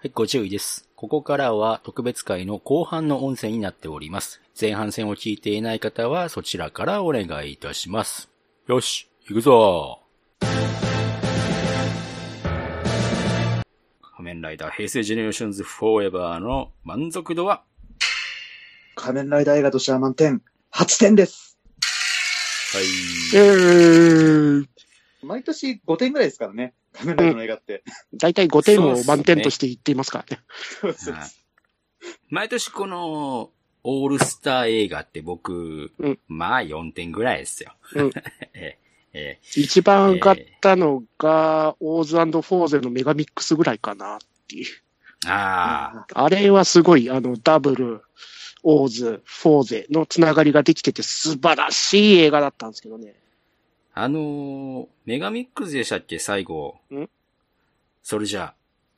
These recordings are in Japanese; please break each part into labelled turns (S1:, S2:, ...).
S1: はい、ご注意です。ここからは特別回の後半の音声になっております。前半戦を聞いていない方はそちらからお願いいたします。よし、行くぞ仮面ライダー平成ジェネレーションズフォーエバーの満足度は？
S2: 仮面ライダー映画としては満点、8点です。
S1: はい。
S3: えー、
S2: 毎年5点ぐらいですからね。仮面ライダーの映画って。
S3: だいたい5点を満点として言っていますからね。
S2: そうそう
S1: はい毎年この、オールスター映画って僕、
S3: うん
S1: まあ4点ぐらいですよ。
S3: うん
S1: ええ
S3: 一番上がったのが、オーズフォーゼのメガマックスぐらいかなっていう。
S1: えああ、
S3: あれはすごい、あの、ダブル、オーズ、フォーゼのつながりができてて素晴らしい映画だったんですけどね。
S1: あのーメガミックスでしたっけ？最後
S3: ん？
S1: それじゃあ、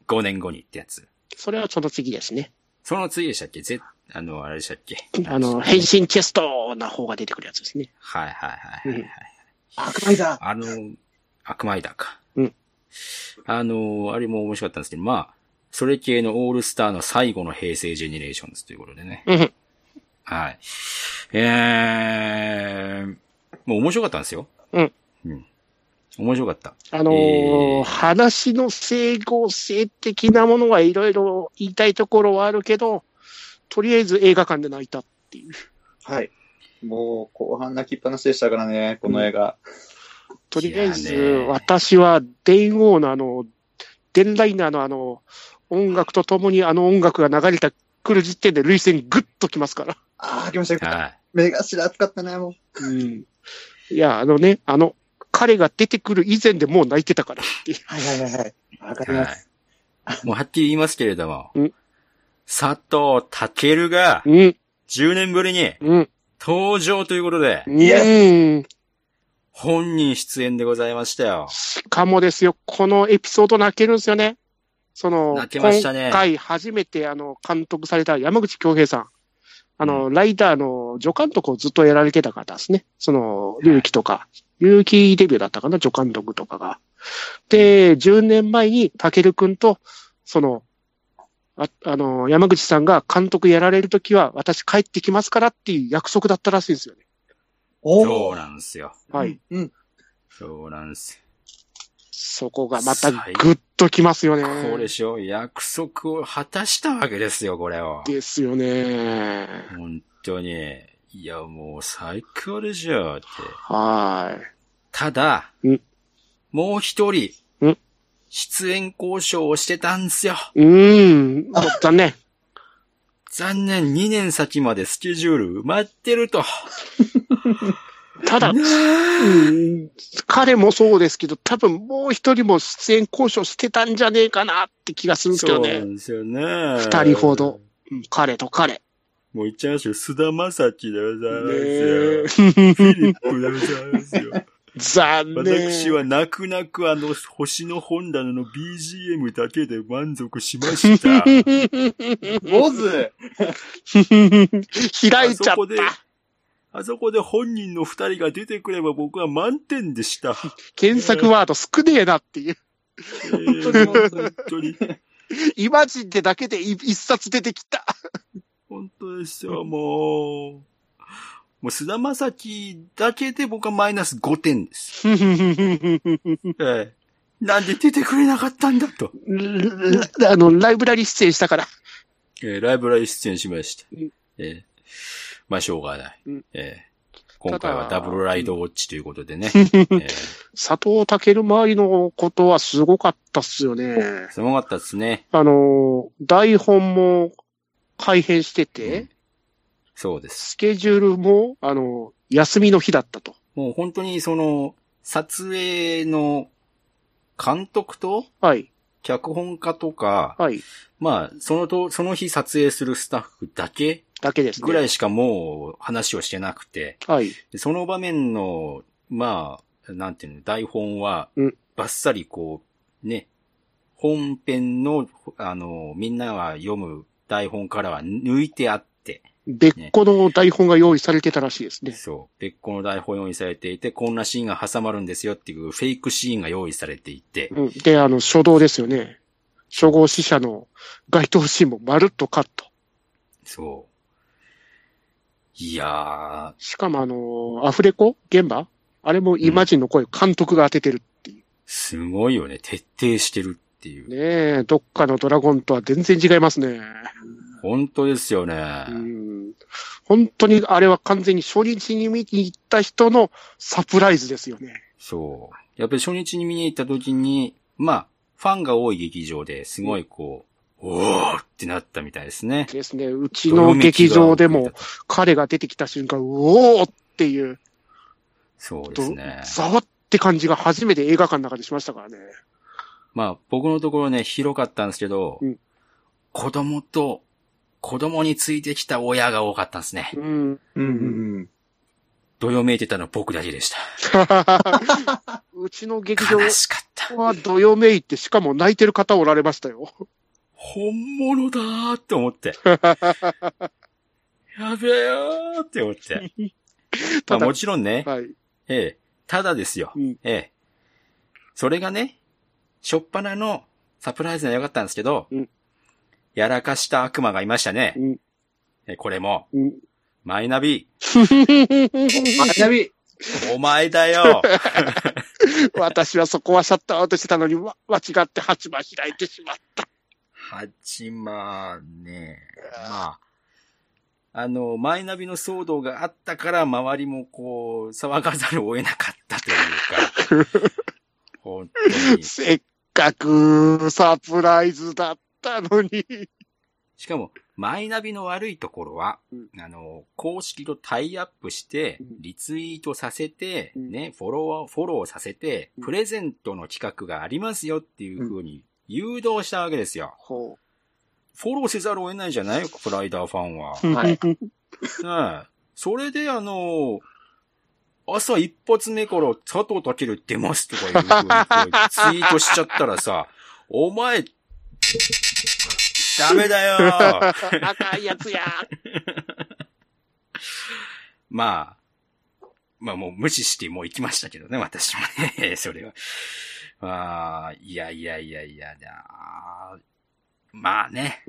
S1: 5年後にってやつ。
S3: それはその次ですね。
S1: その次でしたっけ？ぜ、あの、あれでしたっけ？
S3: あの、変身チェストな方が出てくるやつですね。
S1: はいはいはいはい、はい
S2: アークライダー。
S1: あの、悪魔イダーか。
S3: うん
S1: あの、あれも面白かったんですけど、まあ、それ系のオールスターの最後の平成ジェネレーションズということでね。
S3: うん。
S1: はい。えー、もう面白かったんですよ。
S3: うん。
S1: うん。面白かった。
S3: あのー
S1: えー
S3: 話の整合性的なものはいろいろ言いたいところはあるけど、とりあえず映画館で泣いたっていう。
S2: はい。もう、後半泣きっぱなしでしたからね、この映画。
S3: とりあえず私は電王のあの、電ライナーのあの、音楽とともにあの音楽が流れた来る時点で涙腺グッときますから。
S2: ああ、来ました、来ました。
S1: はい。
S2: 目頭熱かったね、もう。
S3: うん。いや、あのね、あの、彼が出てくる以前でもう泣いてたからっていう。
S2: はいはいはいはい。わかります。
S1: はい。もうはっきり言いますけれども
S3: うん、
S1: 佐藤健が
S3: うん、
S1: 10年ぶりに
S3: うん、
S1: 登場ということで、
S3: うん。
S1: 本人出演でございましたよ。
S3: しかもですよ、このエピソード泣けるんですよね。その、
S1: 泣けましたね
S3: 今回初めてあの、監督された山口京平さん。あの、ライダーの助監督をずっとやられてた方ですね。その、隆起とか、隆起デビューだったかな、助監督とかが。で、10年前に、タケル君と、その、ああの、山口さんが監督やられるときは、私帰ってきますからっていう約束だったらしいんですよね。
S2: お
S1: そうなんですよ。
S3: はい。。
S2: うん。
S1: そうなんです。
S3: そこがまたグッときますよね。
S1: これでしょ約束を果たしたわけですよ、これを。
S3: ですよね。
S1: 本当に。いや、もう最高でしょって。
S3: は
S1: ただ
S3: うん、
S1: もう一人
S3: うん、
S1: 出演交渉をしてたんですよ。
S3: い。うーん。残念。
S1: 残念、2年先までスケジュール埋まってると。
S3: ただ、うん、彼もそうですけど、多分もう一人も出演交渉してたんじゃねえかなって気がするんですけどね。
S1: そうなんですよね。
S3: 二人ほど。うん彼と彼。
S1: もう言っちゃいましょう。菅田正樹でございますよ。
S3: ね
S1: フィリップでございますよ。
S3: 残念。
S1: 私は泣く泣くあの星の本棚の BGM だけで満足しました。
S2: 坊主
S3: 開いちゃった。
S1: あそこで本人の二人が出てくれば僕は満点でした。
S3: 検索ワード少ねえなっていう。
S1: えー本当に、
S3: イマジンでだけで一一冊出てきた。
S1: 本当ですよ、もう。もう菅田正樹だけで僕はマイナス5点です。ええなんで出てくれなかったんだと。
S3: あの、ライブラリ出演したから。
S1: えーライブラリ出演しました。
S3: うん
S1: えーまあ、しょうがない。
S3: うん
S1: えー今回はダブルライドウォッチということでね。
S3: うん
S1: えー
S3: 佐藤健周りのことはすごかったっすよね。
S1: すごかったですね。
S3: あの、台本も改編してて、
S1: うんそうです。
S3: スケジュールも、あの、休みの日だったと。
S1: もう本当にその、撮影の監督と
S3: はい、
S1: 脚本家とか、
S3: はい、
S1: まあ、そのと、その日撮影するスタッフだけ
S3: だけですね。
S1: ぐらいしかもう話をしてなくて、
S3: はい。
S1: でその場面の、まあ、なんていうの、台本は
S3: うん、
S1: バッサリこう、ね、本編の、あの、みんなが読む台本からは抜いてあって、
S3: 別個の台本が用意されてたらしいですね。
S1: そう、別個の台本用意されていて、こんなシーンが挟まるんですよっていうフェイクシーンが用意されていて、
S3: うん。で、あの、初動ですよね。初号死者の該当シーンもまるっとカット。
S1: そう。いや
S3: しかもあの、アフレコ現場？あれもイマジンの声監督が当ててるっていう。
S1: ー、すごいよね。徹底してるっていう。
S3: ねえ、どっかのドラゴンとは全然違いますね。
S1: 本当ですよね。
S3: うん本当にあれは完全に初日に見に行った人のサプライズですよね。
S1: そう。やっぱり初日に見に行った時に、まあ、ファンが多い劇場ですごいこう、おーってなったみたいですね。
S3: ですね。うちの劇場でも彼が出てきた瞬間、うおーっていう、
S1: そうですね。
S3: ざわって感じが初めて映画館の中でしましたからね。
S1: まあ、僕のところね、広かったんですけど、
S3: うん
S1: 子供と、子供についてきた親が多かったんですね。
S3: うん。
S2: うんうん
S1: どよめいてたの僕だけでした。
S3: うちの劇場
S1: 悲しかった。
S3: はどよめいて、しかも泣いてる方おられましたよ。
S1: 本物だーって思って。やべえよーって思って。まあもちろんね、
S3: はい。
S1: ええ、ただですよ。
S3: うん
S1: ええ。それがね、しょっぱなのサプライズは良かったんですけど、
S3: うん
S1: やらかした悪魔がいましたね。
S3: うん
S1: えこれも、
S3: うん
S1: マイナビ、
S2: マイナビ
S1: お前だよ。
S3: 私はそこはシャットアウトしてたのに、わ間違って鉢間開いてしまった。
S1: 八まね、まあ、あの、マイナビの騒動があったから、周りもこう、騒がざるを得なかったというか、本当に。
S3: せっかくサプライズだったのに。
S1: しかも、マイナビの悪いところは、
S3: うん。
S1: あの、公式とタイアップして
S3: うん、
S1: リツイートさせて、
S3: うん。
S1: ね、フォロワー、フォローさせて
S3: うん、
S1: プレゼントの企画がありますよっていう風に誘導したわけですよ。
S3: ほ
S1: フォローせざるを得ないじゃない？プライダーファンは。
S3: う。
S2: はい
S1: ねえ。それであの、朝一発目から佐藤健出ますとかいうツイートしちゃったらさ、お前、ダメだよ
S3: 赤いやつや。
S1: まあ、まあもう無視してもう行きましたけどね、私もね、それは。まあ、いやいやいやいや、じゃあまあね、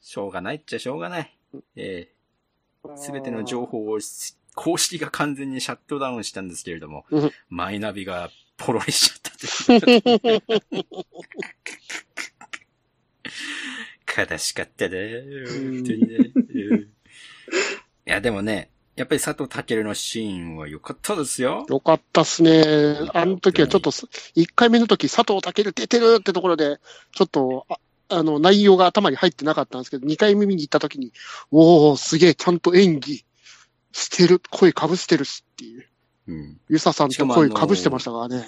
S1: しょうがないっちゃしょうがない。ええすべての情報をし公式が完全にシャットダウンしたんですけれども、
S3: うん
S1: マイナビがポロリしちゃったという 悲しかったね。本当にね。うんいや、でもね、やっぱり佐藤健のシーンは良かったですよ。
S3: よかったっすね。あの時はちょっとす、1回目の時佐藤健出てるってところで、ちょっと、ああの、内容が頭に入ってなかったんですけど、2回目見に行った時に、おー、すげえ、ちゃんと演技してる、声かぶしてるしっていう。
S1: うん。
S3: ゆささんと声かぶしてましたからね。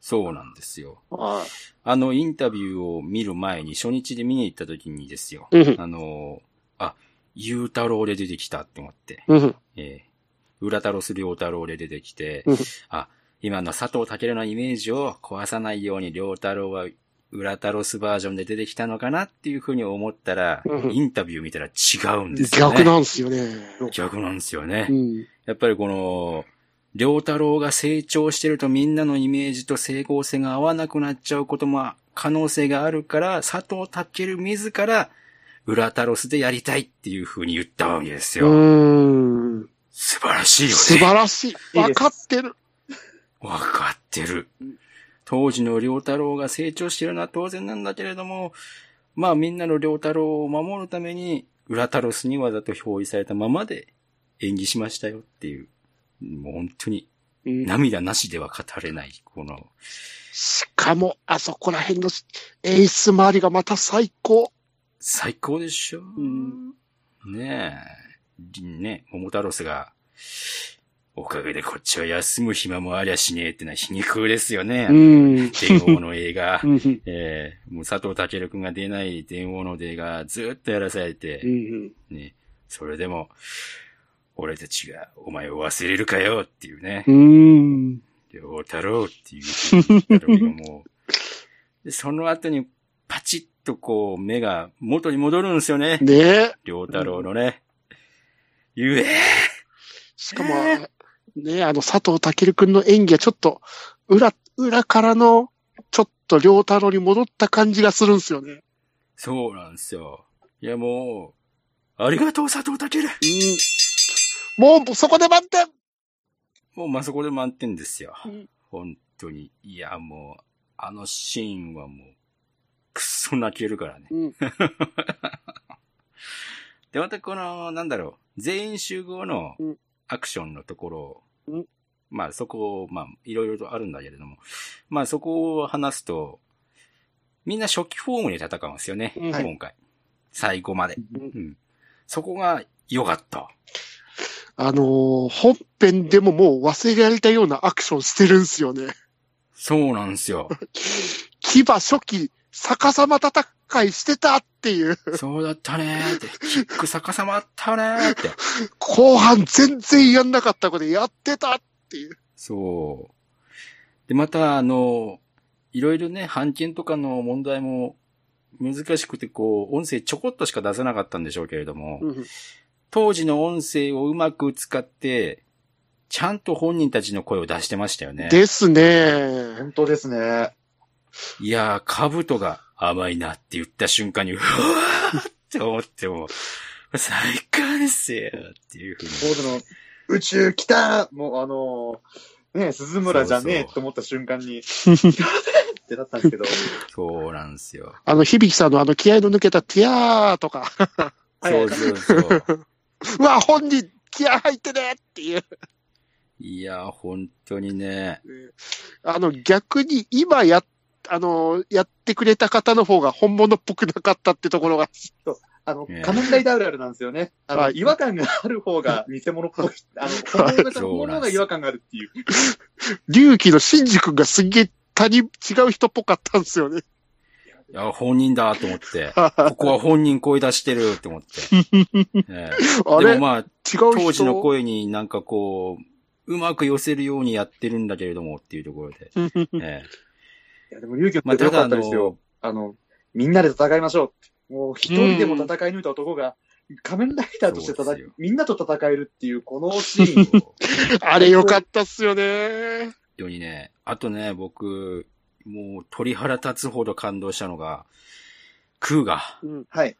S1: そうなんですよ。
S3: あ
S1: あのインタビューを見る前に初日で見に行った時にですよ。
S3: うん
S1: あの、あ、ゆうたろうで出てきたって思って。
S3: うん。
S1: ええ裏太郎す良太郎で出てきて
S3: うん、
S1: あ、今の佐藤健のイメージを壊さないように良太郎は裏太郎スバージョンで出てきたのかなっていうふうに思ったら、
S3: うん
S1: インタビュー見たら違うんですよね。
S3: 逆なんですよね。
S1: 逆なんですよね。
S3: うん。
S1: やっぱりこの、良太郎が成長してるとみんなのイメージと整合性が合わなくなっちゃうことも可能性があるから、佐藤健自ら、裏タロスでやりたいっていう風に言ったわけです
S3: う
S1: よ。
S3: ーん。
S1: 素晴らしいよね。
S3: 素晴らしい。わかってる。
S1: わかってる
S3: うん。
S1: 当時の良太郎が成長してるのは当然なんだけれども、まあみんなの良太郎を守るために、裏タロスにわざと表示されたままで演技しましたよっていう、もう本当に
S3: うん
S1: 涙なしでは語れない、この、
S3: しかも、あそこら辺の演出周りがまた最高。
S1: 最高でしょ、
S3: ん
S1: ねえ。ね桃太郎スが、おかげでこっちは休む暇もありゃしねえってのは皮肉ですよね。
S3: うん。
S1: 電王の映画
S3: う。ん。
S1: ええもう佐藤健くんが出ない電王の映画ずっとやらされて、
S3: うん。
S1: ね、それでも、俺たちがお前を忘れるかよっていうね
S3: う、ん。
S1: 良太郎っていうもう、でその後にパチッとこう目が元に戻るんですよね。
S3: ねえ。
S1: 良太郎のね。ゆえ
S3: しかも、ねあの、佐藤健くんの演技はちょっと、裏、裏からの、ちょっと良太郎に戻った感じがするんですよね。
S1: そうなんですよ。いやもう、ありがとう佐藤健
S3: うん。もう、そこで満点
S1: もうまあそこで満点ですよ。
S3: うん
S1: 本当に。いやもう、あのシーンはもう、くっそ泣けるからね。
S3: うん。
S1: で、またこの、なんだろう、全員集合の
S3: うん
S1: アクションのところを、
S3: うん
S1: まあそこを、まあいろいろとあるんだけれども、まあそこを話すと、みんな初期フォームで戦うんですよね、
S3: うん
S1: 今回。最後まで。
S3: うん
S1: うん。そこが良かった。
S3: あのー本編でももう忘れられたようなアクションしてるんすよね。
S1: そうなんですよ。
S3: 牙初期、逆さま戦いしてたっていう。
S1: そうだったねーって。キック逆さまあったねーって。
S3: 後半全然やんなかったことやってたっていう。
S1: そう。で、また、あの、いろいろね、判件とかの問題も難しくて、こう、音声ちょこっとしか出せなかったんでしょうけれども、
S3: うん
S1: 当時の音声をうまく使って、ちゃんと本人たちの声を出してましたよね。
S3: ですね。
S2: 本当ですね。
S1: いやー、カブトが甘いなって言った瞬間に、うわーって思っても、最高ですよっていうふうに。
S2: の、宇宙来たもうあのー、ね鈴村じゃねえと思った瞬間に、ってなったんですけど、
S1: そうなんですよ。
S3: あの、響さんのあの気合の抜けたティアーとか、
S1: そうそうそう。
S3: うわ、本人気合入ってねっていう。
S1: いやー、本当にね。
S3: あの、逆に今や、あの、やってくれた方の方が本物っぽくなかったってところが。
S2: あの、
S1: ね
S2: 仮面ライダーあるあるなんですよね。あの、
S3: はい
S2: 違和感がある方が偽物っぽい。あの、本物が、本物が違和感があるっていう。
S3: 龍騎のシンジ君がすんげえ他人、違う人っぽかったんですよね。
S1: いや、本人だと思って。ここは本人声出してるって思って。でもまあ、
S3: 違う人？
S1: 当時の声になんかこう、うまく寄せるようにやってるんだけれどもっていうところで。ええ
S2: いや、でも、勇気
S1: まあ、
S2: ってよか
S1: ただあ
S2: ったですよ。
S1: の、
S2: あの、みんなで戦いましょうって。もう一人でも戦い抜いた男が、仮面ライダーとして戦いみんなと戦えるっていう、このシーン。
S3: あれよかったっすよね。
S1: 本当にね、あとね、僕、もう鳥肌立つほど感動したのが、クーが、
S3: うん。
S2: はい。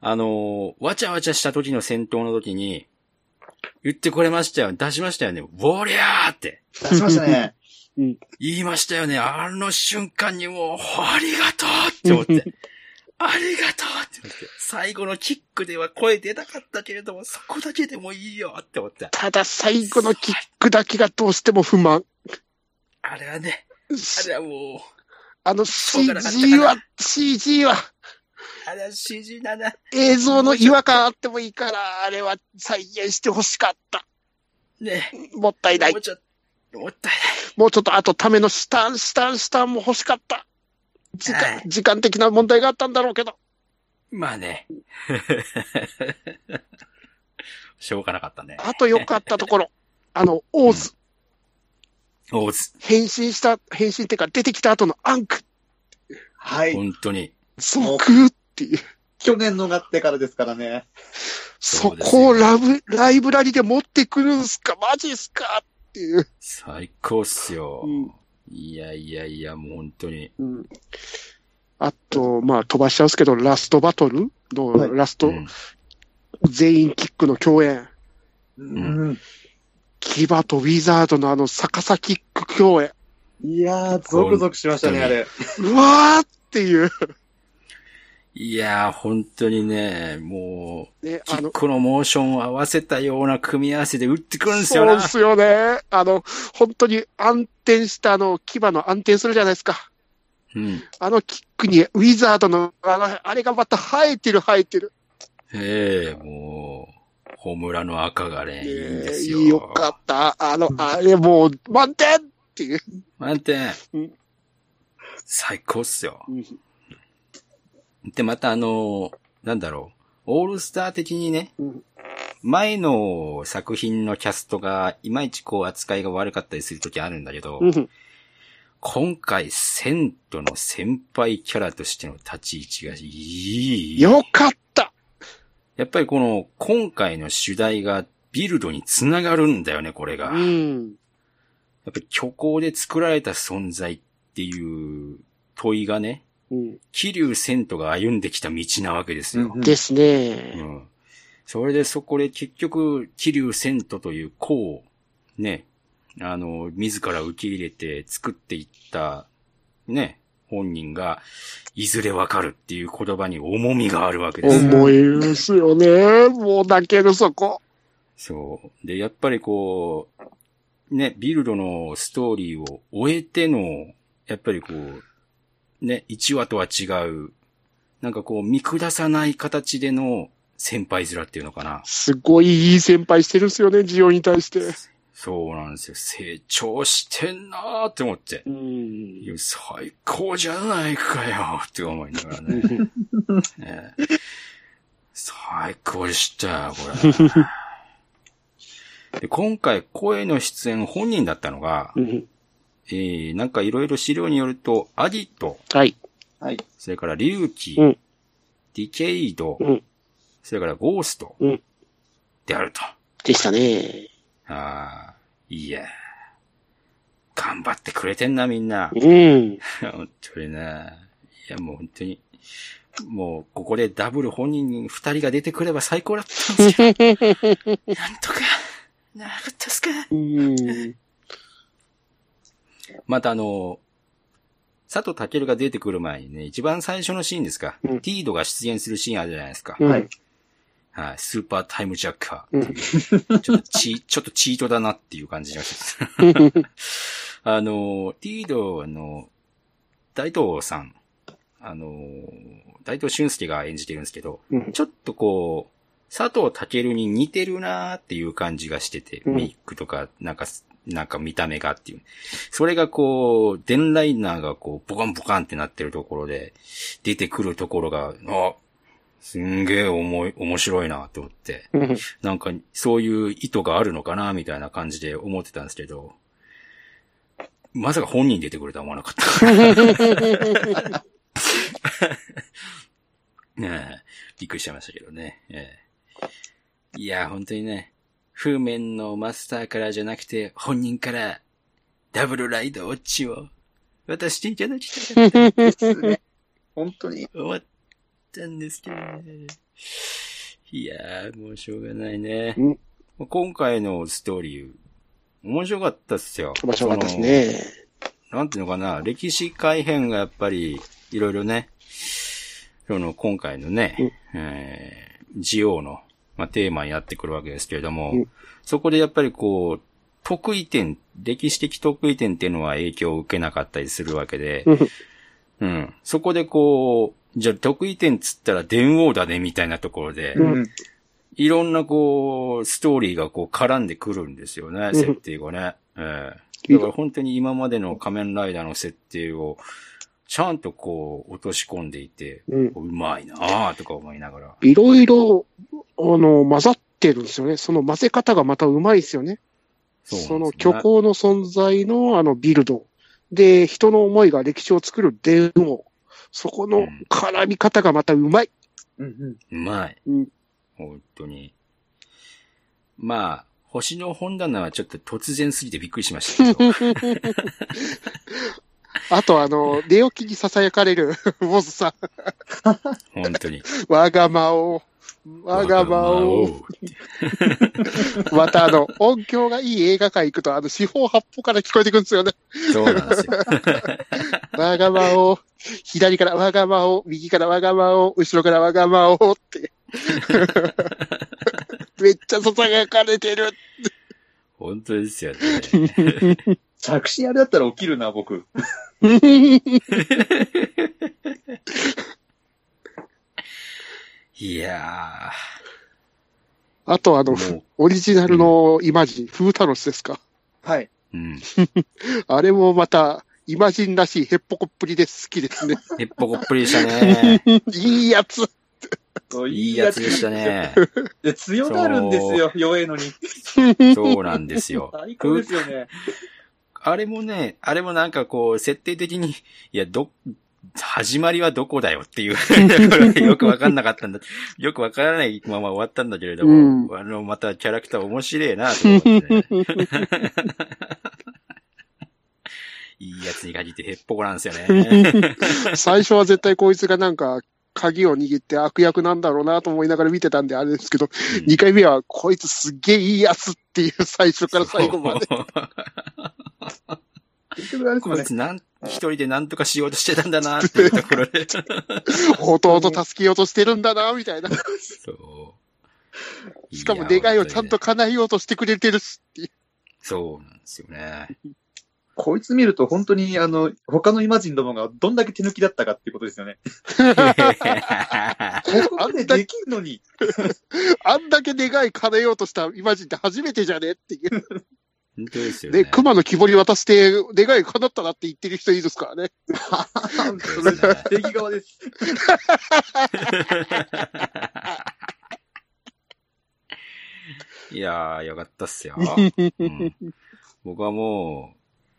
S1: あのーわちゃわちゃした時の戦闘の時に、言ってくれましたよ。出しましたよね。ウォリアーって。
S2: 出しましたね。
S1: 言いましたよね。あの瞬間にもう、ありがとうって思って。ありがとうって思って。最後のキックでは声出なかったけれども、そこだけでもいいよって思って。
S3: ただ最後のキックだけがどうしても不満。
S1: あれはね、あれはもう、
S3: あの CG
S1: な
S3: は、CG は
S1: あれは CG だな。
S3: 映像の違和感あってもいいから、あれは再現してほしかった。
S1: ね
S3: もったいない
S1: もう。ちょっと、もったい
S3: もうちょっとあとためのスタン、スタン、スタンも欲しかった。時間
S1: はい、
S3: 時間的な問題があったんだろうけど。
S1: ない。まあね。しょうがなかったね。
S3: あと良かったところ。あの、オーズ、
S1: オーズ。
S3: 変身した、変身っていうか出てきた後のアンク、
S2: はい。
S1: 本当に。
S3: 即っていう。
S2: 去年のがってからですからね。
S3: そこをラブ、ライブラリで持ってくるんすか？マジっすか？っていう。
S1: 最高っすよ。
S3: うん
S1: いやいやいや、もう本当に。
S3: うん。あと、まあ飛ばしちゃうんですけど、ラストバトル？の、
S2: はい
S3: ラスト、
S1: うん
S3: 全員キックの共演。
S2: うん。
S3: キバとウィザードのあの逆さキック共演。
S2: いやー、ゾクゾクしましたね、あれ。
S3: うわーっていう。
S1: いやー、本当にね、も
S3: ね
S1: う、、キ
S3: あの
S1: ッ、クのモーションを合わせたような組み合わせで打ってくるんですよな。
S3: そうですよね。あの、本当に暗転したあの、牙の暗転するじゃないですか。
S1: うん。
S3: あのキックにウィザードの、あの、あれがまた生えてる生えてる。
S1: ええもう、ホムラの赤がね、いいんですよ。
S3: ねよかった。あの、あれもう、満点っていう。
S1: 満点
S3: うん。
S1: 最高っすよ。
S3: うん
S1: で、またあの、なんだろう。オールスター的にね、
S3: うん
S1: 前の作品のキャストがいまいちこう扱いが悪かったりするときあるんだけど、
S3: うん
S1: 今回セントの先輩キャラとしての立ち位置がいい。
S3: よかった。
S1: やっぱりこの今回の主題がビルドにつながるんだよね、これが。
S3: う
S1: や
S3: ん。
S1: っぱり虚構で作られた存在っていう問いがね、
S3: うん。
S1: 桐生千とが歩んできた道なわけですよ。
S2: うん
S3: です
S1: う
S3: ね。
S1: ん。それでそこで結局、桐生千とという子を、ね、あの、自ら受け入れて作っていった、ね、本人が、いずれわかるっていう言葉に重みがあるわけですよ。
S3: 思いますよね。もう泣けるそこ。
S1: そう。で、やっぱりこう、ね、ビルドのストーリーを終えての、やっぱりこう、ね、1話とは違う、なんかこう、見下さない形での先輩面っていうのかな。
S3: すごいいい先輩してるんですよね、ジオに対して。
S1: そうなんですよ。成長してんなーって思って。
S3: うん
S1: 最高じゃないかよって思いながらね。ね最高でしたよ、これ。で今回声の出演本人だったのが、
S3: うん
S1: えー、なんかいろいろ資料によると、アディット、
S3: はい。
S2: はい。
S1: それからリュウキ、
S3: うん
S1: ディケイド、
S3: うん
S1: それからゴースト、
S3: うん
S1: であると。
S3: でしたね。
S1: ああ、いや、頑張ってくれてんな、みんな。
S3: うん。
S1: 本当にね。いや、もう本当に。もう、ここでダブル本人に二人が出てくれば最高だったんですよ。なんとか、なかったっすか。
S3: うん。
S1: またあの、佐藤健が出てくる前にね、一番最初のシーンですか。
S3: うん
S1: ティードが出現するシーンあるじゃないですか。
S3: うん
S2: はい。
S1: はい。スーパータイムジャッカーっていう。ちょっとチ、ちょっとチートだなっていう感じがします。あの、ティードの、大東さん、あの、大東俊介が演じてるんですけど、
S3: うん
S1: ちょっとこう、佐藤健に似てるなーっていう感じがしてて、
S3: うん
S1: メイクとか、なんか、なんか見た目がっていう。それがこう、デンライナーがこう、ボカンボカンってなってるところで、出てくるところが、あ、すんげえ重い、面白いなと思って、
S3: うん
S1: なんか、そういう意図があるのかなみたいな感じで思ってたんですけど、まさか本人出てくるとは思わなかった。ねえ、びっくりしちゃいましたけどね。ええ、いや、本当にね、風面のマスターからじゃなくて、本人から、ダブルライドウォッチを渡していただきたかった
S2: ですね。本当に？
S1: 終わったんですけどね。いやー、もうしょうがないね。
S3: うん
S1: 今回のストーリー、面白かったっすよ。
S3: 面白かったですね。
S1: なんていうのかな、歴史改変がやっぱり、いろいろね、その、今回のね、
S3: うん
S1: えー、ジオウの、まあ、テーマになってくるわけですけれども、
S3: うん
S1: そこでやっぱりこう、得意点、歴史的得意点っていうのは影響を受けなかったりするわけで、
S3: うん
S1: うん。そこでこう、じゃあ得意点っつったら電王だねみたいなところで、
S3: うん
S2: うん。
S1: いろんなこう、ストーリーがこう絡んでくるんですよね、
S3: ん
S1: 設定がね。ええだから本当に今までの仮面ライダーの設定を、ちゃんとこう、落とし込んでいて、
S3: うん
S1: うまいなぁとか思いながら。
S3: いろいろ、あの、混ざってるんですよね。その混ぜ方がまたうまいですよね。
S1: そうなんです
S3: その
S1: ね
S3: 虚構の存在のあのビルド。で、人の思いが歴史を作る電王。そこの絡み方がまたうまい。
S2: うんうん。
S1: うまい。
S3: うん
S1: 本当に。まあ、星の本棚はちょっと突然すぎてびっくりしましたけど。
S3: あとあの、寝起きに囁かれる、ボスさん。
S1: 本当に。
S3: わがまを。わがまを。またあの、音響がいい映画館行くと、あの、四方八方から聞こえてくるんですよね。
S1: そうなんですよ。
S3: わがまを、左からわがまを、右からわがまを、後ろからわがまをって。めっちゃ囁かれてる。
S1: 本当ですよね。
S2: 着信あれだったら起きるな、僕。
S1: いや
S3: あとあの、オリジナルのイマジン、フータロスですか？
S2: はい。
S1: う、うん。
S3: あれもまた、イマジンらしいヘッポコっぷりで好きですね。
S1: へっぽこっぷりでしたね。
S3: いいやつ。
S1: いいやつでした。ね。
S2: いや強なるんですよ、弱いのに。
S1: そうなんですよ。
S2: 最高ですよね。
S1: あれもね、あれもなんかこう、設定的に、いや、ど、始まりはどこだよっていう よくわかんなかったんだ。よくわからないまま終わったんだけれども、あの、またキャラクター面白いなと思ってね。いいやつに限ってへっぽこなんですよね。
S3: 最初は絶対こいつがなんか、鍵を握って悪役なんだろうなと思いながら見てたんであれですけど、
S1: うん
S3: 2回目はこいつすっげえいいやつっていう最初から最後まで。
S2: 結局あれですもんね
S1: こいつ。なん、一人で何とかしようとしてたんだなっていうところで。
S3: 弟助けようとしてるんだな、みたいな。
S1: そう。
S3: しかも願いをちゃんと叶えようとしてくれてるしっていう。
S1: そうなんですよね。
S2: こいつ見ると本当にあの、他のイマジンどもがどんだけ手抜きだったかっていうことですよね。ここまでできんのに。
S3: あんだけ 願い叶えようとしたイマジンって初めてじゃねっていう。
S1: 本当ですよね。
S3: で、熊の木彫り渡して願い叶ったなって言ってる人いるですからね。
S2: それ、正義側です。
S1: いやー、よかったっすよ。うん僕はも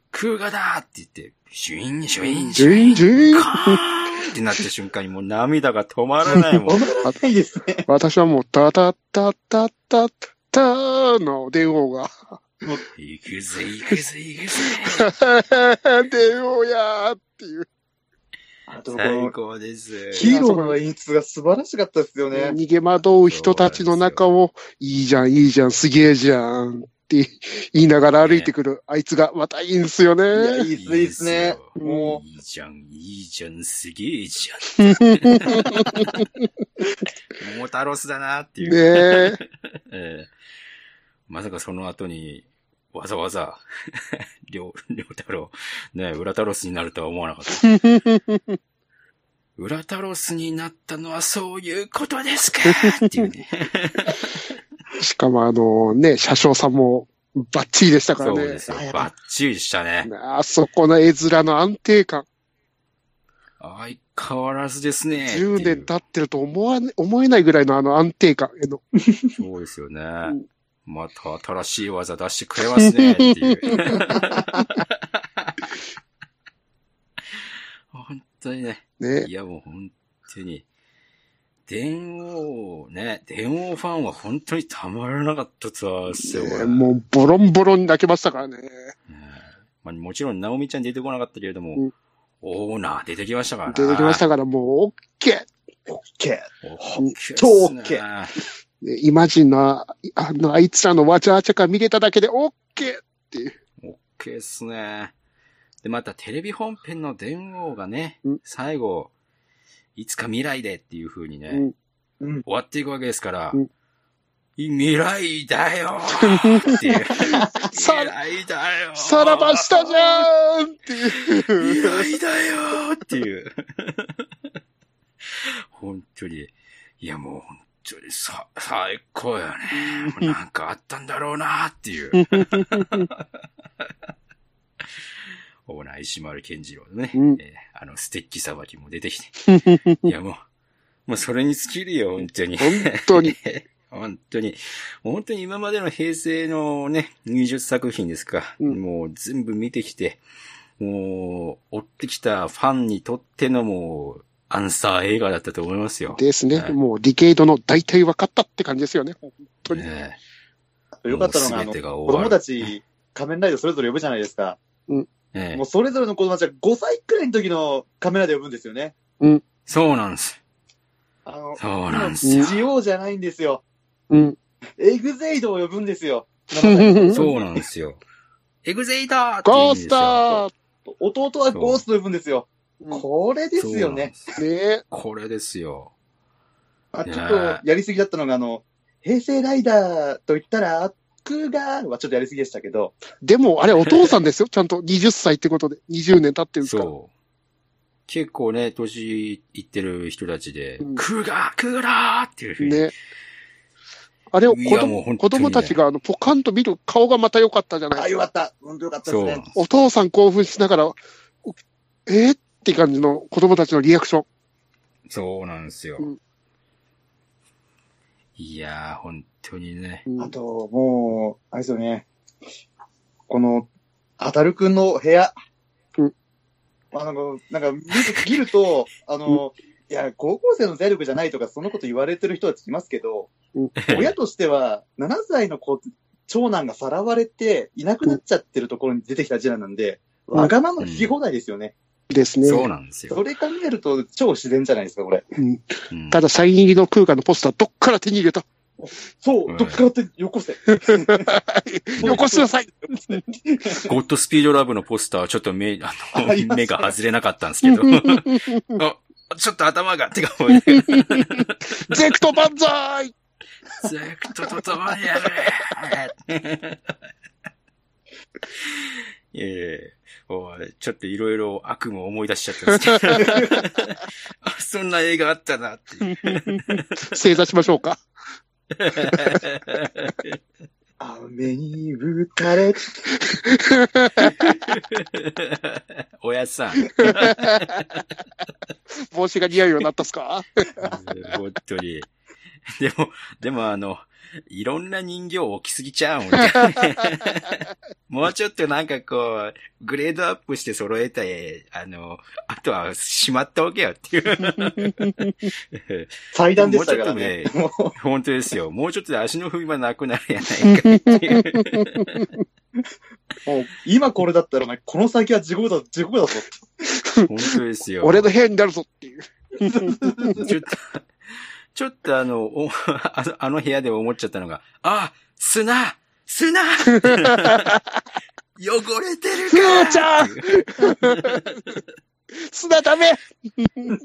S1: う、クーガだって言って、シュイン、シュイン、シュイン、
S3: ジュインジュイン
S1: カーンってなった瞬間にもう涙が止まらないもん。
S2: 止まらないですね。
S3: 私はもう、タタッタッタッタッターの電王が、
S1: 行くぜ、行くぜ、行くぜ。
S3: 電王やーっていう。
S2: あとこ
S1: 最
S2: の、
S1: 高です。
S2: ヒーローの演出が素晴らしかったですよね。
S3: 逃げ惑う人たちの中を、いいじゃん、いいじゃん、すげえじゃんって言いながら歩いてくる、あいつがまたいいんすよね。
S2: いいっすね、いいっすね。
S1: よ
S2: も
S1: いいじゃん、いいじゃん、すげえじゃん。モータロスだなっていう。
S3: ねえ。
S1: ええまさかその後に、わざわざ、りょう、りょうたろう、ね、裏タロスになるとは思わなかった。裏タロスになったのはそういうことですかっていうね。
S3: しかもあのね、車掌さんもバッチリでしたからね
S1: そうで。すよ。バッチリでしたね。
S3: あそこの絵面の安定感。
S1: 相変わらずですね。
S3: 10
S1: っていう
S3: 年経ってると思わね、思えないぐらいのあの安定感への。
S1: そうですよね。
S3: ん
S1: また新しい技出してくれますね、っていう。本当にね。
S3: ね
S1: いやもう本当に。電王ね、電王ファンは本当にたまらなかったツアーですよ。
S3: ねもうボロンボロンに泣けましたからね。
S1: ねまあ、もちろん、ナオミちゃん出てこなかったけれども、
S3: うん
S1: オーナー出てきましたから
S3: 出てきましたからもうオッケ
S2: オッケ
S1: オッケーっすね
S2: 超オッケ
S3: ー。ねイマジンの、ああの、あいつらのわちゃわちゃ感見れただけでオッケーっていう。
S1: オッケーっすね。で、またテレビ本編の電王がね、
S3: うん
S1: 最後、いつか未来でっていう風にね、
S3: うん
S2: うん
S1: 終わっていくわけですから、
S3: うん
S1: 未来だよーっていう。
S3: さ
S1: 未来だよー
S3: さらばしたじゃーんっていう。
S1: 未来だよーっていう。本当に。いやもう本当にさ、最高よね。なんかあったんだろうなーっていう。オーナー石丸健次郎のね、
S3: うん
S1: えーあのステッキさばきも出てきて。いやもう、もうそれに尽きるよ、本当に。
S3: 本当に。
S1: 本当に。本当に今までの平成のね、20作品ですか。
S3: うん
S1: もう全部見てきて、もう、追ってきたファンにとってのもう、アンサー映画だったと思いますよ。
S3: ですね。
S1: はい
S3: もうディケイドの大体分かったって感じですよね。本当に。
S1: ね。
S2: よかったのが、あの、子供たち、仮面ライダーそれぞれ呼ぶじゃないですか。
S1: え
S2: もうそれぞれの子供たちは5歳くらいの時の仮面ライダー呼ぶんですよね。
S1: そうなんです。
S2: あの、
S1: そうなんですよ。
S2: ジオじゃないんですよ。
S3: うん。
S2: エグゼイドを呼ぶんですよ。
S1: そうなんですよ。エグゼイダーって言うんですよ
S3: ゴースター
S2: 弟はゴーストを呼ぶんですよ。
S3: うん
S2: これですよね。
S3: ね
S1: これですよ。
S2: あちょっとやりすぎだったのが、あの、平成ライダーと言ったら、クーガーはちょっとやりすぎでしたけど、
S3: でも、あれお父さんですよ。ちゃんと20歳ってことで。20年経ってるんですから。
S1: そう。結構ね、年いってる人たちで、
S3: うん
S1: クーガークーガーっていうふうに。
S3: ね。あれを子供
S1: ね
S3: 子供たちがあのポカンと見る顔がまた良かったじゃない
S2: あ、よかった。本当よかったですね。
S3: お父さん興奮しながら、おえー、って感じの子供たちのリアクション。
S1: そうなんですよ。
S3: うん
S1: いやー、本当にね。
S3: うん
S2: あと、もう、あれですよね。この、あたるくんの部屋。
S3: うん
S2: あの、なんか、見る見ると、あの、いや、高校生の財力じゃないとか、そのこと言われてる人たちいますけど、親としては、7歳の子、長男がさらわれて、いなくなっちゃってるところに出てきた次男なんで、わがまま聞き放題ですよね。
S3: ですね。
S1: そうなんですよ。
S2: それ考えると超自然じゃないですか、これ。
S3: うん
S1: うん
S3: ただ、サイン入りの空間のポスター、どっから手に入れた
S2: そうう、
S1: ん
S2: どっからってよこせ。
S3: よこしなさい
S1: ゴッドスピードラブのポスターはちょっと目、あの、目が外れなかったんですけど。あ、ちょっと頭が、てか、もうね
S3: ゼクト万歳
S1: ゼクトと共にやれええおいちょっといろいろ悪夢を思い出しちゃったんですけど。あそんな映画あったなっていう。
S3: 正座しましょうか。
S2: 雨に打たれ、
S1: おやっさん。
S3: 帽子が似合うようになったっすか？
S1: 本当に。でも、でもあの、いろんな人形置きすぎちゃうん俺 もうちょっとなんかこう、グレードアップして揃えて、あの、あとはしまっておけよっていう。
S2: 祭壇でしたからね。
S1: も
S2: も
S1: 本当ですよ。もうちょっとで足の踏み場なくなるやないかいっていう。
S2: うもう今これだったら、お前、この先は地獄だ、地獄だぞ。
S1: 本当ですよ。
S3: 俺の部屋になるぞっていう。
S1: ちょっと、ちょっとあの、おあのあの部屋で思っちゃったのが、あ、砂砂 汚れてる
S3: ふ
S1: か
S3: ーちゃん砂ダメ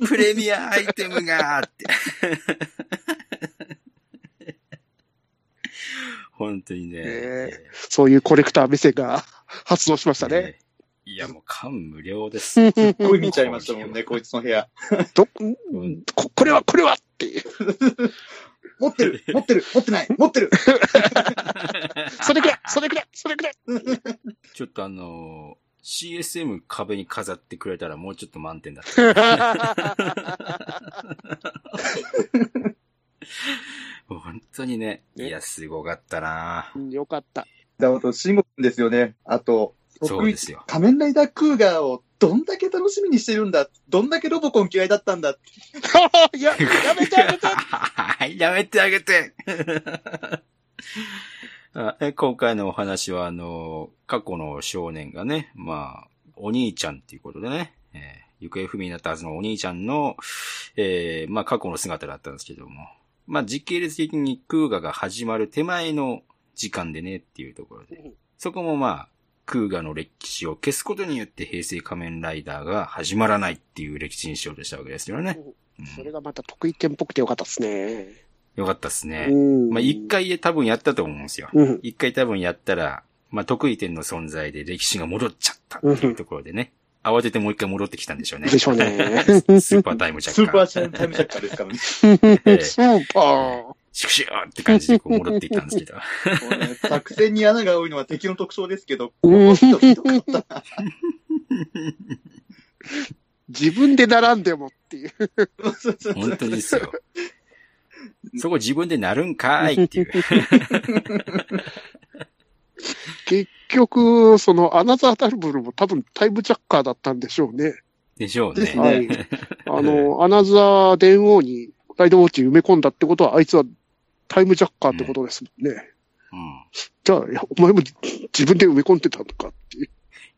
S1: プレミアアイテムがって。本当にね。
S3: ねそういうコレクター目線が発動しましたね。
S1: ねいや、もう感無量です。
S2: すっごい見ちゃいましたもんね、こいつの部屋。
S3: どここれは、これはっていう。
S2: 持ってる持ってる持ってない持ってる
S3: それくらいそれくらいそれくらい
S1: ちょっとあの CSM 壁に飾ってくれたらもうちょっと満点だった。本当にね。
S3: ね
S1: いや、すごかったな
S3: うんよかった。
S2: だあと、慎吾くんですよね。あと、
S1: そうですよ。
S2: 仮面ライダークーガーをどんだけ楽しみにしてるんだ？どんだけロボコン嫌いだったんだ？って。
S3: いや、やめてあげて。
S1: はい、やめてあげて。あえ今回のお話は、あの、過去の少年がね、まあ、お兄ちゃんっていうことでね、えー行方不明になったはずのお兄ちゃんの、えーまあ過去の姿だったんですけども、まあ時系列的にクーガが始まる手前の時間でねっていうところで、そこもまあ、クーガの歴史を消すことによって平成仮面ライダーが始まらないっていう歴史にしようとしたわけですよね。うん
S3: それがまた得意点っぽくてよかったですね。
S1: よかったっすね。
S3: うん
S1: まあ一。回多分やったと思うんですよ。
S3: うん。
S1: 一回多分やったら、まあ得意点の存在で歴史が戻っちゃったっていうところでね。慌ててもう一回戻ってきたんでしょうね。
S3: でしょうね。
S1: スーパータイムジャッカー。
S2: スーパータイムジャッカーですからね。
S1: え え
S3: スーパー。
S1: シュクシューって感じでこう戻っていったんですけど。
S2: ね作戦に穴が多いのは敵の特徴ですけど、こ
S3: うん
S2: の人ひどかったな。
S3: 自分で並んでもっていう。
S1: 本当にですよ。そこ自分でなるんかいっていう。
S3: 結局、そのアナザータルブルも多分タイムジャッカーだったんでしょうね。
S1: でしょうね
S3: はい。あの、アナザー電王にライドウォッチ埋め込んだってことは、あいつはタイムジャッカーってことですもんね。
S1: うん。
S3: じゃあ、いやお前も自分で埋め込んでたのかっていう。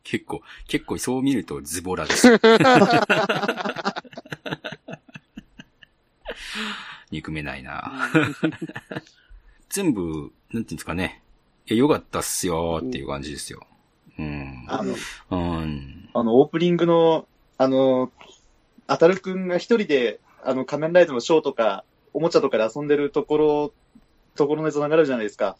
S1: 結構、結構そう見るとズボラですよ。憎めないな。全部、なんていうんですかね。いや、よかったっすよっていう感じですよ。うん。
S2: あの、
S1: うん。
S2: あの、オープニングの、あの、あたるくんが一人で、あの、仮面ライダーのショーとか、おもちゃとかで遊んでるところ、ところのやつ流れるじゃないですか。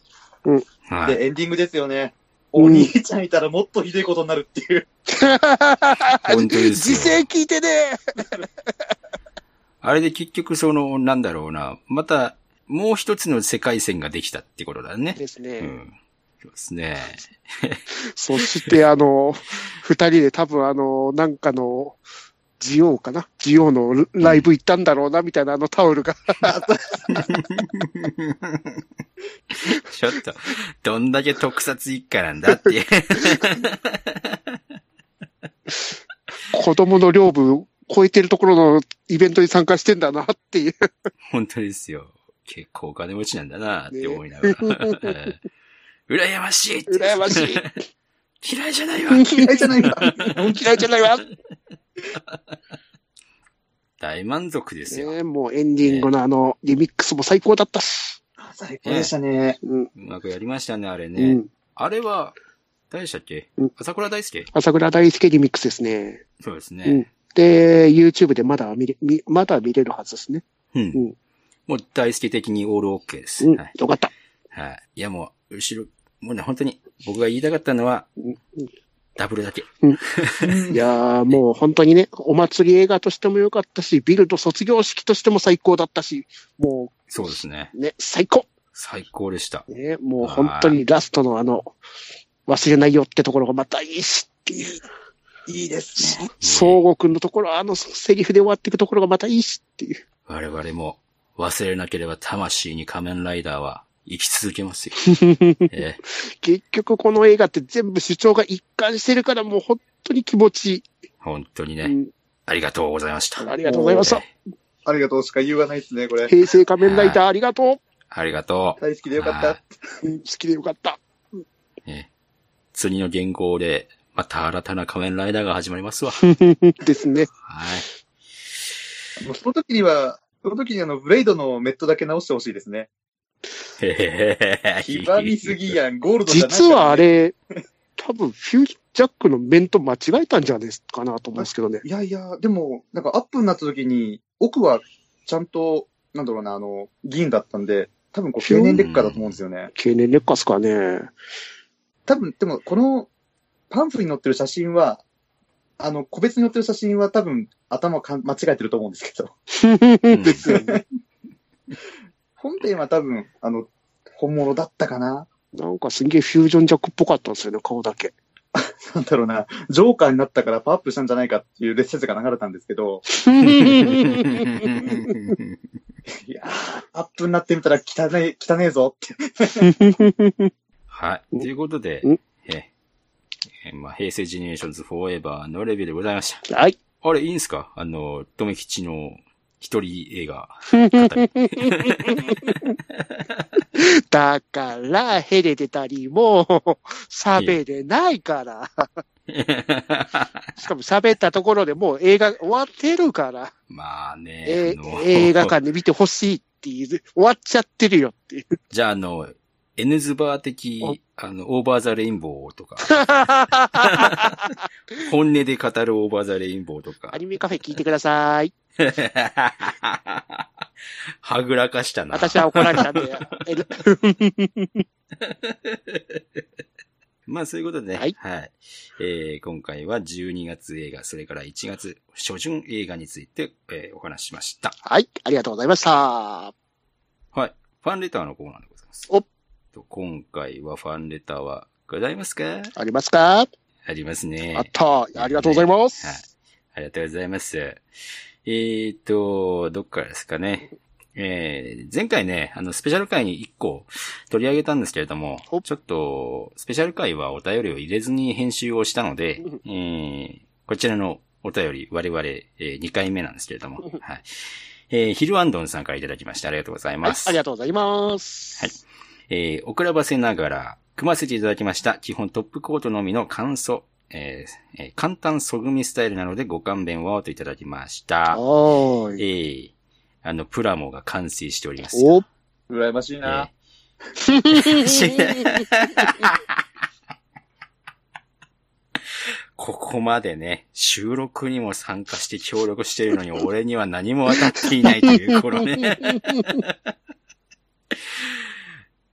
S1: はい。
S2: で、エンディングですよね。
S3: うん
S2: お兄ちゃんいたらもっとひどいことになるっていう。
S1: 本当ですよ
S3: 時勢聞いてね
S1: あれで結局その、なんだろうな。また、もう一つの世界線ができたってことだね。
S3: ですね。
S1: うん。そうですね。
S3: そして、あの、二人で多分、あの、なんかの、ジオウかな？ジオウのライブ行ったんだろうな、みたいなあのタオルが。
S1: ちょっと、どんだけ特撮一家なんだって。
S3: 子供の領部を超えてるところのイベントに参加してんだなっていう。
S1: 本当ですよ。結構お金持ちなんだなって思いながら。ええ羨ましい
S3: 羨ましい。
S1: 嫌いじゃないわ。
S2: 嫌いじゃないか。
S3: 嫌いじゃないわ。
S1: 大満足ですよ。
S3: ねもうエンディングのあの、リミックスも最高だったし。
S2: 最高でしたね。
S3: うん。
S1: うまくやりましたね、あれ
S3: う
S1: ね。
S3: ん。
S1: あれは、誰でしたっけ？
S3: うん
S1: 朝倉大輔？
S3: 朝倉大輔リミックスですね。
S1: そうですね
S3: うん。。で、YouTube でまだ見れ、みまだ見れるはずですね。
S1: うん。
S3: うん
S1: もう大輔的にオールオッケーです。
S3: うん。
S1: はい。
S3: よかった。
S1: はい。いやもう、後ろ、もうね、本当に、僕が言いたかったのは、
S3: うん
S1: ダブルだけ。
S3: いやーもう本当にね、お祭り映画としてもよかったし、ビルド卒業式としても最高だったし、も
S1: そうですね。
S3: うね、最高
S1: 最高でした。
S3: ね、もう本当にラストのあの、忘れないよってところがまたいいしっていう。
S2: いいですね。
S3: 総合くんのところ、あのセリフで終わっていくところがまたいいしっていう。
S1: 我々も忘れなければ魂に仮面ライダーは生き続けますよ。え
S3: 結局この映画って全部主張が一貫してるからもう本当に気持ちいい。
S1: え本当にね、
S3: うん
S1: ありがとうございました。
S3: ありがとうございました。
S1: え
S2: ありがとうしか言いようがないですね、これ。
S3: 平成仮面ライダーありがと
S1: ありがと
S2: 大好きでよかった。
S3: 好きでよかった。
S1: 次の原稿で、また新たな仮面ライダーが始まりますわ。
S3: ですね。
S1: はい。
S2: もうその時には、その時にあの、ブレイドのメットだけ直してほしいですね。
S1: へへへへ
S2: 極みすぎやん、ゴールドじゃな
S3: 実はあ。れ、多分フュージャックの面と間違えたんじゃないですかなと思うんですけどね。
S2: いやいや、でも、なんかアップになった時に、奥はちゃんと、なんだろうな、あの、銀だったんで、多分こう、経年劣化だと思うんですよね。
S3: 経年劣化っすかね。
S2: 多分、でも、この、パンフに載ってる写真は、あの、個別に載ってる写真は多分、頭か間違えてると思うんですけど、
S1: う ん
S3: ですよね。
S2: 本編は多分、あの、本物だったかな
S3: なんかすんげえフュージョンジャックっぽかったんですよね、顔だけ。
S2: なんだろうな、ジョーカーになったからパワーアップしたんじゃないかっていう説が流れたんですけど、いやー、アップになってみたら汚ねえ、汚ねえぞって。
S1: はい。ということで
S3: うん、
S1: ええまあ、平成ジェネレーションズフォーエバーのレビューでございました。
S3: はい。
S1: あれ、いいんすか？あの、とめきちの一人映画。
S3: だから、ヘレてたりも、喋れないから。しかも喋ったところでもう映画終わってるから、
S1: まあね、
S3: 映画館で見てほしいっていう、終わっちゃってるよっていう。
S1: じゃあ、あの、N ズバー的、あの、オーバーザレインボーとか、本音で語るオーバーザレインボーとか
S3: ア。ニメカフェ聞いてください。
S1: はぐらかしたな。
S3: 私は怒られたんで。
S1: まあそういうことでね。
S3: はい
S1: えー今回は12月映画、それから1月初旬映画について、えーお話ししました。
S3: はい、ありがとうございました。
S1: はい。ファンレターのコーナーでございます。
S3: お
S1: と今回はファンレターはございますか？
S3: ありますか？
S1: ありますね。
S3: あった。ありがとうございま
S1: はい
S3: す。。
S1: ありがとうございます。えーと、どっからですかね。えー、前回ね、あの、スペシャル回に1個取り上げたんですけれども
S3: ほ、
S1: ちょっと、スペシャル回はお便りを入れずに編集をしたので
S3: うん、
S1: えー、こちらのお便り、我々、えー、2回目なんですけれども、
S3: うん
S1: はい。えー、ヒルアンドンさんからいただきましてありがとうござい
S3: はい
S1: ま、す。
S3: ありがとうございます。
S1: はいえー、遅らばせながら、組ませていただきました。基本トップコートのみの簡素、えーえー簡単そぐみスタイルなのでご勘弁をといただきました。
S3: はー
S1: え
S3: い。
S1: ー、あの、プラモが完成しております。
S3: お
S2: 羨ましいな。
S1: ここまでね、収録にも参加して協力しているのに、俺には何も当たっていないという、このね。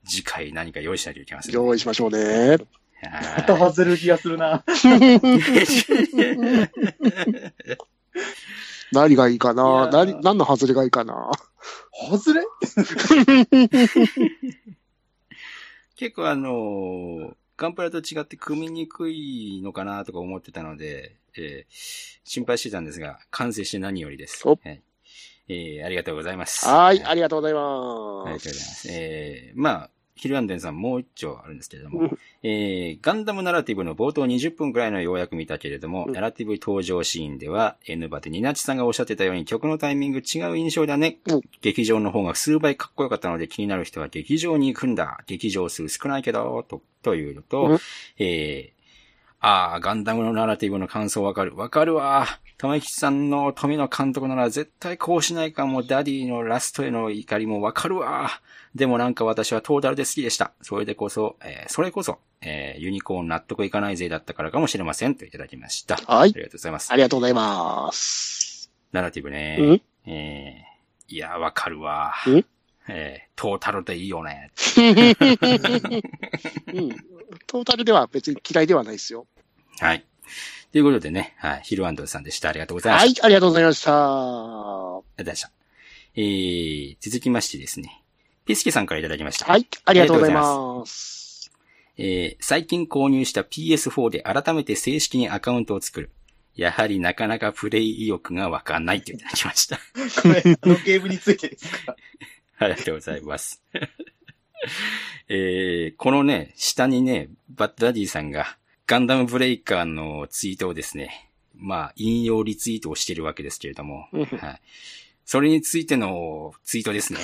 S1: 次回何か用意しないといけません、ね。
S3: 用意しましょうね。
S1: はい
S2: また外れる気がするな。
S3: 何がいいか
S2: い
S3: な何、何の外れがいいかな？
S2: 外れ？
S1: 結構あのーガンプラと違って組みにくいのかなとか思ってたので、えー心配してたんですが、完成して何よりです。
S3: お
S1: はいえーありがとうございます。
S3: はい、あ
S1: り
S3: りがとうござい
S1: が
S3: ます。
S1: とうございます。えーまあ、ヒルアンデンさんもう一丁あるんですけれども
S3: うん、
S1: えーガンダムナラティブの冒頭20分くらいのようやく見たけれども、
S3: うん
S1: ナラティブ登場シーンでは、N バテニナチさんがおっしゃってたように曲のタイミング違う印象だね。
S3: うん
S1: 劇場の方が数倍かっこよかったので気になる人は劇場に行くんだ。劇場数少ないけど、と、というのと、
S3: うん
S1: えーああ、ガンダムのナラティブの感想わかる。わかるわ。玉木さんの富野監督なら絶対こうしないかも、ダディのラストへの怒りもわかるわ。でもなんか私はトータルで好きでした。それでこそ、えーそれこそ、えーユニコーン納得いかない勢だったからかもしれません。といただきました。
S3: はい
S1: ありがとうございます。
S3: ありがとうございます。
S1: ナラティブね。
S3: うん？
S1: えーいや、わかるわ。
S3: うん？
S1: えートータルでいいよね。
S3: うん。トータルでは別に嫌いではないですよ。
S1: はい。ということでね、はい、ヒルアンドルさんでした。ありがとうございました。
S3: はい、ありがとうございました。
S1: ありがとうございました。えー、続きましてですね。ピスケさんからいただきました。
S3: はい、ありがとうございます。
S1: えー、最近購入した PS4 で改めて正式にアカウントを作る。やはりなかなかプレイ意欲がわかんないといただきました。
S2: これ、あのゲームについてですか？
S1: ありがとうございます。えー、このね、下にね、バッドダディさんがガンダムブレイカーのツイートをですね、まあ、引用リツイートをしているわけですけれども、
S3: うん
S1: はい。それについてのツイートですね。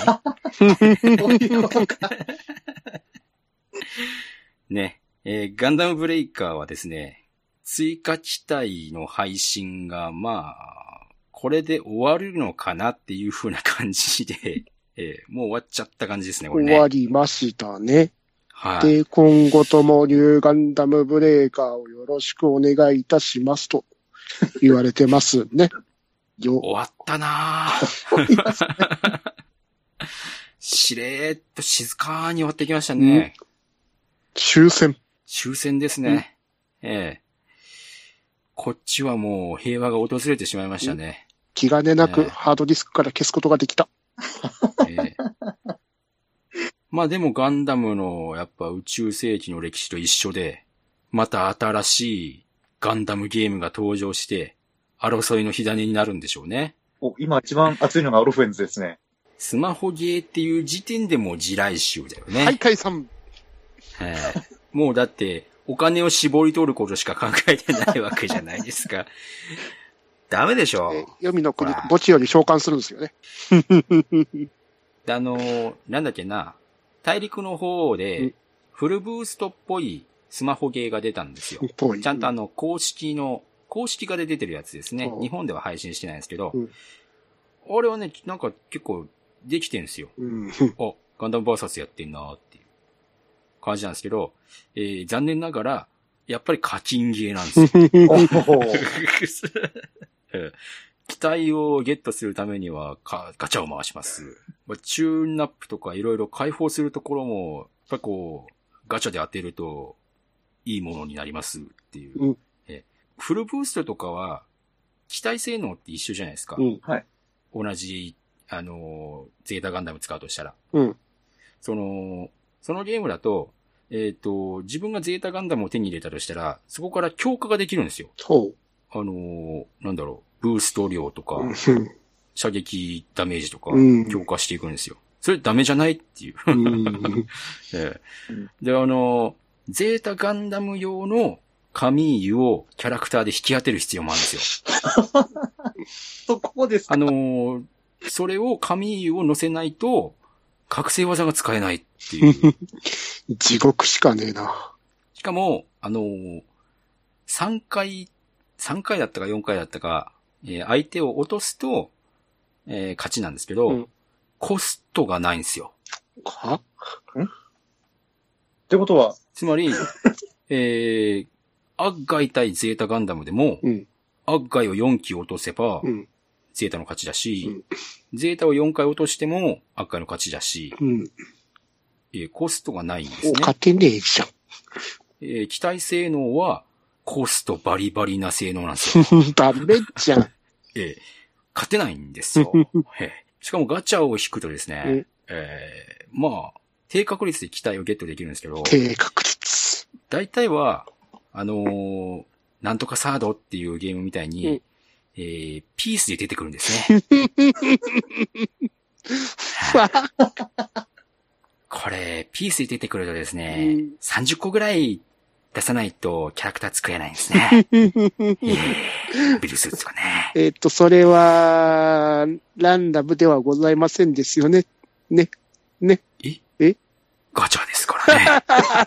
S1: ね、えーガンダムブレイカーはですね、追加機体の配信が、まあ、これで終わるのかなっていう風な感じで、えーもう終わっちゃった感じですね、これね。
S3: 終わりましたね。
S1: はい。
S3: で、今後ともニューガンダムブレーカーをよろしくお願いいたしますと言われてますね。よ、
S1: 終わったなぁ。しれーっと静かに終わってきましたね。
S3: 終戦。
S1: 終戦ですね。ええこっちはもう平和が訪れてしまいましたね。
S3: 気兼ねなく
S1: ね
S3: ハードディスクから消すことができた。
S1: ええまあでもガンダムのやっぱ宇宙世紀の歴史と一緒で、また新しいガンダムゲームが登場して、争いの火種になるんでしょうね。
S2: お今一番熱いのがオロフェンズですね。
S1: スマホゲーっていう時点でもう地雷集だよね。
S3: はい、解散。
S1: ええもうだって、お金を絞り取ることしか考えてないわけじゃないですか。ダメでしょ
S3: えー黄泉の国墓地より召喚するんですよね。
S1: あの、なんだっけな、大陸の方
S3: う
S1: で
S3: ん、
S1: フルブーストっぽいスマホゲーが出たんですよ。ちゃんとあの、公式の、公式がで出てるやつですね
S3: う。ん
S1: 日本では配信してないんですけど
S3: うん、
S1: あれはね、なんか結構できてんですよ。
S3: うん。
S1: あ、ガンダムバーサスやってんなーっていう感じなんですけど、えー残念ながら、やっぱり課金ゲーなんですよ。機体をゲットするためにはかガチャを回します。まあチューンナップとかいろいろ解放するところも、やっぱりこう、ガチャで当てると、いいものになりますっていう。
S3: うん
S1: ええフルブーストとかは、機体性能って一緒じゃないですか。
S3: うん。
S1: 同じ、あのー、ゼータガンダム使うとしたら。
S3: うん。
S1: その、そのゲームだと、えっ、と、自分がゼータガンダムを手に入れたとしたら、そこから強化ができるんですよ。
S3: そ
S1: あのーなんだろう、ブースト量とか、
S3: う。
S1: 射撃ダメージとか
S3: うん、
S1: 強化していくんですよ。それダメじゃないっていう。
S3: うん。
S1: ええ
S2: うん
S1: で、あのーゼータガンダム用のカミーユをキャラクターで引き当てる必要もあるんですよ。
S2: そこですか？
S1: あのーそれをカミーユを乗せないと、覚醒技が使えないっていう。
S3: 地獄しかねえな。
S1: しかも、あのー、3回、3回だったか4回だったか、えー相手を落とすと、えー勝ちなんですけど、
S3: うん
S1: コストがないんですよ。
S3: は？
S2: ってことは、
S1: つまり、えー、アッガイ対ゼータガンダムでも、
S3: うん。
S1: アッガイを4機落とせば、
S3: うん。
S1: ゼータの勝ちだし、ゼータを4回落としても、アッガイの勝ちだし、
S3: うん。
S1: えーコストがないんです
S3: お、
S1: ね。
S3: 勝てねえじゃん。
S1: えー機体性能は、コストバリバリな性能なんですよ。
S3: ダメじゃん。
S1: えー勝てないんですよ。えーしかもガチャを引くとですね、
S3: うん
S1: えーまあ、低確率で機体をゲットできるんですけど、
S3: 低確率。
S1: 大体は、あのーなんとかサードっていうゲームみたいに、
S3: うん
S1: えーピースで出てくるんですね。これ、ピースで出てくるとですね、
S3: うん
S1: 30個ぐらい出さないとキャラクター作れないんですね。え ービルスーツとかね。
S3: えっと、それは、ランダムではございませんですよね。ね。ね。
S1: え？
S3: え？
S1: ガチャですからね。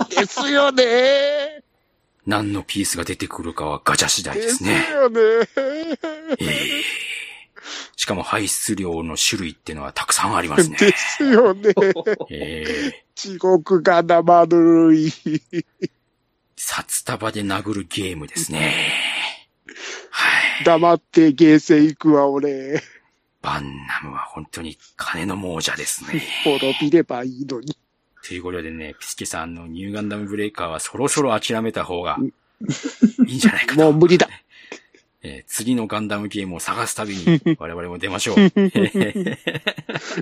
S3: ですよね。
S1: 何のピースが出てくるかはガチャ次第ですね。
S3: よね。
S1: ええしかも排出量の種類っていうのはたくさんありますね。
S3: ですよね。
S1: ええ
S3: 地獄が生ぬるい。
S1: 札束で殴るゲームですね。はい。
S3: 黙ってゲーセン行くわ、俺。
S1: バンナムは本当に金の亡者ですね。
S3: 滅びればいいのに。
S1: ということでね、ピスケさんのニューガンダムブレイカーはそろそろ諦めた方がいいんじゃないかと。
S3: もう無理だ。
S1: えー次のガンダムゲームを探すたびに 我々も出ましょう。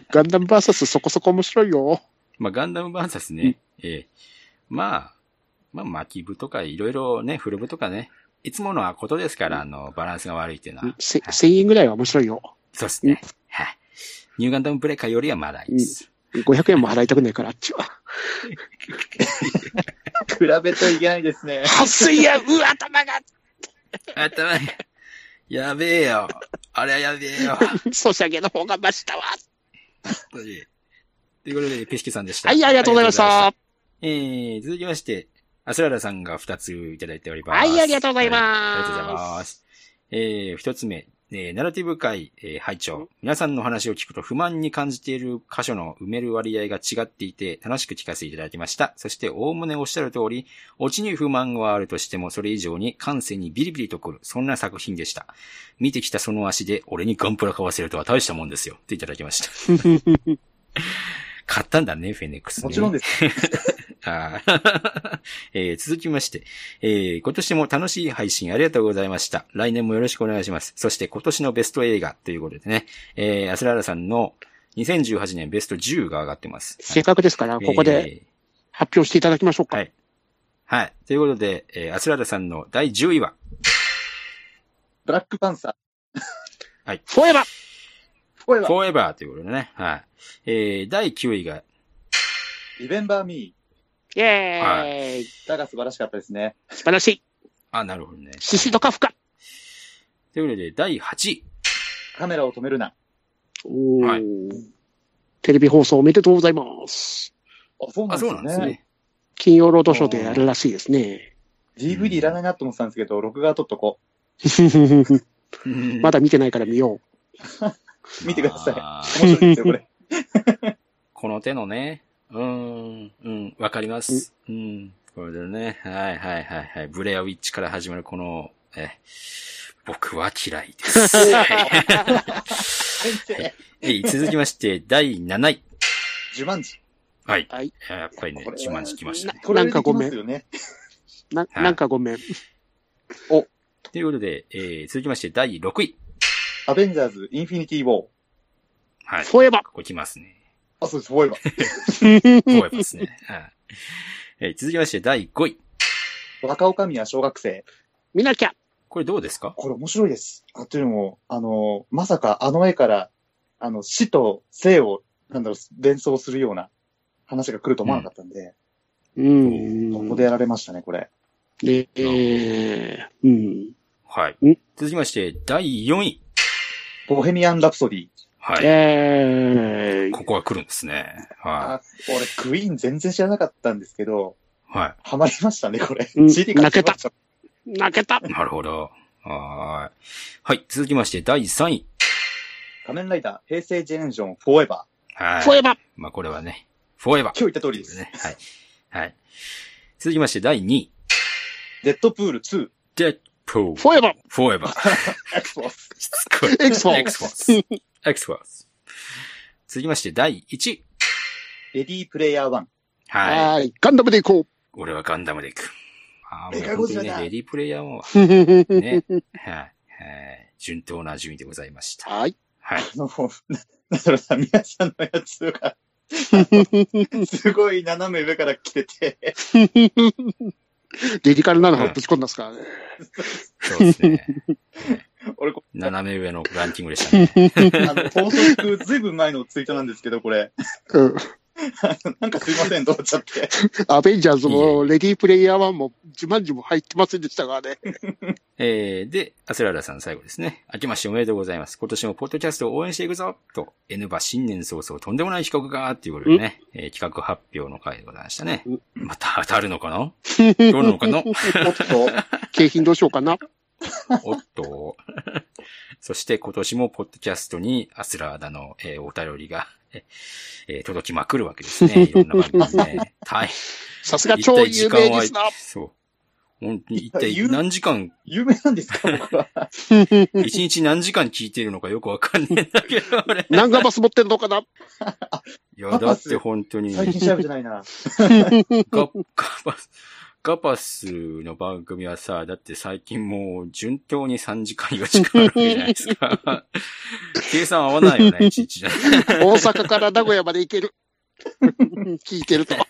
S3: ガンダムバーサスそこそこ面白いよ。
S1: まあ、ガンダムバーサスね、えーまあ、まあ、巻き部とかいろいろね、フル部とかね、いつものことですから、あの、バランスが悪いっていうのは。
S3: せ1000円ぐらいは面白いよ。
S1: そうですね。はい。ニューガンダムブレイカーよりはまだいいです。
S3: 500円も払いたくないから、あっちは。
S2: 比べといけないですね。
S3: 8000円うわ、頭が
S1: 頭が、やべえよ。あれはやべえよ。
S3: ソシャゲの方が増したわ。
S1: ということで、ペシキさんでした。
S3: はい、ありがとうございました。
S1: えー、続きまして、アスララさんが2ついただいております。
S3: はいありがとうございます
S1: はありがとうございます。えー、1つ目、えー、ナラティブ会、えー、拝聴皆さんの話を聞くと不満に感じている箇所の埋める割合が違っていて、楽しく聞かせていただきました。そして、おおむねおっしゃる通り、オチに不満はあるとしても、それ以上に感性にビリビリとくる、そんな作品でした。見てきたその足で、俺にガンプラ買わせるとは大したもんですよ。っていただきました。買ったんだね、フェネックス、ね。
S2: もちろんです。
S1: あー えー続きまして、えー今年も楽しい配信ありがとうございました。来年もよろしくお願いします。そして今年のベスト映画ということでね、えー、アスラーラさんの2018年ベスト10が上がってます。
S3: せっかくですから、ここで
S1: えー
S3: 発表していただきましょうか。
S1: はい。はい。ということで、えーアスラーラさんの第10位は、
S2: ブラックパンサー
S3: フォーエバー。
S2: フォーエバー。
S1: フォーエバーということでね、はい。えー、第9位が、
S2: リベンバーミ
S3: イェーイ、
S2: ー。だが素晴らしかったですね。
S3: 素晴らしい。
S1: あ、なるほどね。
S3: シシドカフカ。
S1: ということで、第8位。
S2: カメラを止めるな。
S3: おー
S1: はい
S3: テレビ放送おめでとうございます。
S2: あ、そうな
S1: あ、そう
S2: んですよね。
S1: なんですね。
S3: 金曜ロードショーでやるらしいですね。
S2: DVD いらないなと思ってたんですけど、録画撮っとこ
S3: まだ見てないから見よ
S2: う。見てください。
S1: あ
S2: 面白いですよ、これ。
S1: この手のね、うーん、うん、わかります。うん。これでね、はいはいはいはい。ブレアウィッチから始まるこの、え、僕は嫌いです。はい続きまして、第7位。
S2: ジュマンジ。
S1: はい。
S3: はい
S1: やっぱりね
S2: これ、は
S1: 自慢つきましたね。
S2: これできますよね。
S3: う。な、
S1: はい
S3: なんかごめん。
S1: ということで、えー続きまして、第6位。
S2: アベンジャーズ、インフィニティ・ウォー。
S1: はい。
S3: フォーエバ
S1: ここ来ますね。
S2: あ、そうです、フォーエバー。
S3: ー。
S1: 覚えますね。はい。えー続きまして、第5位。
S2: 若女将は小学生。
S3: 見なきゃ。
S1: これどうですか？
S2: これ面白いです。あ、というのも、あの、まさかあの絵から、あの、死と生を、なんだろう、連想するような話が来ると思わなかったんで、
S3: うん。
S2: ここでやられましたね、これ。
S3: で、えー、うん。
S1: はい
S3: ん。
S1: 続きまして、第4位。
S2: ボヘミアン・ラプソディ。
S1: はい。
S3: えー、
S1: ここは来るんですね。は
S2: あ、俺、クイーン全然知らなかったんですけど、
S1: い。は
S2: ハマりましたね、これ。
S3: うん
S2: CD 買ってました。
S3: 泣けた。
S1: い。なるほど。はーい。はい。続きまして、第3位。
S2: 仮面ライダー、平成ジェネレーション、フォーエバ
S1: はい。
S3: フォーエバー。
S1: まあ、これはね、フォーエバー。
S2: ー。今日言った通りです。
S1: ね。はい。はい。続きまして、第2位。
S2: デッドプール2、
S1: デッ
S3: フォーエバー。
S1: フォーエバー。
S2: エクスフォース。
S1: しつこい。
S3: X-Force
S1: X-Force。X-Force。続きまして、第1位。
S2: レディープレイヤー1。
S1: はい。
S3: はい。ガンダムで行こ
S1: 俺はガンダムで行く。ああ、もう
S2: メカ
S1: 本当にね、レディープレイヤーも、
S3: う。
S1: ね。はい。はい。順当な順位でございました。
S3: はい。
S1: はい。
S2: あの、ななんだろうな、皆さんのやつが、すごい斜め上から来てて、
S3: デリカルなのをぶち込んだんですからね。
S1: そうですね。
S2: 俺、こ
S1: 斜め上のランキングでしたね。
S2: あの、放送局ずいぶん前のツイートなんですけど、これ、
S3: うん。
S2: なんかすいません、どうちゃって。
S3: アベンジャーズも、レディープレイヤー1も、ジュマンジも入ってませんでしたからね。
S1: えー、で、アスラーラさん最後ですね。明けましておめでとうございます。今年もポッドキャストを応援していくぞと、N バ新年早々とんでもない企画がっていうことでね、えー企画発表の回でございましたね
S3: うん。
S1: また当たるのかな？どうなのかな？
S2: おっと、
S3: 景品どうしようかな。
S1: おっと。そして今年もポッドキャストにアスラーダの、えーお便りが、えー届きまくるわけですね。いろんな番組でね。大変。
S3: さすが超有名ですな。
S1: そう。本当に一体何時間、
S2: 有名なんですか、僕は。
S1: 一日何時間聞いてるのかよくわかんねえんだけど、俺。
S3: 何ガバス持ってるのかな？い
S1: や、だって本当に、
S2: 最近調べてないな。
S1: ガガパス、ガパスの番組はさ、だって最近もう順当に3時間4時間あるわけじゃないですか。計算合わないよね、一日じゃ。
S3: 大阪から名古屋まで行ける。聞いてると。は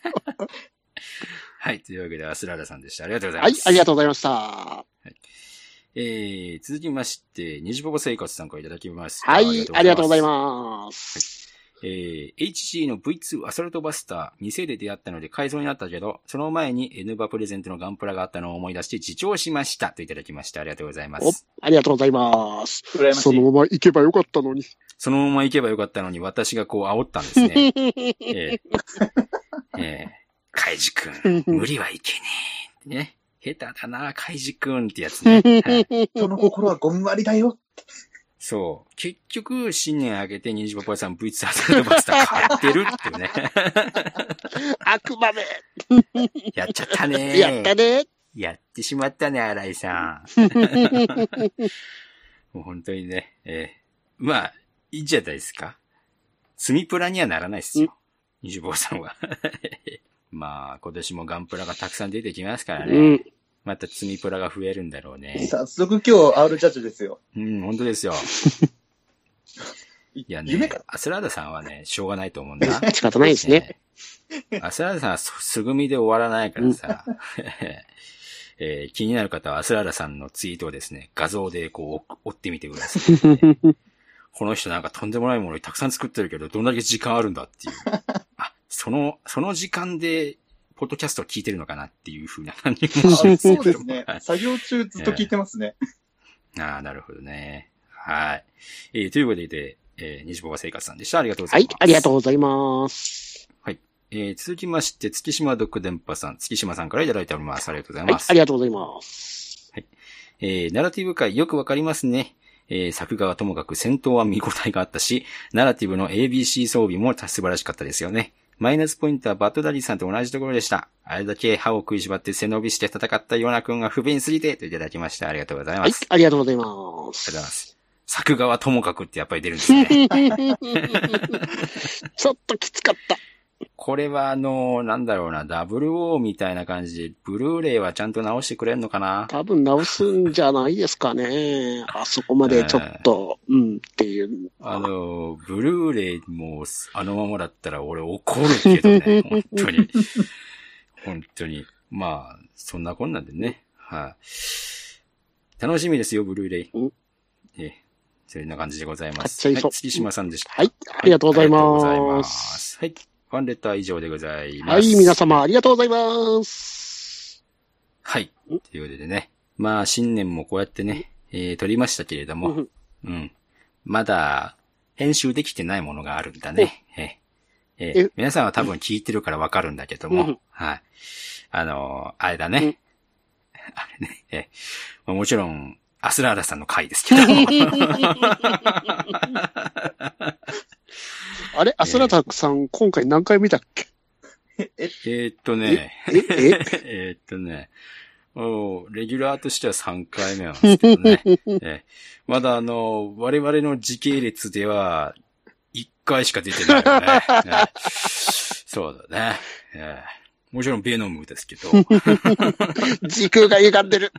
S1: はい。というわけで、アスラーラさんでした。ありがとうございま
S3: い
S1: す。、
S3: ありがとうございました。
S1: えー、続きまして、にじぼぼ生活さんからいただきます。
S3: はい、ありがとうござい
S1: す。
S3: ます。
S1: えー、HG の V2 アサルトバスター、店で出会ったので改造になったけど、その前に N バプレゼントのガンプラがあったのを思い出して自重しました。といただきました。ありがとうございます。
S3: ありがとうございます。そのまま行けばよかったのに。
S1: そのまま行けばよかったのに、私がこう煽ったんですね。えー、えー、カイジ君、無理はいけねえ。ね。下手だな、カイジ君ってやつね。はい
S2: その心はゴム割りだよ。
S1: そう。結局、新年明けて、ニジパパさん V2 アサルトバスター買ってるっていうね。
S3: 悪魔め。
S1: やっちゃったね
S3: やったね。
S1: やってしまったね、新井さん。もう本当にね、えーまあ、いいんじゃないですか。積みプラにはならないですよ。二十坊さんは。まあ、今年もガンプラがたくさん出てきますからね。
S3: うん。
S1: また積みプラが増えるんだろうね。
S2: 早速今日 R ジャッジですよ。
S1: うん、本当ですよ。
S2: い
S1: いや
S2: 夢
S1: ね
S2: か？、
S1: アスラーダさんはね、しょうがないと思うんだ。
S3: 仕方ないですね。
S1: ねアスラーダさんはすすぐみで終わらないからさ、えー気になる方はアスラーダさんのツイートをですね、画像でこう追追ってみてください、この人なんかとんでもないものたくさん作ってるけど、どんだけ時間あるんだっていう。あ、その、その時間で、ポッドキャストを聞いてるのかなっていうふうな感じも
S2: あ
S1: しますけど
S2: そうですね
S1: は。い
S2: 作業中ずっと聞いてますね。
S1: ああ、なるほどね。はい。えーということで、えー、西坊生活さんでした。ありがとうございます。、
S3: はいありがとうございます。
S1: えー続きまして、月島ドッグ電波さん、月島さんからいただいております。ありがとうござい
S3: はい
S1: ます。、
S3: ありがとうございます。
S1: えーナラティブ界よくわかりますね。えー作画はともかく戦闘は見応えがあったし、ナラティブの ABC 装備も素晴らしかったですよね。マイナスポイントはバッドダディさんと同じところでした。あれだけ歯を食いしばって背伸びして戦ったヨナ君が不便すぎて、といただきました。ありがとうござい
S3: はい
S1: ます。、
S3: ありがとうございま
S1: ありがとうござい
S3: す。
S1: ます。作画はともかくってやっぱり出るんですね。
S3: ちょっときつかった。
S1: これはあの、なんだろうな、WO みたいな感じで、ブルーレイはちゃんと直してくれんのかな？
S3: 多分直すんじゃないですかね。あそこまでちょっと、うんっていう。
S1: あの、ブルーレイもあのままだったら俺怒るけどね、本当に。本当に。まあ、そんなこんなんでね。はい、楽しみですよ、ブルーレイ
S3: うん。
S1: ええ、そんな感じでございます。はい、月島さんでした。
S3: はい、ありがとうござい
S1: ありがとうござい
S3: ま。
S1: ますす。はい。ファンレター以上でございます。
S3: はい、皆様ありがとうございます。
S1: はい。ということでね。まあ、新年もこうやってね、えー、撮りましたけれども、
S3: うん
S1: うん。まだ、編集できてないものがあるんだね。えーえ皆さんは多分聞いてるからわかるんだけども、
S3: うん
S1: はい。あのーあれだね。あれね、えもちろん、アスラーダさんの回ですけども。
S3: あれ？アスラタさん、今回何回見たっけ？
S2: え、
S1: えーっとね、
S3: え？え？
S1: え？ーっとね、おレギュラーとしては3回目なんですけどね。えーまだあの、我々の時系列では1回しか出てないよね。えーそうだね、えーもちろんベノムですけど、
S3: 時空が歪んでる。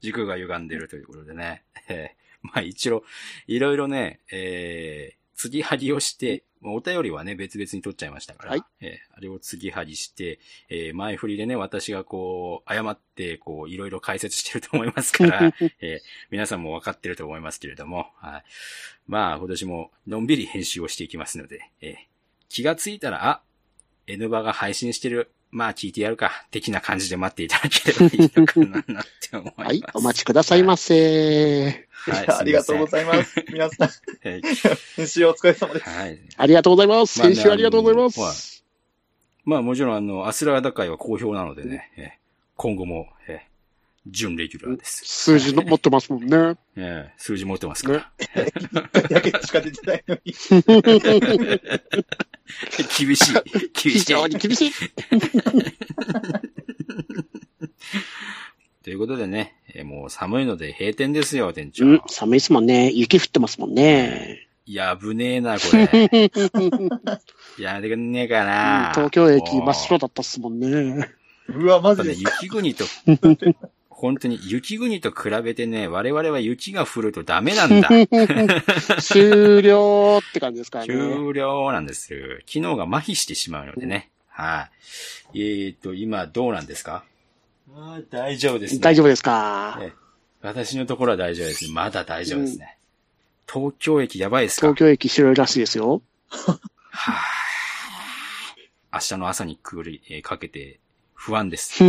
S1: 軸が歪んでるということでね。えーまあ一応、いろいろね、えー、継ぎはぎをして、まあお便りはね、別々に取っちゃいましたから、
S3: はい
S1: えーあれを継ぎはぎして、えー前振りでね、私がこう、誤って、こう、いろいろ解説してると思いますから、えー皆さんも分かってると思いますけれども、はい。まあ、今年ものんびり編集をしていきますので、えー気がついたら、あ、N バが配信してる、まあ聞いてやるか、的な感じで待っていただければいいのかななって思います。
S3: はい、お待ちくださいませ。
S1: はい
S2: ありがとうございます。皆さん、
S1: いはい。
S2: 編集お疲れ様です。
S1: はい。
S3: ありがとうございます。
S1: まあね
S3: 先週ありがとうございま
S1: はい
S3: す。
S1: まあもちろんあの、アスラーダ会は好評なのでね、えー今後も、えー準レギュラーです。
S3: 数字の持ってますもんね。
S1: えー数字持ってますから。
S2: だけしか出てないのに。
S1: 厳しい。厳
S3: 非
S1: しい。
S3: 常に厳しい。
S1: ということでね、えーもう寒いので閉店ですよ、店長。
S3: うん、寒いですもんね。雪降ってますもんね。
S1: いや、危ねえな、これ。やめてくんねえかな。
S3: 東京駅真っ白だったっすもんね。
S2: うわ、マ
S1: やっぱね、
S2: ジで。
S1: 雪国と、本当に雪国と比べてね、我々は雪が降るとダメなんだ。
S3: 終了って感じですからね。
S1: 終了なんですよ。機能が麻痺してしまうのでね。はい。えーと、今どうなんですか？大丈夫ですね。
S3: 大丈夫ですか？
S1: え私のところは大丈夫です。まだ大丈夫ですね。東京駅やばいですか？
S3: 東京駅白いらしいですよ。
S1: はあ明日の朝に来る、えーかけて不安です。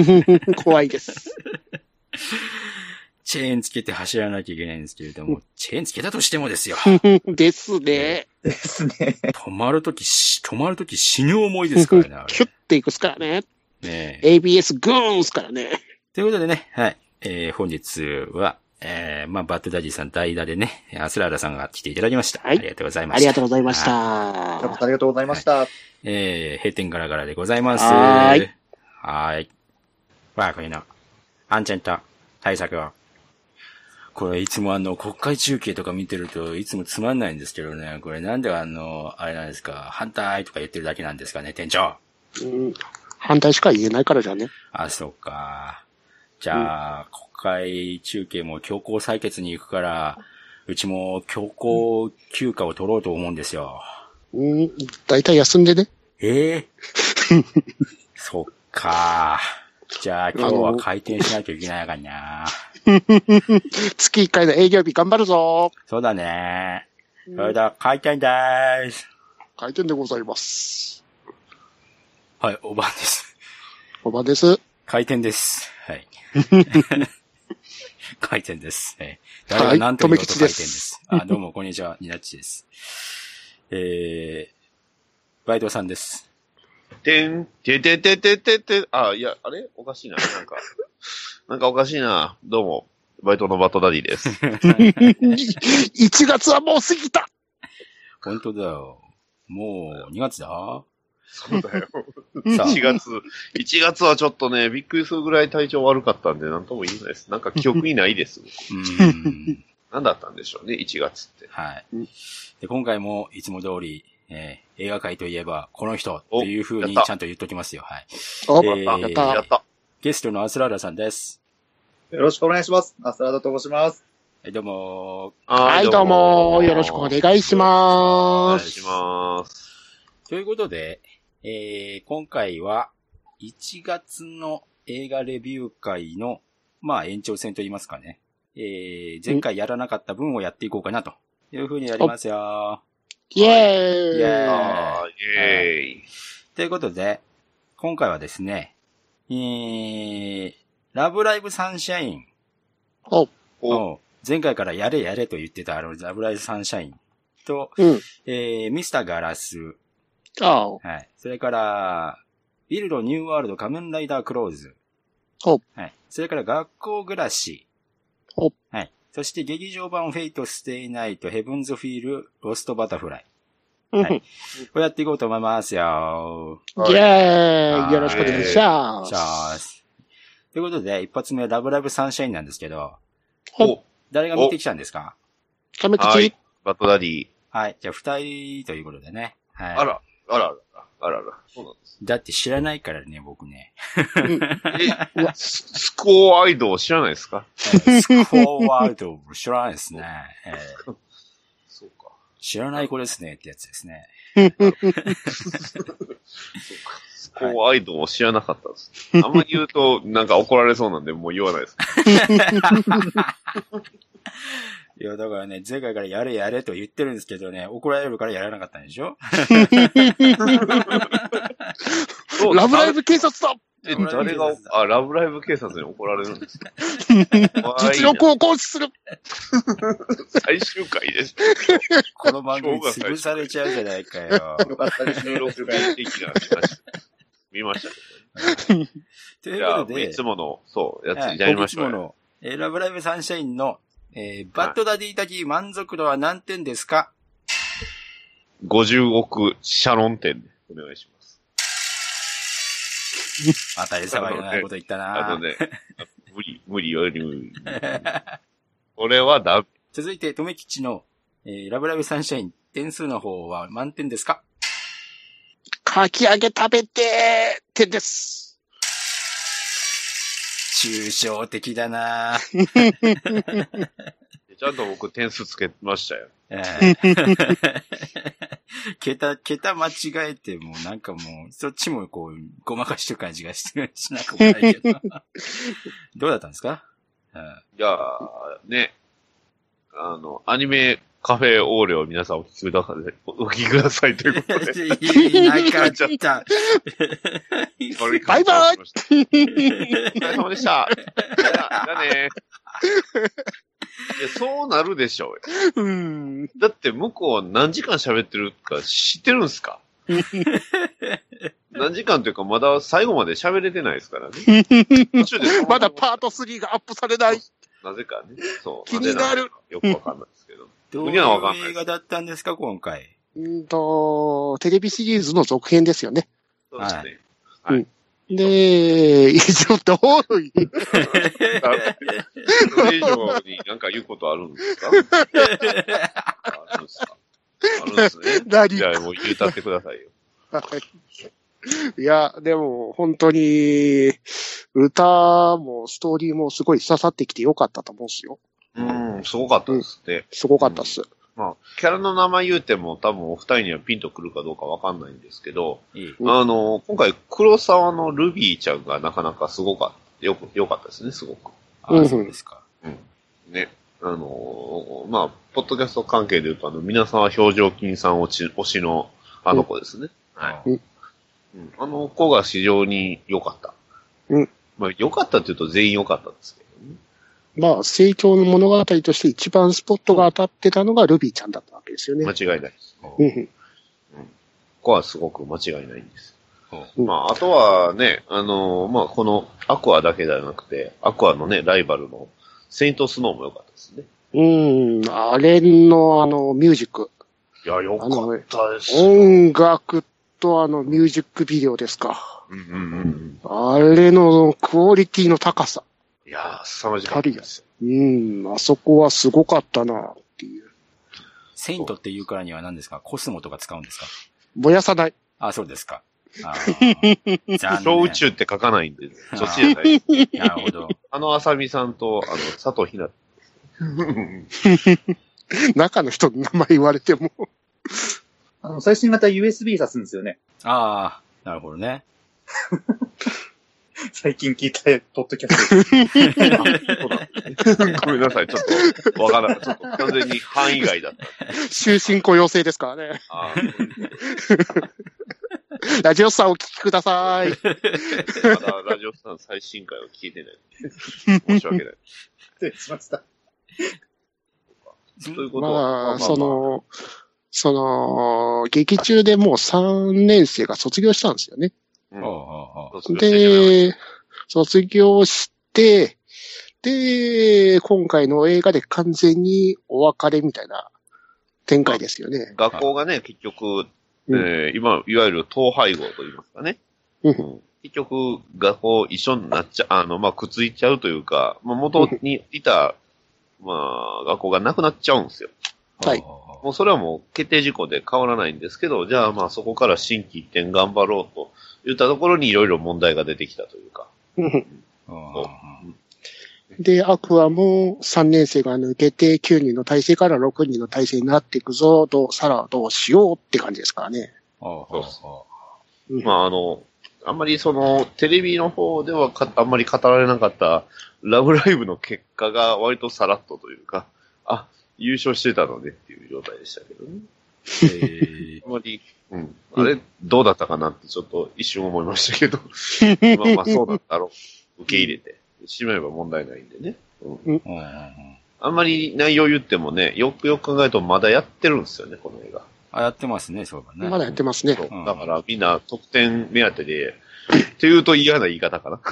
S3: 怖いです。
S1: チェーンつけて走らなきゃいけないんですけれども、チェーンつけたとしてもですよ。
S3: ですね。
S2: ですね。
S1: 止まるときし、止まるとき死ぬ思いですからね、あれ
S3: キュッていくっすからね。
S1: ねえ
S3: ABS グーンっすからね。
S1: ということでね、はい。えー、本日は、えー、まあ、バッドダディさん代打でね、アスラーラさんが来ていただきました。
S3: はい
S1: ありがとうございました。
S3: ありがとうございまし
S1: はい
S3: た。
S2: ありがとうございました。
S1: えー、閉店ガラガラでございます。
S3: はーい。
S1: はーい。我が国の安全と対策を。これいつもあの、国会中継とか見てるといつもつまんないんですけどね。これなんであの、あれなんですか、反対とか言ってるだけなんですかね、店長。
S3: うん反対しか言えないからじゃね。
S1: あ、そうか。じゃあ、国会中継も強行採決に行くから、うちも強行休暇を取ろうと思うんですよ。
S3: うん、だいたい休んでね。
S1: ええ そっか。じゃあ今日は開店しなきゃいけないかな。
S3: 月1回の営業日頑張るぞ。
S1: そうだね。それでは開店でーす。
S3: 開店でございます。
S1: はい、おばんです。
S3: おばです。
S1: 開店です。はい。開店です。はい。誰が何と言おうと開店です。あ、どうも、こんにちは、ニナッチです。えー、バイトさんです。
S4: てん、てててててて、あ、いや、あれ？おかしいな。なんか、なんかおかしいな。どうも、バイトのバットダディです。
S3: 1月はもう過ぎた
S1: 本当だよ。もう、2月だ？
S4: そうだよ。
S1: さあ
S4: 1月、1月はちょっとね、びっくりするぐらい体調悪かったんで、なんとも言えないです。なんか記憶にないです。
S1: うーん。
S4: 何だったんでしょうね、1月って。
S1: はい。で、今回もいつも通り、えー映画界といえば、この人っていう風にちゃんと言っときますよ。はい。
S3: お、
S1: えー
S3: やった
S4: やった。
S1: ゲストのアスラーラさんです。
S2: よろしくお願いします。アスラーダと申します。
S1: はい、どうも
S3: はい、どうも、よろしくお願いし
S4: お
S3: ます。
S4: 願いします。
S1: ということで、えー、今回は、1月の映画レビュー会の、まあ、延長戦と言いますかね。えー、前回やらなかった分をやっていこうかな、という風にやりますよ。
S3: イェーイ
S1: イェーイ。ということで、今回はですね、えー、ラブライブサンシャイン
S3: お、
S4: お、
S1: を前回からやれやれと言ってたあのラブライブサンシャインと、
S3: うん。
S1: えー、ミスターガラス、
S3: あ
S1: はい。それから、ビルドニューワールド仮面ライダークローズ。
S3: お
S1: はい。それからがっこうぐらし。
S3: お
S1: はい。そして劇場版フェイトステイナイトヘブンズフィールロストバタフライ。
S3: うん。
S1: はいこれやっていこうと思いますよ。
S3: イェーイよろしくお願いしま
S1: じゃあ、ということで、一発目はラブライブサンシャインなんですけど、
S4: お、
S1: 誰が見てきたんですか？
S3: す。亀
S4: はい
S3: 吉。。
S4: バットダディ。
S1: はい。じゃあ、二人ということでね。はい。
S4: あら、あらあら、あらあら。そうなんです。
S1: だって知らないからね、僕ね。
S4: え、ススコアアイドル知らないですか？
S1: えースコアワールド知らないですね。えー
S4: そうか。
S1: 知らない子ですねってやつですね。
S4: スコアアイドルを知らなかったです。あんまり言うと、なんか怒られそうなんで、もう言わないです。
S1: いや、だからね、前回からやれやれと言ってるんですけどね、怒られるからやらなかったんでしょ？
S3: ラブライブ警察だ
S4: え、誰が、あ、ラブライブ警察に怒られるんですか
S3: 実力を行使する
S4: 最終回です。
S1: この番組潰されちゃうじゃないかよ。
S2: よかったですね。
S4: 収録的な話見ましたけどね。
S1: とい
S4: いうや
S1: ことで、
S4: いつもの、そう、やつ
S1: はい
S4: やりましょうよ。
S1: いつもの、えーラブライブサンシャインの、えーバッドダディ的満足度は何点ですか、
S4: 50億シャロン店でお願いします。
S1: 当たり障りのないこと言ったな
S4: あのね、無理、無理より無理。これはダメ。
S1: 続いて、とめきちの、えーラブライブサンシャイン点数の方は満点ですか？
S3: かき揚げ食べてー点です。
S1: 抽象的だな。
S4: ちゃんと僕点数つけましたよ。
S1: えー 桁、桁間違えても、なんかもう、そっちもこう、ごまかしてる感じがしなくもないけど。どうだったんですか？うん
S4: じゃあ、ね、あの、アニメカフェオーレを皆さんお聞きください、お聞きくださいということで。
S1: いなかった。
S3: バイバイ
S4: お疲れ様でした。じゃあじゃあね。いや、そうなるでしょうよ。
S3: うん。
S4: だって向こう何時間喋ってるか知ってるんすか？何時間というかまだ最後まで喋れてないですからね。
S3: まだパート3がアップされない。
S4: なぜかね。そう。
S3: 気になる
S4: よくわかんないですけど。
S1: どうい
S4: にはわかんないう
S1: 映画だったんですか、今回？
S3: うんと、テレビシリーズの続編ですよね。
S4: そうですね。
S3: で、以上通り。
S4: それ以上に何か言うことあるんですか？あるんですか？あるんですね。
S3: 何？
S4: じゃあもう言うたってくださいよ。
S3: いや、でも、本当に、歌もストーリーもすごい刺さってきてよかったと思うんですよ。
S4: うん、すごかったですね。
S3: すごかったっす。
S4: まあ、キャラの名前言うても多分お二人にはピンとくるかどうかわかんないんですけど、あの、今回黒沢のルビーちゃんがなかなかすごかった。よく、よかったですね、すごく。
S1: あ、そうですか。
S4: ね。あのまあ、ポッドキャスト関係で言うと、あの、皆さんは表情筋さん推し推しのあの子ですね。はい。
S1: い。
S4: うんあの子が非常に良かった。
S3: うん。
S4: まあ、良かったって言うと全員良かったんですけどね。
S3: まあ、成長の物語として一番スポットが当たってたのがルビーちゃんだったわけですよね
S4: 間。違いないです。こ
S3: うん
S4: こはすごく間違いないんです。
S3: うん
S4: まあ、あとはね、あのまあ、このアクアだけではなくて、アクアのね、ライバルのセイントスノーも良かったですね。
S3: うん、あれのあの、ミュージック。
S4: いや、良かったです。
S3: 音楽とあの、ミュージックビデオですか。
S4: うんうんうんうん。
S3: あれのクオリティの高さ。
S4: いやー、凄まじかったですよ。
S3: うん、あそこはすごかったな、っていう。
S1: セイントっていうからには何ですか？コスモとか使うんですか？
S3: 燃やさない。
S1: あ、そうですか。あ
S4: 小宇
S1: 念。
S4: 宙って書かないんで、そっちじゃない。
S1: なるほど。
S4: あの、あさみさんと、あの、佐藤ひな。
S3: 中の人の名前言われても。
S2: あの、最新型 USB 挿すんですよね。
S1: ああ、なるほどね。
S2: 最近聞いたポッドキャスト。
S4: ごめんなさい、ちょっと、わからない。ちょっと完全に範囲外だった。
S3: 終身雇用制ですからね。ラジオさんお聞きください。
S4: まだラジオさん最新回を聞いてない。申し訳ない。
S2: 失礼しました。
S4: ということは、
S3: まあ、そ、の、その、劇中でもう3年生が卒業したんですよね。で、卒業して、で、今回の映画で完全にお別れみたいな展開ですよね。
S4: 学校がね、結局、
S3: うん。
S4: えー今、いわゆる統廃合と言いますかね。
S3: うん。
S4: 結局、学校一緒になっちゃ、あの、まあ、くっついちゃうというか、まあ、元にいた、まあ、学校がなくなっちゃうんですよ。
S3: はい。
S4: もうそれはもう決定事項で変わらないんですけど、じゃあまあそこから新規一点頑張ろうと言ったところにいろいろ問題が出てきたというか。
S3: で、アクアも3年生が抜けて9人の体制から6人の体制になっていくぞ、どう、さらどうしようって感じですからね。
S1: おうおう
S4: まああの、あんまりその、テレビの方ではかあんまり語られなかった、ラブライブの結果が割とさらっとというか、あ、優勝してたのでっていう状態でしたけどね。
S1: え
S4: あまり、うん。あれ、どうだったかなってちょっと一瞬思いましたけど。まあまあそうなんだろう。受け入れて。しまえば問題ないんでね。うん、
S1: ーうんうんうん
S4: あんまり内容言ってもね、よくよく考えるとまだやってるんですよね、この映画。
S1: あ、やってますね、そうだね。
S3: まだやってますね。
S4: そう
S1: うん
S4: だからみんな得点目当てで、っていうと嫌な言い方かな。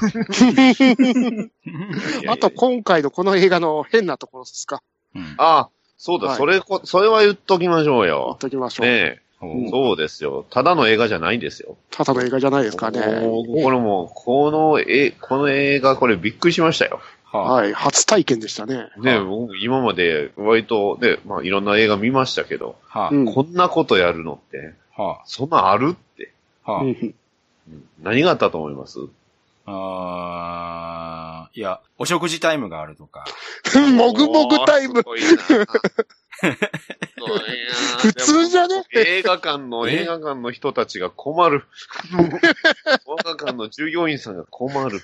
S3: あと、今回のこの映画の変なところですか？
S1: うん
S4: ああ、そうだ、
S3: はい
S4: それこ、それは言っときましょう
S3: 言っ
S4: よ。
S3: ときましょう。
S4: ねえ、
S1: うん
S4: そうですよ。ただの映画じゃないんですよ。
S3: ただの映画じゃないですかね。
S4: もうこれもう、この絵、この映画、これびっくりしましたよ。
S1: は
S3: い。初体験でしたね。
S4: ね、
S1: はい
S4: 僕今まで割と、ね、まあいろんな映画見ましたけど、
S1: は
S3: うん。
S4: こんなことやるのって、
S1: あ、は
S4: そんなんあるって、
S1: あ、は
S3: うん
S4: うん何があったと思います？
S1: あ。いや、お食事タイムがあるとか。
S3: もぐもぐタイム 普通じゃね？
S4: 映画館の、
S1: え
S4: 映画館の人たちが困る。映画館の従業員さんが困る。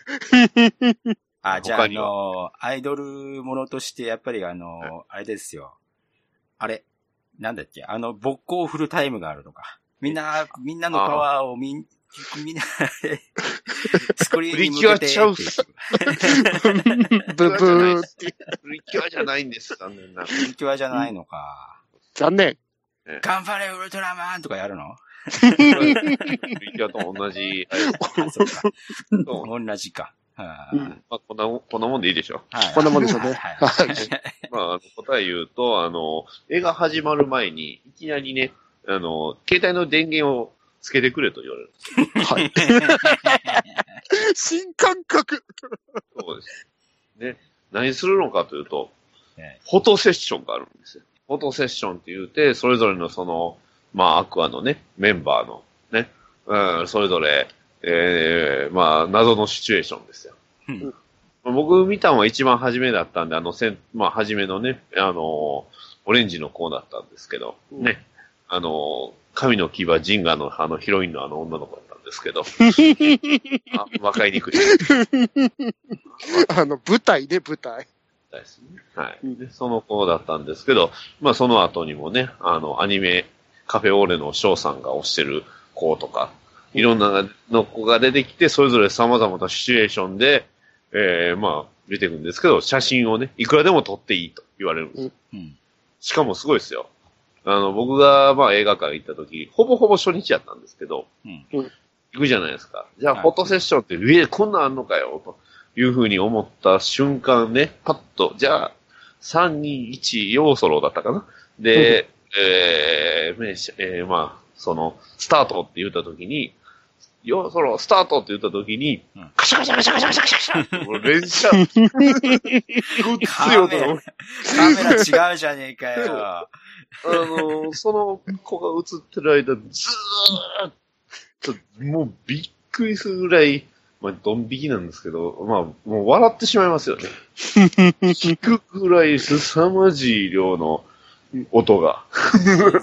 S1: あ、じゃあ、あの、アイドルものとして、やっぱりあの、あれですよ。あれ、なんだっけ、あの、勃興フルタイムがあるとか。みんな、みんなのパワーをみん、みんな、スクリーンに向けて。
S4: プリキュアちゃうっす。
S3: ブブーって。
S4: プリキュアじゃないんです、残念な。
S1: プリキュアじゃないのか。
S3: 残念。
S1: 頑張れウルトラマンとかやるの？
S4: プリキュアと同じ、
S1: 同じか。
S4: まあ、こんな、こんなもんでいいでしょ。
S1: はい。
S3: こんなもんでしょうね。
S1: はい
S3: はい。
S4: まあ答え言うと、あの、映画始まる前に、いきなりね、あの、携帯の電源をつけてくれと言われるんですよ。
S3: はい。新感覚。
S4: そうです。ね。何するのかというと
S1: ね、
S4: フォトセッションがあるんですよ。フォトセッションって言うて、それぞれのその、まあ、アクアのね、メンバーのね、うん、それぞれ、ええまあ、謎のシチュエーションですよ。
S1: うん
S4: 僕見たのは一番初めだったんで、あの、せんまあ、初めのね、あの、オレンジの子だったんですけど、
S3: うん
S4: ね、あの、神の牙ジンガのあのヒロインのあの女の子だったんですけど、あ、わかりにくい。
S3: あの、舞台ね、舞台。
S4: ですね。はい。
S3: うん
S4: で、その子だったんですけど、まあその後にもね、あの、アニメ、カフェオーレの翔さんが推してる子とか、いろんなの子が出てきて、それぞれ様々なシチュエーションで、えー、まあ、出てくるんですけど、写真をね、いくらでも撮っていいと言われるんですよ。
S1: うん
S4: しかもすごいですよ。あの、僕が、まあ映画館行った時、ほぼほぼ初日やったんですけど、
S1: うん
S4: 行くじゃないですか。じゃあ、
S1: はい
S4: フォトセッションって、え、こんなんあんのかよ、というふうに思った瞬間ね、パッと、じゃあ、3、2、1、ヨーソロだったかなで、えー、めしえーまあ、その、スタートって言った時に、ヨーソロ、スタートって言った時に、
S1: うん
S4: カシャカシャカシャカシャカシャカシャってもう連射、ごっつい音が
S1: カメラ違うじゃねえかよ。
S4: あの、その子が映ってる間、ずーっと、もうびっくりするぐらい、まあ、ドン引きなんですけど、まあ、もう笑ってしまいますよね。聞くぐらい凄まじい量の音が。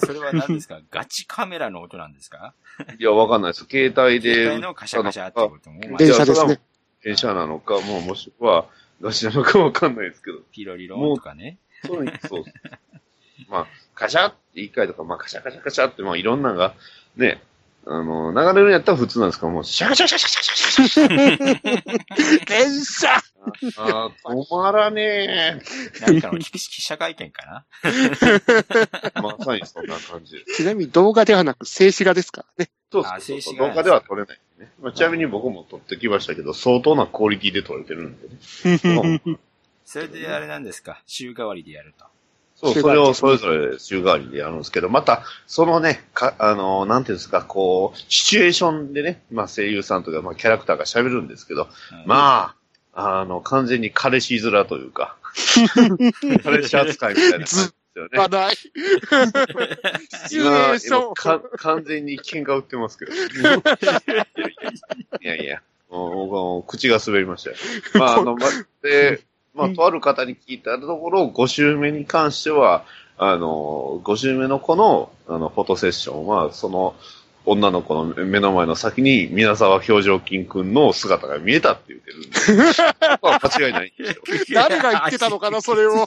S1: それは何ですか？ガチカメラの音なんですか？
S4: いや、わかんないです。携帯で。
S1: 携帯のカシャカシャっていうことも、まあ
S3: 電車ですね。
S4: 電車なのか、もうもしくは、ガチなのかわかんないですけど。
S1: ピロリロンとかね。
S4: そうそう。まあ、カシャって一回とか、まあ、カシャカシャカシャって、まあ、いろんなのが、ね、あの、流れるんやったら普通なんですけど、もう、シャカシャカシャカシャカシャカシャ
S3: 電車
S4: あー止まらね
S1: 何かの記記者会見かな。
S4: まさにそんな感じ。
S3: ちなみに動画ではなく静止画ですからね。
S4: そうそうそう動画では撮れないね。まあ、ちなみに僕も撮ってきましたけど、相当なクオリティで撮れてるんでね。
S1: それであれなんですか週替わりでやると。
S4: そう、それをそれぞれ週替わりでやるんですけど、また、そのね、か、あの、なんていうんですか、こう、シチュエーションでね、まあ声優さんとか、まあキャラクターが喋るんですけど、
S1: うん
S4: まあ、あの、完全に彼氏面というか、彼氏扱いみたいな感じですよね。
S3: まない。シチュエーション。
S4: 完全に喧嘩売ってますけど。いやいや、もう口が滑りましたよ。まあ、あの、ま、で、まあ、とある方に聞いたところ、5週目に関しては、あの、5週目の子の、あの、フォトセッションは、その、女の子の目の前の先に、宮沢表情筋くんの姿が見えたって言ってるんで、まあ間違いないんで。
S3: 誰が言ってたのかな、それを。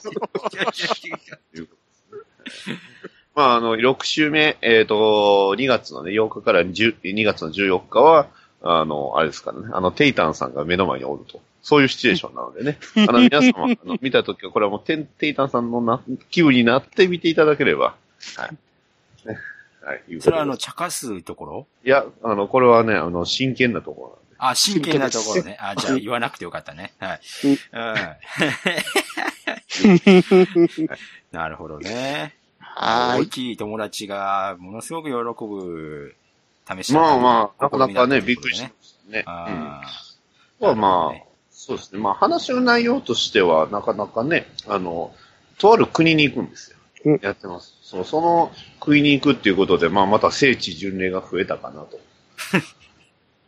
S4: まあ、あの、6週目、えっ、と、2月のね、8日から10 2月の14日は、あの、あれですからね、あの、テイタンさんが目の前におると。そういうシチュエーションなのでね。あの、皆様、あの見たときは、これはもうテン、テイタンさんのな気分になって見ていただければ。はい。ね。はい。
S1: それはあの、茶化すところ？
S4: いや、あの、これはね、あの、真剣なところ
S1: あ、真剣なところね。あ、じゃあ言わなくてよかったね。はい。うん。なるほどね。
S3: はーい。
S1: 大きい友達がものすごく喜ぶ試し
S4: なんで。まあまあ、なかなかね、びっくりし
S1: ね
S4: ま。したね。うん。
S1: あ
S4: まあまあそうですね。まあ話の内容としては、なかなかね、あの、とある国に行くんですよ。
S3: うん
S4: やってます。そう、その国に行くっていうことで、まあまた聖地巡礼が増えたかなと。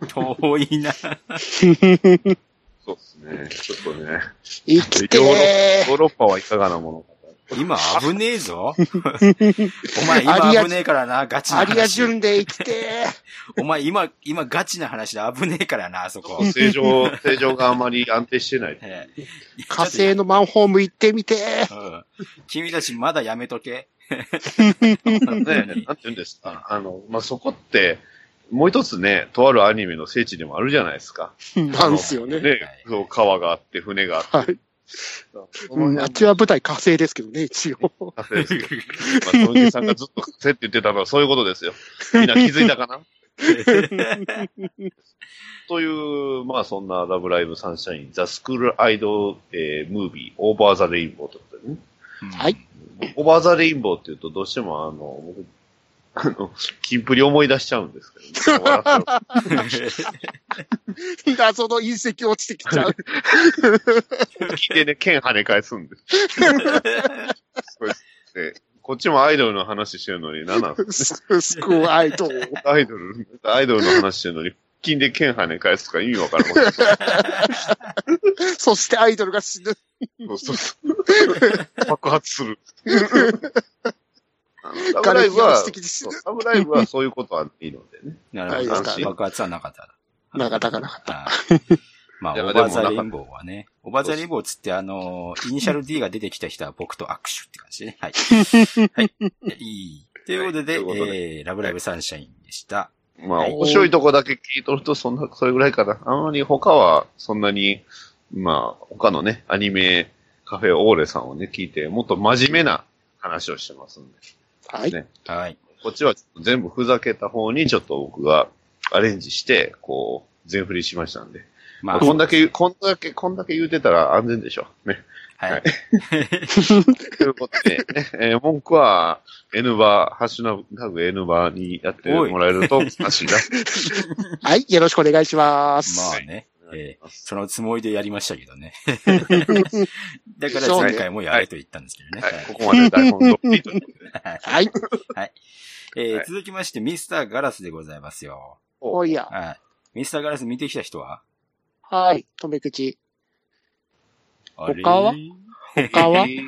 S1: あ、遠いな。
S4: そうですね。ちょっとね。ヨーロッ
S3: ー
S4: ヨーロッパはいかがなものかと。
S1: 今危ねえぞ。お前今危ねえからな、ガチな
S3: アリア
S1: 話。
S3: 巡礼生きて
S1: お前今、今ガチな話で危ねえからな、あそこ。
S4: 正常、正常があまり安定してない。
S1: ええ
S3: ー火星のマンホーム行ってみてー
S1: うん君たちまだやめとけ。
S4: ね、なんて言うんですか。あの、まあ、そこって、もう一つね、とあるアニメの聖地でもあるじゃないですか。
S3: なんすよね。
S4: ね、そう川があって、船があって。
S3: はい。うん、あっちは舞台火星ですけどね、一応。
S4: 火星ですけど。まあ、トムキさんがずっと火星って言ってたのはそういうことですよ。みんな気づいたかな？という、まあそんなラブライブサンシャイン、ザ・スクール・アイドル、えームービー、オーバー・ザ・レインボーということでね。
S3: はい。
S4: オーバー・ザ・レインボーって言うとどうしてもあの、僕、あの、キンプリ思い出しちゃうんですけど、ね、
S3: 謎の隕石落ちてきちゃう。
S4: 聞いてね、剣跳ね返すんです。そうですねこっちもアイドルの話してるのに、何なんですか
S3: ススクールアイドル。
S4: アイドル、アイドルの話してるのに、腹筋で剣跳ね返すとか意味わからん。
S3: そしてアイドルが死ぬ。
S4: そうそうそう。爆発する。ラブライブは、ラブライブはそういうことはいいのでね。
S1: なるほど。爆発はなかった。
S3: なかなかなかった。
S1: はいまあ、オーバーザレインボーはね、オーバーザレインボーつってあの、イニシャル D が出てきた人は僕と握手って感じでね。はい。はい。いい。ということで、えー、ラブライブサンシャインでした。
S4: まあ、
S1: はい
S4: 面白いとこだけ聞いとると、そんな、それぐらいかな。あんまり他は、そんなに、まあ、他のね、アニメ、カフェオーレさんをね、聞いて、もっと真面目な話をしてますんで。
S3: はい。
S4: ね
S1: はい。
S4: こっちは全部ふざけた方にちょっと僕がアレンジして、こう、全振りしましたんで。
S1: まあ、
S4: こんだけ言う、こんだけ、こんだけ言うてたら安全でしょ。ね。
S1: はい。
S4: ということで、ね、えー文句は N バー、ハッシュタグ N バーにやってもらえると、マシだ。
S3: はい。よろしくお願いします。
S1: まあね、えーそのつもりでやりましたけどね。だから前回もやれと言ったんですけどね。
S4: はい、ここまで台本。
S1: はい。
S3: はい。
S1: えー
S4: はい
S1: 続きまして、ミスターガラスでございますよ。
S3: おいや。
S1: はい。ミスターガラス見てきた人は？
S3: はい。とめくち。
S1: あれ？
S3: 他は？他は？
S4: えー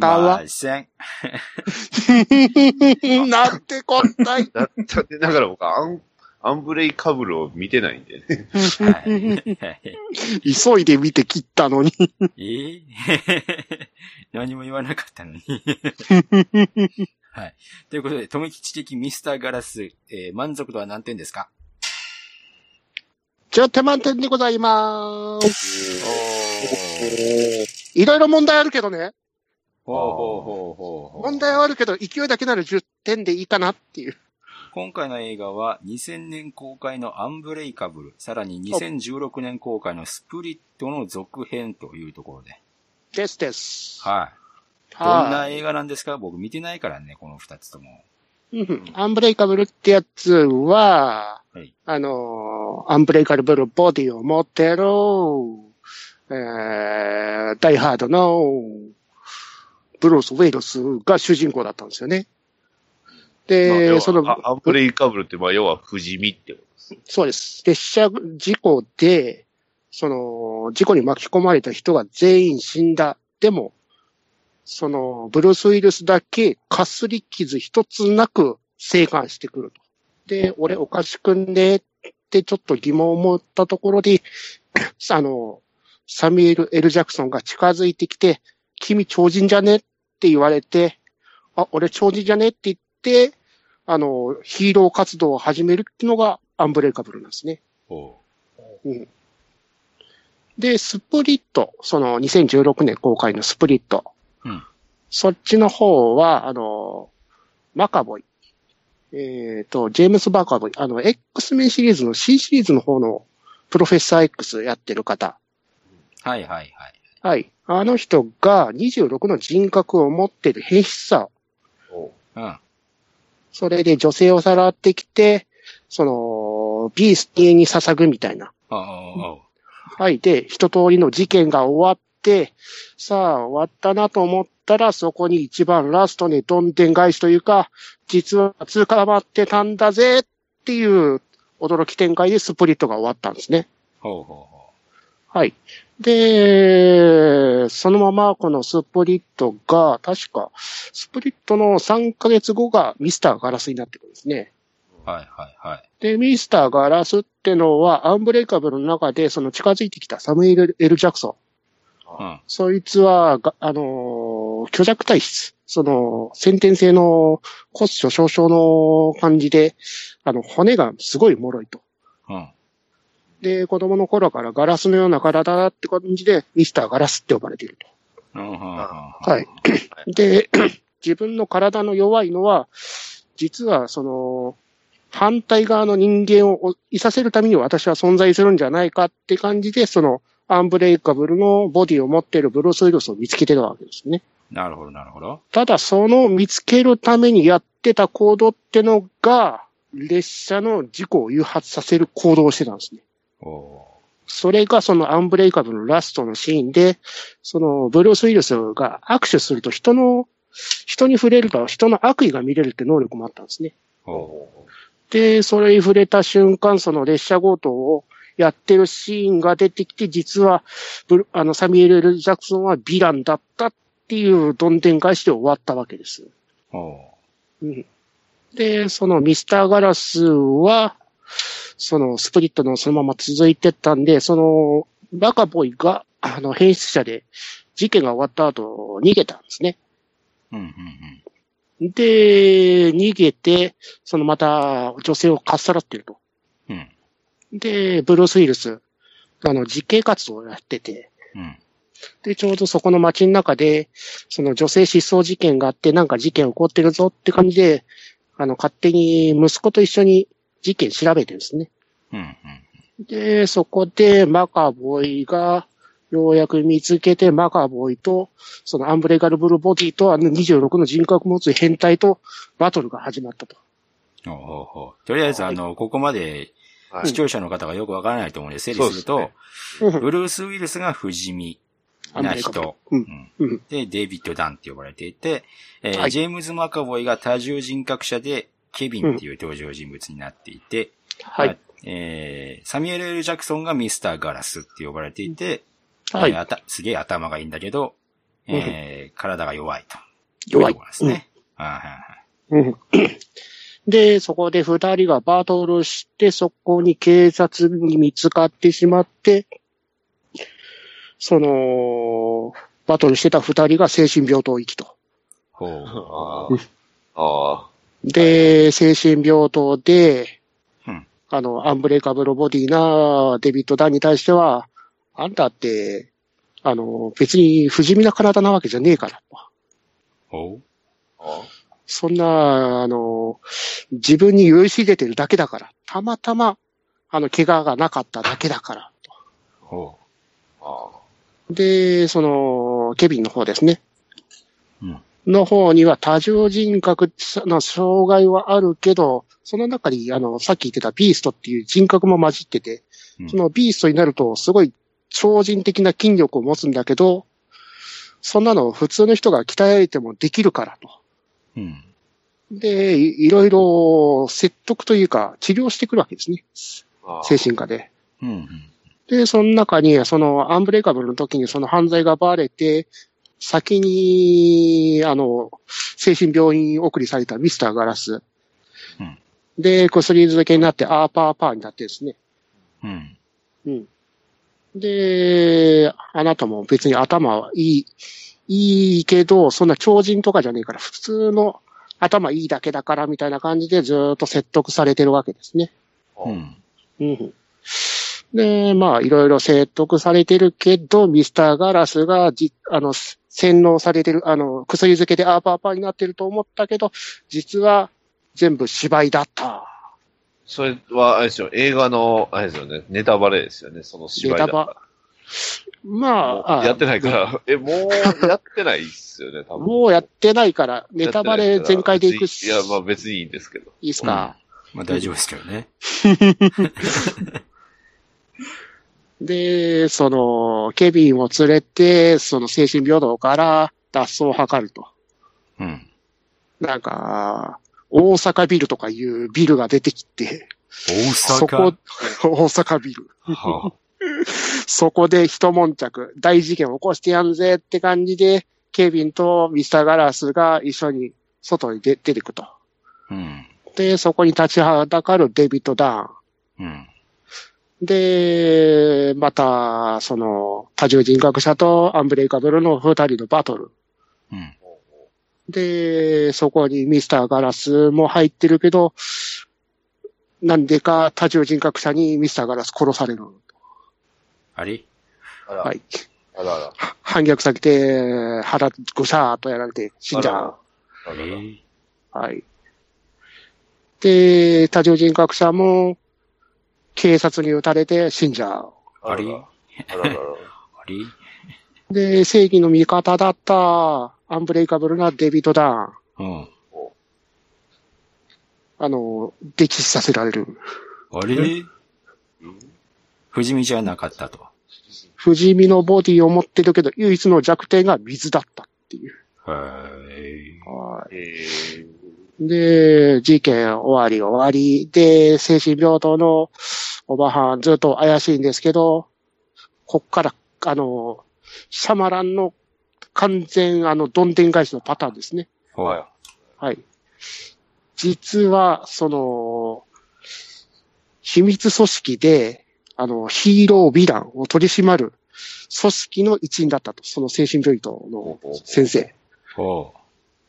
S3: 他は？
S1: 今せん。
S3: なんてこったい。
S4: だって、だから僕アン、アンブレイカブルを見てないんでね。
S1: はいはい
S3: 急いで見て切ったのに。
S1: え？ー 何も言わなかったのに。はい。ということで、富吉的ミスターガラス、えー満足度は何点ですか
S3: ？10点満点でございます。
S1: お
S3: いろいろ問題あるけどね。
S1: ほうほうほうほうほう
S3: 問題はあるけど、勢いだけなら10点でいいかなっていう。
S1: 今回の映画は2000年公開のアンブレイカブル、さらに2016年公開のスプリットの続編というところで。
S3: ですです。
S1: はい。どんな
S3: は
S1: 映画なんですか？僕見てないからね、この二つとも。
S3: い。うんアンブレイカブルってやつは、
S1: はい
S3: あのーアンブレイカブルボディを持ってる、えー、ダイハードのブルース・ウェイルスが主人公だったんですよね。
S4: まあ
S3: で、
S4: 要は
S3: その、
S4: あアンブレイカブルって、まあ、要は不死身ってことです。
S3: そうです。列車事故で、その、事故に巻き込まれた人が全員死んだ。でも、その、ブルース・ウィルスだけ、かすり傷一つなく生還してくると。で、俺おかしくんねってちょっと疑問を持ったところで、あの、サミュエル・エル・ジャクソンが近づいてきて、君超人じゃね？って言われて、あ、俺超人じゃね？って言って、あの、ヒーロー活動を始めるっていうのがアンブレイカブルなんですね。
S1: ほ
S3: うん。で、スプリット、その2016年公開のスプリット。
S1: うん
S3: そっちの方は、あの、マカボイ。えっ、と、ジェームス・バカボイ。あの、X メンシリーズの C シリーズの方のプロフェッサー X やってる方。
S1: う。はいはいはい。
S3: はい。あの人が26の人格を持ってる変質者。
S4: お
S1: うん。
S3: それで女性をさらってきて、その、ビースティに捧ぐみたいな。
S1: ああ、
S3: はい。で、一通りの事件が終わって、さあ、終わったなと思ったら、そこに一番ラストにどんでん返しというか、実は通過まってたんだぜっていう驚き展開でスプリットが終わったんですね。
S1: ほうほうほ
S3: はい。で、そのままこのスプリットが、確か、スプリットの3ヶ月後がミスターガラスになってくるんですね。
S1: う。はいはいはい。
S3: で、ミスターガラスってのは、アンブレイカブルの中で、その近づいてきたサムエル・エル・ジャクソン。
S1: うん。
S3: そいつは、があのー虚弱体質。その、先天性の骨粗鬆症の感じで、あの、骨がすごい脆いと。
S1: うん。
S3: で、子供の頃からガラスのような体だって感じで、ミスターガラスって呼ばれていると。
S1: はい
S3: で、自分の体の弱いのは、実はその、反対側の人間をいさせるために私は存在するんじゃないかって感じで、その、アンブレイカブルのボディを持っているブルース・ウィルスを見つけてたわけですね。
S1: なるほどなるほど。
S3: ただ、その見つけるためにやってた行動ってのが、列車の事故を誘発させる行動をしてたんですね。
S1: お
S3: それがそのアンブレイカブルのラストのシーンで、そのブルース・ウィルスが握手すると人の、人に触れると人の悪意が見れるって能力もあったんですね。で、それに触れた瞬間、その列車強盗をやってるシーンが出てきて、実はブル、あの、サミュエル・ジャクソンはヴィランだったっていうどんでん返しで終わったわけです。うんで、そのミスターガラスは、そのスプリットのそのまま続いてったんで、そのバカボーイが、あの、変質者で事件が終わった後逃げたんですね。
S1: ーうんうんうん。
S3: で、逃げて、そのまた女性をかっさらってると。
S1: うん。
S3: で、ブルース・ウィルス、あの、実刑活動をやってて、
S1: うん。
S3: で、ちょうどそこの街の中で、その女性失踪事件があって、なんか事件起こってるぞって感じで、あの、勝手に息子と一緒に事件調べてるんですね。
S1: うんうん。
S3: で、そこでマカボーイが、ようやく見つけて、マカボーイと、そのアンブレガルブルボディと、あの26の人格を持つ変態とバトルが始まったと。
S1: おうおうとりあえず、あの、ここまで
S4: はい
S1: 視聴者の方がよくわからないと思うんで、整理すると、
S3: うん。
S1: ブルース・ウィルスが不死身な人。で、デイビッド・ダンって呼ばれていて、ジェームズ・マカボイが多重人格者で、ケビンっていう登場人物になっていて、
S3: はい。
S1: えーサミュエル・エル・ジャクソンがミスター・ガラスって呼ばれていて、
S3: はい。
S1: えーあたすげえ頭がいいんだけど、えー体が弱いと。
S3: 弱い。
S1: ですね。はいはいはい。
S3: うんで、そこで二人がバトルして、そこに警察に見つかってしまって、その、バトルしてた二人が精神病棟行きと。
S1: ほう。
S4: あーあ
S3: で、精神病棟で、
S1: うん
S3: あの、アンブレイカブルボディなデビッド・ダンに対しては、あんたって、あの、別に不死身な体なわけじゃねえから。
S1: ほう。
S4: ーあ
S3: そんな、あの、自分に酔いしれてるだけだから。たまたま、あの、怪我がなかっただけだから。で、その、ケビンの方ですね。
S1: うん
S3: の方には多重人格の障害はあるけど、その中に、あの、さっき言ってたビーストっていう人格も混じってて、
S1: うん
S3: そのビーストになると、すごい超人的な筋力を持つんだけど、そんなの普通の人が鍛えてもできるからと。
S1: う。うん。
S3: で、いいろいろ説得というか治療してくるわけですね。
S4: あ
S3: 精神科で。
S1: うんうん。
S3: で、その中に、そのアンブレイカブルの時にその犯罪がバレて、先に、あの、精神病院送りされたミスターガラス。
S1: うん
S3: で、薬漬けになって、アーパーパーになってですね。
S1: うん。
S3: うん。で、あなたも別に頭はいい、いいけど、そんな超人とかじゃねえから、普通の頭いいだけだからみたいな感じでずーっと説得されてるわけですね。
S1: うん。
S3: うん。で、まあ、いろいろ説得されてるけど、ミスターガラスがじ、あの、洗脳されてる、あの、薬漬けでアーパーパーになってると思ったけど、実は全部芝居だった。
S4: それは、あれですよ、映画の、あれですよね、ネタバレですよね、その芝居だ
S3: ネタバま
S4: も
S3: あ、
S4: やってないから、え、もうやってないっすよね、多分。
S3: もうやってないから、ネタバレ全開でいくし、
S4: いや、まあ別にいいんですけど。
S3: いいっすか？
S1: まあ大丈夫ですけどね。
S3: で、その、ケビンを連れて、その精神平等から脱走を図ると。
S1: うん。
S3: なんか、大阪ビルとかいうビルが出てきて、
S1: 大
S3: そこ
S1: 阪、
S3: 大阪ビル。
S1: は
S3: そこで一悶着、大事件を起こしてやんぜって感じで、ケビンとミスターガラスが一緒に外に出出てくと。
S1: あ、うん。
S3: で、そこに立ちはだかるデビッド・ダーン。
S1: うん。
S3: で、また、その、多重人格者とアンブレイカブルの二人のバトル。
S1: うん。
S3: で、そこにミスターガラスも入ってるけど、なんでか多重人格者にミスターガラス殺される。
S1: あれ？
S4: あら、
S3: はい。
S4: あらあら。
S3: 反逆されて、腹ぐさーっとやられて死んじゃう。
S4: あら
S1: えー
S3: はい。で、多重人格者も警察に撃たれて死んじゃう。
S1: あれ？
S4: あらあら あ
S1: れ？
S3: で、正義の味方だったアンブレイカブルなデビッド・ダーン。
S1: うん。
S3: あの、溺死させられる。
S1: あれ？不死身じゃなかったと。
S3: 不死身のボディを持ってるけど、唯一の弱点が水だったっていう。
S1: へ
S3: は
S4: えー、
S3: い。で、事件終わり終わり。で、精神病棟のおばはんずっと怪しいんですけど、こっから、あの、シャマランの完全、あの、どんでん返しのパターンですね。
S1: ー
S4: はい。
S3: はい。実は、その、秘密組織で、あの、ヒーロー、ヴィランを取り締まる組織の一員だったと。その精神病院の先生。
S1: ほ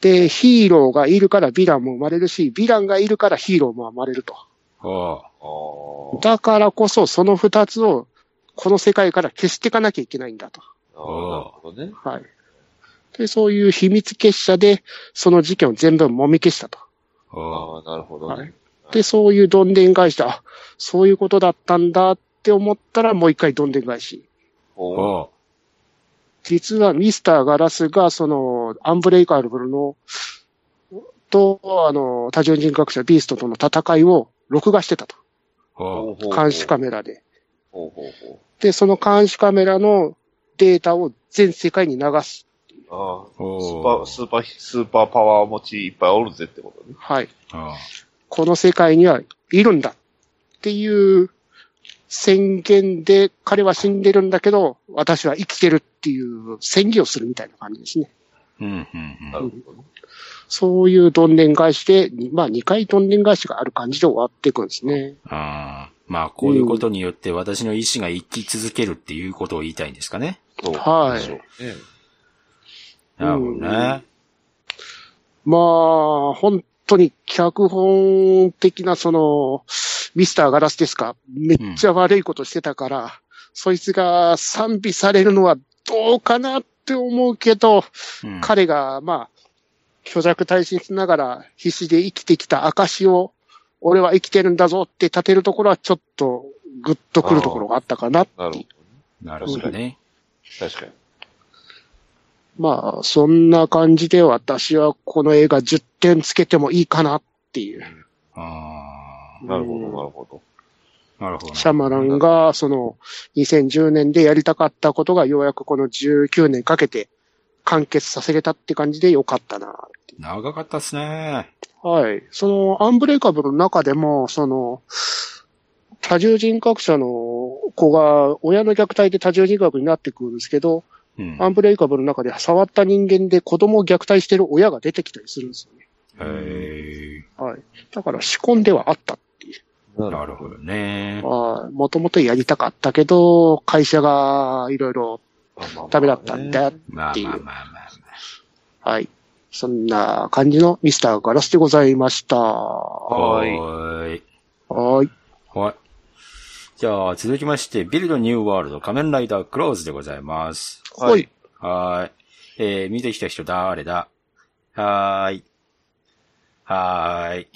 S3: で、ヒーローがいるからヴィランも生まれるし、ヴィランがいるからヒーローも生まれると。だからこそ、その二つを、この世界から消していかなきゃいけないんだと。
S4: なるほどね。
S3: はい。で、そういう秘密結社で、その事件を全部揉み消したと。
S4: ああ、なるほど
S3: は
S4: ね
S3: い。で、そういうどんでん返しで、あ、そういうことだったんだって思ったら、もう一回どんでん返し。実はミスターガラスが、その、アンブレイカーブルの、と、あの、多重人格者ビーストとの戦いを録画してたと。監視カメラで。で、その監視カメラのデータを全世界に流す。
S4: う。ああ、ス
S1: おー
S4: ーパー、スーパー、スーパーパワー持ちいっぱいおるぜってことね。
S3: はい。
S1: う。
S3: この世界にはいるんだっていう宣言で、彼は死んでるんだけど、私は生きてるっていう宣言をするみたいな感じですね。
S1: うん、うん、
S4: な
S1: うん。
S3: そういうどんでん返しで、にまあ2回どんでん返しがある感じで終わっていくんですね。
S1: ああ。まあ、こういうことによって私の意志が生き続けるっていうことを言いたいんですかね。
S4: そう
S3: はい。
S1: なるほどね。
S3: まあ、本当に脚本的なその、ミスターガラスですか？めっちゃ悪いことしてたから、そいつが賛美されるのはどうかなって思うけど、
S1: うん。
S3: 彼が、まあ、虚弱体質ながら必死で生きてきた証を、俺は生きてるんだぞって立てるところはちょっとグッとくるところがあったかな。
S4: なるほどね。
S1: なるほどね。
S4: 確かに。
S3: まあ、そんな感じで私はこの映画10点つけてもいいかなっていう。
S1: あ
S4: なるほど、
S3: うん
S4: なるほど。
S1: あ。なるほど。
S3: シャマランが、その、2010年でやりたかったことがようやくこの19年かけて完結させれたって感じでよかったな。
S1: 長かったっすね。
S3: はい。その、アンブレイカブルの中でも、その、多重人格者の子が親の虐待で多重人格になってくるんですけど、
S1: うん。
S3: アンブレイカブルの中で触った人間で子供を虐待してる親が出てきたりするんですよね。
S1: へ
S3: はい。だから仕込んではあったっていう。
S1: え。なるほどね。
S3: はあ、もともとやりたかったけど、会社がいろいろダメだったんだ。
S1: まあ
S3: っていう
S1: まあまあまあま
S3: はい。そんな感じのミスターガラスでございました。
S1: あ。
S3: は
S1: はーい。
S3: ーい。
S1: はい。じゃあ、続きまして、ビルドニューワールド仮面ライダークローズでございます。
S4: はい。
S1: はーい。えー、見てきた人誰だ？はーい。はーい。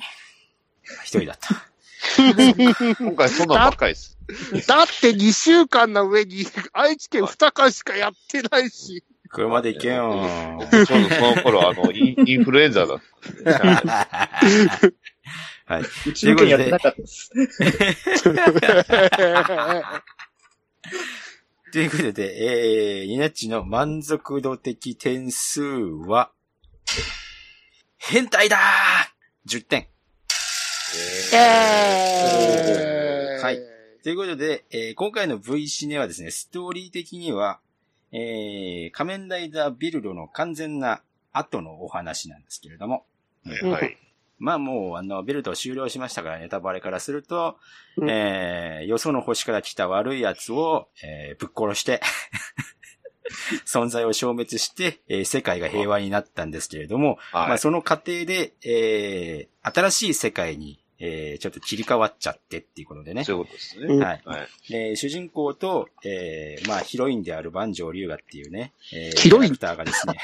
S1: 一人だった。
S4: 今回そんなんばっかりです。
S3: だって2週間の上に愛知県2巻しかやってないし。
S1: 車で行けよ
S4: ちょうどその頃、あの、インインフルエンザだった。
S1: はい。
S2: うちの県やってなかったです。
S1: ということで、えー、ニナッチの満足度的点数は、変態だー !10 点。
S3: えー
S1: はい。ということで、えー今回の V シネはですね、ストーリー的には、えー、仮面ライダービルドの完全な後のお話なんですけれども、
S4: はい。
S1: まあもう、あの、ビルド終了しましたから、ネタバレからすると、
S3: うん。
S1: えー、よその星から来た悪い奴を、えーぶっ殺して、存在を消滅して、えー世界が平和になったんですけれども、ま
S4: はい。
S1: あその過程で、えー、新しい世界に、えー、ちょっと切り替わっちゃってっていうことでね。
S4: そういうことです
S3: うん
S4: ね。
S1: はい。
S4: はい。
S1: えー主人公と、えー、まあヒロインである万丈龍河っていうね、えー、
S3: ヒロイン？
S1: キャラクターがですね、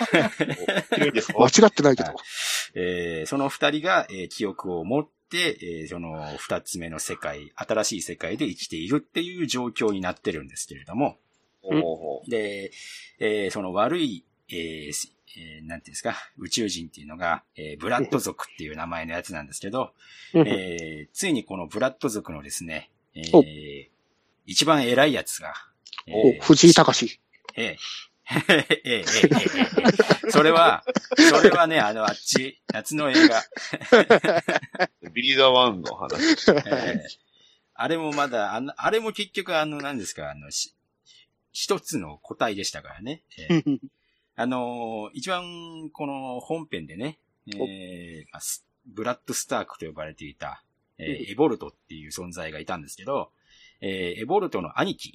S2: すか
S3: 間違ってないけど。
S1: えーその二人が、えー記憶を持って、えーその二つ目の世界、新しい世界で生きているっていう状況になってるんですけれども、で、えーその悪い、えーすえーなんていうんですか、宇宙人っていうのが、えーブラッド族っていう名前のやつなんですけど、
S3: うん
S1: えーついにこのブラッド族のですね、えー
S3: お
S1: 一番偉いやつが、えー
S3: お藤井隆。
S1: え え。ええ、ええ、ええ、ええ。それは、それはね、あの、あっち、夏の映画。
S4: う。ビリーダーワンの話。
S1: ええあれもまだ、あの、あれも結局あの、何ですか、あの、し一つの個体でしたからね。ええ あのー一番、この本編でね、えーブラッドスタークと呼ばれていた、えーエボルトっていう存在がいたんですけど、えーエボルトの兄貴、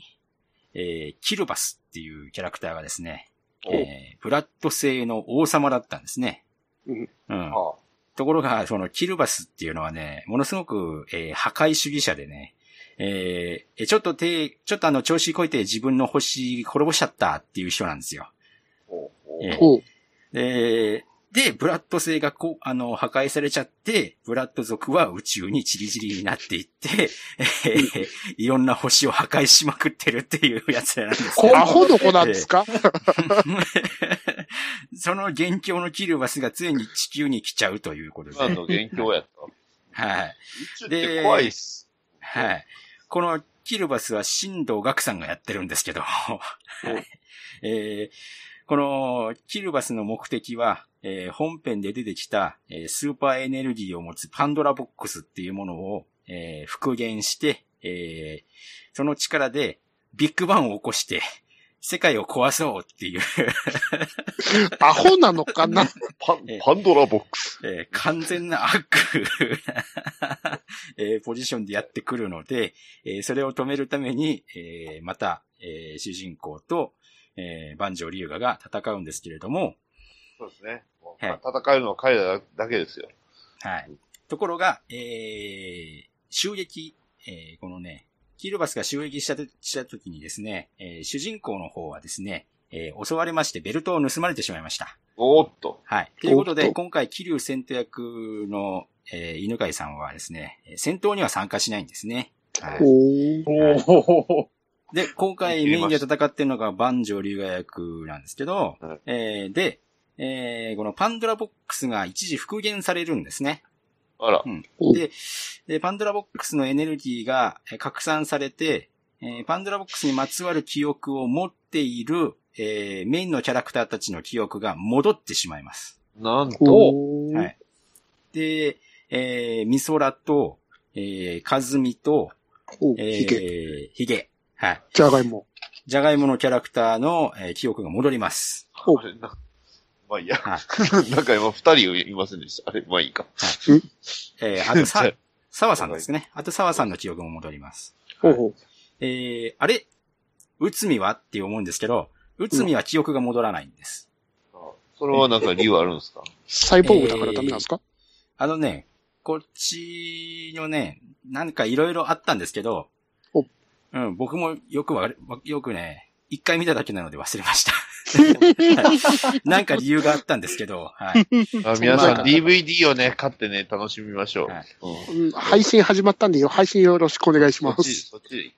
S1: えーキルバスっていうキャラクターがですね、えーブラッド星の王様だったんですね。
S3: うん
S1: うん。
S4: あ
S1: ところが、そのキルバスっていうのはね、ものすごく、えー破壊主義者でね、えーえちょっと手、ちょっとあの調子こいて自分の星滅ぼしちゃったっていう人なんですよ。で、で、ブラッド星がこう、あの、破壊されちゃって、ブラッド族は宇宙にチリチリになっていって、えーいろんな星を破壊しまくってるっていうやつらなんですよ。
S3: アホの子なんですか？
S1: その元凶のキルバスがついに地球に来ちゃうということで。
S4: 今の元凶やった。
S1: はい。
S4: 宇宙って怖いっす。
S1: はい。このキルバスは新藤学さんがやってるんですけど、はいえーこのキルバスの目的は、えー本編で出てきた、えースーパーエネルギーを持つパンドラボックスっていうものを、えー復元して、えーその力でビッグバンを起こして、世界を壊そうっていう、
S3: アホなのかな？
S4: パンドラボックス。
S1: えー完全な悪、えーポジションでやってくるので、えーそれを止めるために、えーまた、えー主人公と、えー、万丈龍河が戦うんですけれども、
S4: そうですね。
S1: はい
S4: 戦えるのは彼らだけですよ。
S1: はい。ところが、えー、襲撃、えーこのね、キルバスが襲撃したとした時にですね、えー主人公の方はですね、えー襲われましてベルトを盗まれてしまいました。
S4: おーっと。
S1: はい。ということで、今回、桐生戦闘役の、えー犬飼さんはですね、えー戦闘には参加しないんですね。はい。
S3: おー
S2: おお。
S1: で、今回メインで戦ってるのが万丈龍河役なんですけど、
S4: はい
S1: えーで、えーこのパンドラボックスが一時復元されるんですね。
S4: あら。
S1: で、でパンドラボックスのエネルギーがえー拡散されて、えーパンドラボックスにまつわる記憶を持っている、えーメインのキャラクターたちの記憶が戻ってしまいます。
S4: なんと、
S1: はい。で、えー、ミソラと、えー、カズミと、
S3: お
S1: え
S3: ヒゲ。
S1: ー、ヒゲ。はい。
S3: じゃがいも。
S1: ジャガイモのキャラクターの、えー記憶が戻ります。
S3: お
S4: あれな。まあいいや。
S1: はい。
S4: なんか今二人いませんでした。あれ、まあいいか。
S1: え？ー、あとさ、澤さんですね。あと澤さんの記憶も戻ります。
S3: ほうほう。
S1: えー、あれ？内海は？って思うんですけど、内海は記憶が戻らないんです。
S4: それはなんか理由あるんですか？
S3: サイボーグだからダメなんですか、
S1: あのね、こっちのね、なんかいろいろあったんですけど
S3: お、
S1: うん、僕もよくわかる、わよくね、一回見ただけなので忘れました。はいなんか理由があったんですけど、はい。
S4: あ皆さん
S1: まあ
S4: DVD をね、買ってね、楽しみましょう。
S1: はい
S4: うん
S3: うん配信始まったんでよ、配信よろしくお願いしま
S4: そっち、
S3: す。
S4: そっち。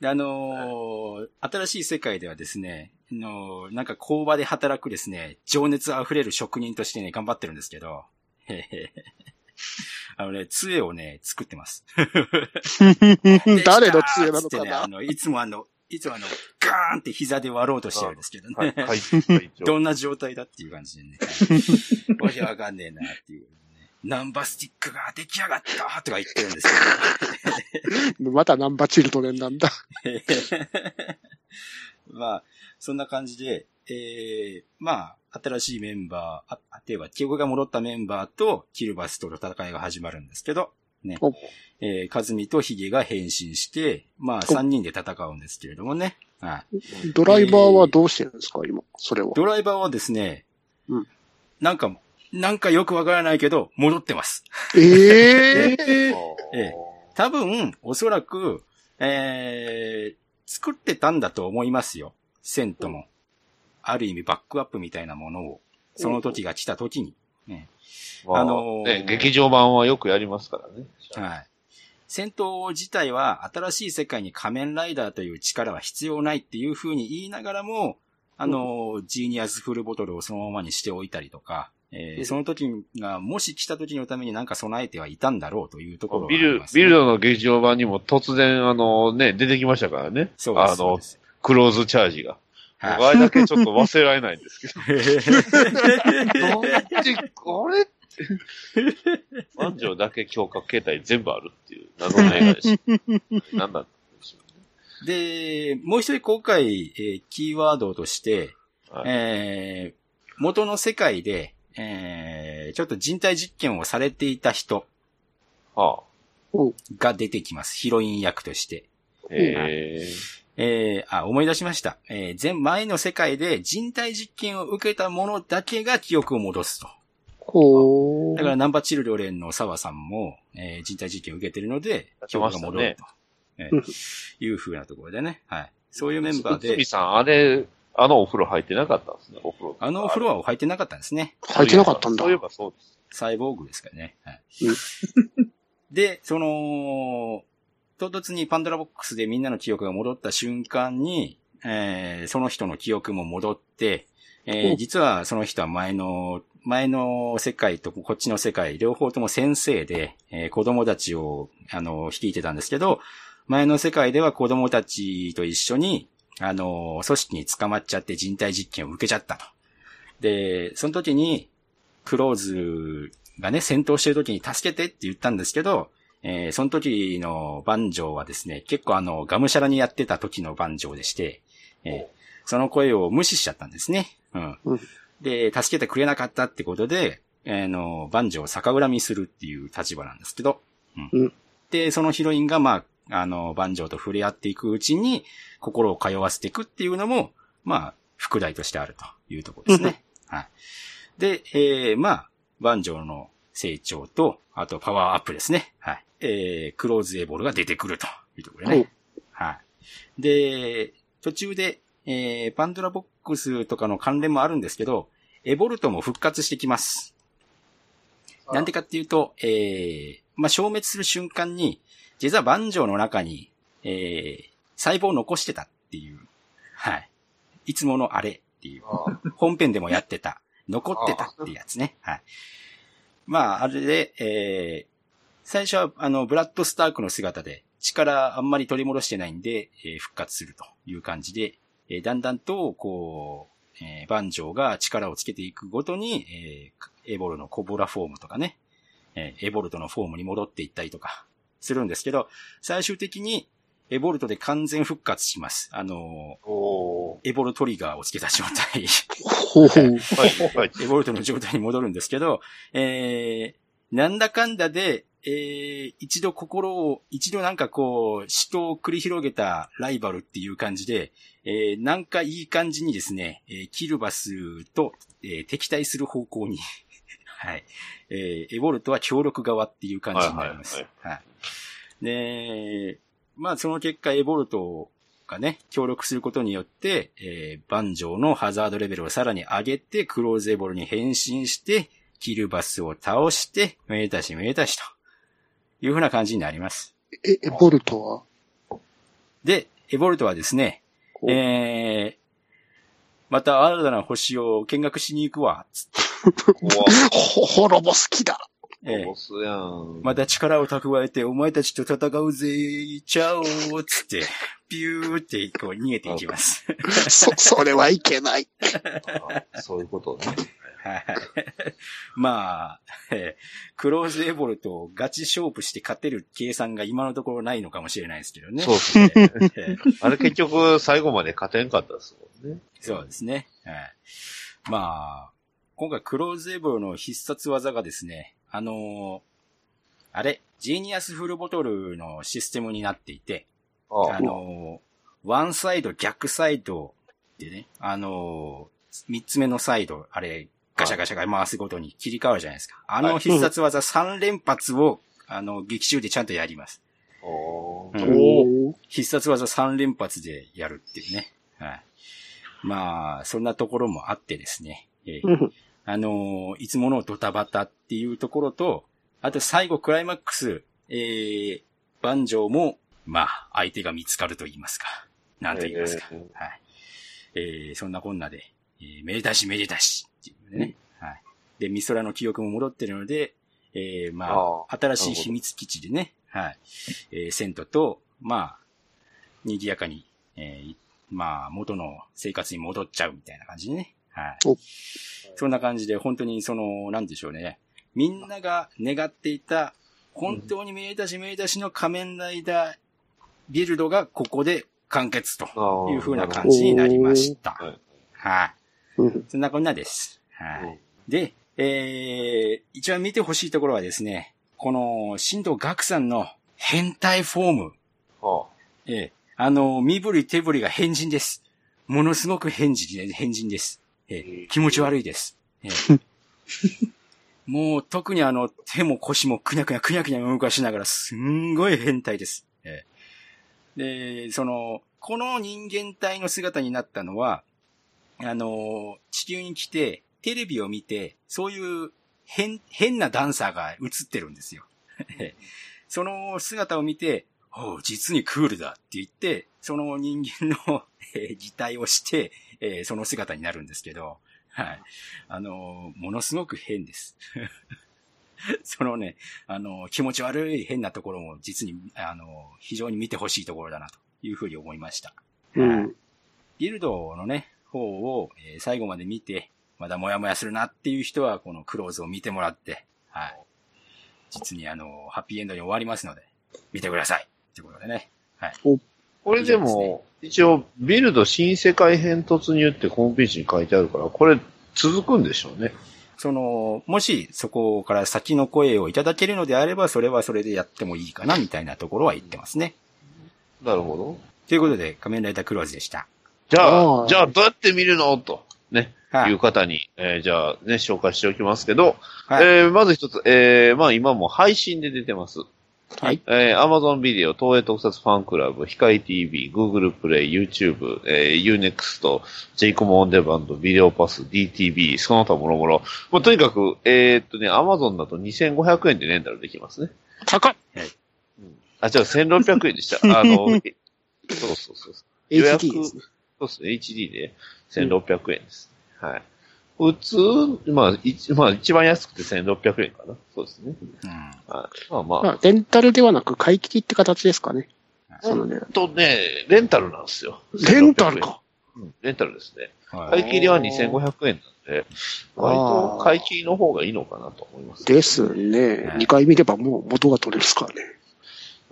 S1: であのー新しい世界ではですね、あのーなんか工場で働くですね、情熱あふれる職人としてね、頑張ってるんですけど、へへへあのね、杖をね、作ってます。
S3: 誰の杖なのか
S1: できたーっつってね、あ
S3: な
S1: の、いつもあの、いつもあの、ガーンって膝で割ろうとしてるんですけどね。
S4: はい、会会長。
S1: どんな状態だっていう感じでね。わけわかんねえなっていう、ね。ナンバースティックが出来上がったとか言ってるんです
S3: またナンバーチルドレンなんだ。
S1: けど。まあ、そんな感じで、えー、まあ、新しいメンバー、あ、例えば記憶が戻ったメンバーとキルバスとの戦いが始まるんですけど、ね
S3: お。
S1: えー、カズミとヒゲが変身して、まあ、3人で戦うんですけれどもね。はい。
S3: ドライバーはどうしてるんですか、今、それは。
S1: ドライバーはですね、
S3: うん
S1: なんか、なんかよくわからないけど、戻ってます。
S3: え え
S1: ええ多分、おそらく、えー、作ってたんだと思いますよ。セントも。ある意味バックアップみたいなものを、その時が来た時に。ね
S4: まあ
S1: あのー
S4: ね、劇場版はよくやりますからね。
S1: はい。戦闘自体は新しい世界に仮面ライダーという力は必要ないっていう風に言いながらも、あの、ジーニアスフルボトルをそのままにしておいたりとか、えー
S3: うん
S1: その時が、もし来た時のためになんか備えてはいたんだろうというところがあ
S4: ビル
S1: りま、すね、
S4: ビルドの劇場版にも突然、あのね、出てきましたからね。
S1: そうです。
S4: あのクローズチャージが。
S1: はい
S4: 僕あれだけちょっと忘れられないんですけど。どっち、これ？って。万丈だけ強化形態全部あるっていう謎の映画でした。なんだったんでしょうね。
S1: で、もう一人今回、えーキーワードとして、
S4: はい
S1: えー元の世界で、えーちょっと人体実験をされていた人
S4: はあ。
S1: が出てきます。ヒロイン役として。
S4: え
S1: えーあ、思い出しました。えー前、前の世界で人体実験を受けたものだけが記憶を戻すと。
S3: ほ
S1: だからナンバーチルドレンの澤さんも、えー人体実験を受けてるので、記憶が戻ると。え
S3: うん
S1: ー いう風なところでね。はい。そういうメン
S4: ー、
S1: バーで
S4: 内海、さん、あれ、あのお風呂入ってなかったんですね、お風呂。
S1: あのお風呂は入ってなかったんですね。
S3: 入ってなかったんだ
S4: そういえばそうです。
S1: サイボーグですからね。はい
S3: うん。
S1: で、その、唐突にパンドラボックスでみんなの記憶が戻った瞬間に、えーその人の記憶も戻って、えー
S3: お
S1: 実はその人は前の、前の世界とこっちの世界、両方とも先生で、えー子供たちを、あの、率いてたんですけど、前の世界では子供たちと一緒に、あの、組織に捕まっちゃって人体実験を受けちゃったと。で、その時に、クローズがね、戦闘してる時に助けてって言ったんですけど、えーその時のバンジョーはですね、結構あの、がむしゃらにやってた時のバンジョーでして、えーその声を無視しちゃったんですね。うん。
S3: うん
S1: で、助けてくれなかったってことで、あの、バンジョーを逆恨みするっていう立場なんですけど、うん。
S3: うん
S1: で、そのヒロインが、まあ、あの、バンジョーと触れ合っていくうちに、心を通わせていくっていうのも、まあ、副題としてあるというところですね。はい。で、えー、まあ、バンジョーの成長と、あとパワーアップですね。はい。えー、クローズエボルが出てくるというところでね。はい。で、途中で、えー、パンドラボックスとかの関連もあるんですけど、エボルトも復活してきます。なんでかっていうと、えー、まあ、消滅する瞬間に、実はバンジョーの中に、えー、細胞を残してたっていう、はい。いつものあれっていう、
S4: あ
S1: 本編でもやってた、残ってたっていうやつね。はい。まあ、あれで、えー、最初は、あの、ブラッドスタークの姿で、力あんまり取り戻してないんで、えー復活するという感じで、えーだんだんと、こう、えーバンジョーが力をつけていくごとに、えーエボルのコボラフォームとかね、えーエボルトのフォームに戻っていったりとか、するんですけど、最終的に、エボルトで完全復活します。あの
S4: お
S1: ーエボルトリガーをつけた状態。
S4: はい、はい。
S1: エボルトの状態に戻るんですけど、えー、なんだかんだで、えー、一度心を、一度なんかこう、死闘を繰り広げたライバルっていう感じで、えー、なんかいい感じにですね、えー、キルバスと、えー、敵対する方向に、はい。えー、エボルトは協力側っていう感じになります。
S4: はい
S1: はい。で、まあその結果、エボルトがね、協力することによって、えー、バンジョーのハザードレベルをさらに上げて、クローズエボルに変身して、キルバスを倒して、めでたしめでたしと。いうふうな感じになります。
S3: え、エボルトは？
S1: で、エボルトはですね、
S3: お
S1: えー、また新たな星を見学しに行くわ、つって。
S4: 怖
S3: ほ、ホロボ好きだ。
S1: え
S4: ボスやん。
S1: また力を蓄えて、お前たちと戦うぜ、行っちゃおう、つって、ピューってこう逃げていきます。
S3: そ、それはいけない。
S4: あそういうことね。
S1: はい。まあ、えークローズエボルとガチ勝負して勝てる計算が今のところないのかもしれないですけどね。
S4: そうですね。
S1: え ー
S4: あれ結局最後まで勝てんかったですもんね。
S1: そうですね。はい。まあ、今回クローズエボルの必殺技がですね、あのーあれ、ジーニアスフルボトルのシステムになっていて、
S4: あ
S1: あのーワンサイド、逆サイドでね、あのー三つ目のサイド、あれ、ガシャガシャが回すごとに切り替わるじゃないですか。あの必殺技3連発を、あの、劇中でちゃんとやります。
S4: おー
S1: うん必殺技3連発でやるっていうね。はい。まあ、そんなところもあってですね。えーあのーいつものドタバタっていうところと、あと最後クライマックス、えー、バンジョーも、まあ、相手が見つかると言いますか。なんと言いますか。
S4: えー
S1: はい。えー、そんなこんなで、えー、めでたしめでたしっていうね。はい。で、ミソラの記憶も戻ってるので、えー、まあ、
S4: あ
S1: 新しい秘密基地でね、はい。えー、セントと、まあ、賑やかに、えーいまあ、元の生活に戻っちゃうみたいな感じでね。はい
S3: お。
S1: そんな感じで、本当にその、なんでしょうね。みんなが願っていた、本当にめでたしめでたしの仮面ライダービルドがここで完結という風な感じになりました。
S4: はい
S1: はい。
S3: うん
S1: そんなこんなです。はい。
S4: うん
S1: で、えー、一番見てほしいところはですね、この、新藤岳さんの変態フォーム。
S4: あ
S1: ええあの、身振り手振りが変人です。ものすごく変人で、変人です。ええ気持ち悪いです。ええ もう特にあの、手も腰もくにゃくにゃくにゃくにゃ動かしながら、すんごい変態です。ええで、その、この人間体の姿になったのは、あの、地球に来て、テレビを見て、そういう変、変なダンサーが映ってるんですよ。その姿を見て、おう実にクールだって言って、その人間の、えー擬態をして、えーその姿になるんですけど、はい。あのーものすごく変です。そのね、あのー気持ち悪い変なところも実に、あのー非常に見てほしいところだなというふうに思いました。
S3: うん。
S1: ビルドのね、方を、えー最後まで見て、まだモヤモヤするなっていう人は、このクローズを見てもらって、はい。実にあの、ハッピーエンドに終わりますので、見てください。ということでね。はい。
S4: これでも、一応、ビルド新世界編突入ってホームページに書いてあるから、これ続くんでしょうね。
S1: その、もしそこから先の声をいただけるのであれば、それはそれでやってもいいかな、みたいなところは言ってますね。
S4: なるほど。
S1: ということで、仮面ライダークローズでした。
S4: じゃ
S3: あ
S4: じゃあどうやって見るの？と、ね、
S1: はい
S4: いう方に、えーじゃあね、紹介しておきますけど、
S1: はい。
S4: えーまず一つ、えーまあ今も配信で出てます。
S1: はい。
S4: えー、Amazon ビデオ、東映特撮ファンクラブ、ヒカイ TV、Google プレイ、YouTube、えー、Unext、ジェイコムオンデバンド、ビデオパス、DTV、その他もろもろ。もうとにかく、えーっとね、Amazon だと2500円でレンタルできますね。
S3: 高っ
S4: あ、じゃあ1600円でした。あの、え そうそうそう。予約。そうですね、HD で1600円です。はい。普通、まあ、一まあ、一番安くて1600円かな。そうですね。
S1: うん。
S4: はい。まあまあ、
S3: まあ、レンタルではなく買い切りって形ですかね。そのね。
S4: とね、レンタルなんですよ。
S3: レンタルか。
S4: うん、レンタルですね。
S1: はい。
S4: 買い切りは2500円なんで、割と買い切りの方がいいのかなと思います。
S3: ですね。2回見ればもう元が取れるっすからね。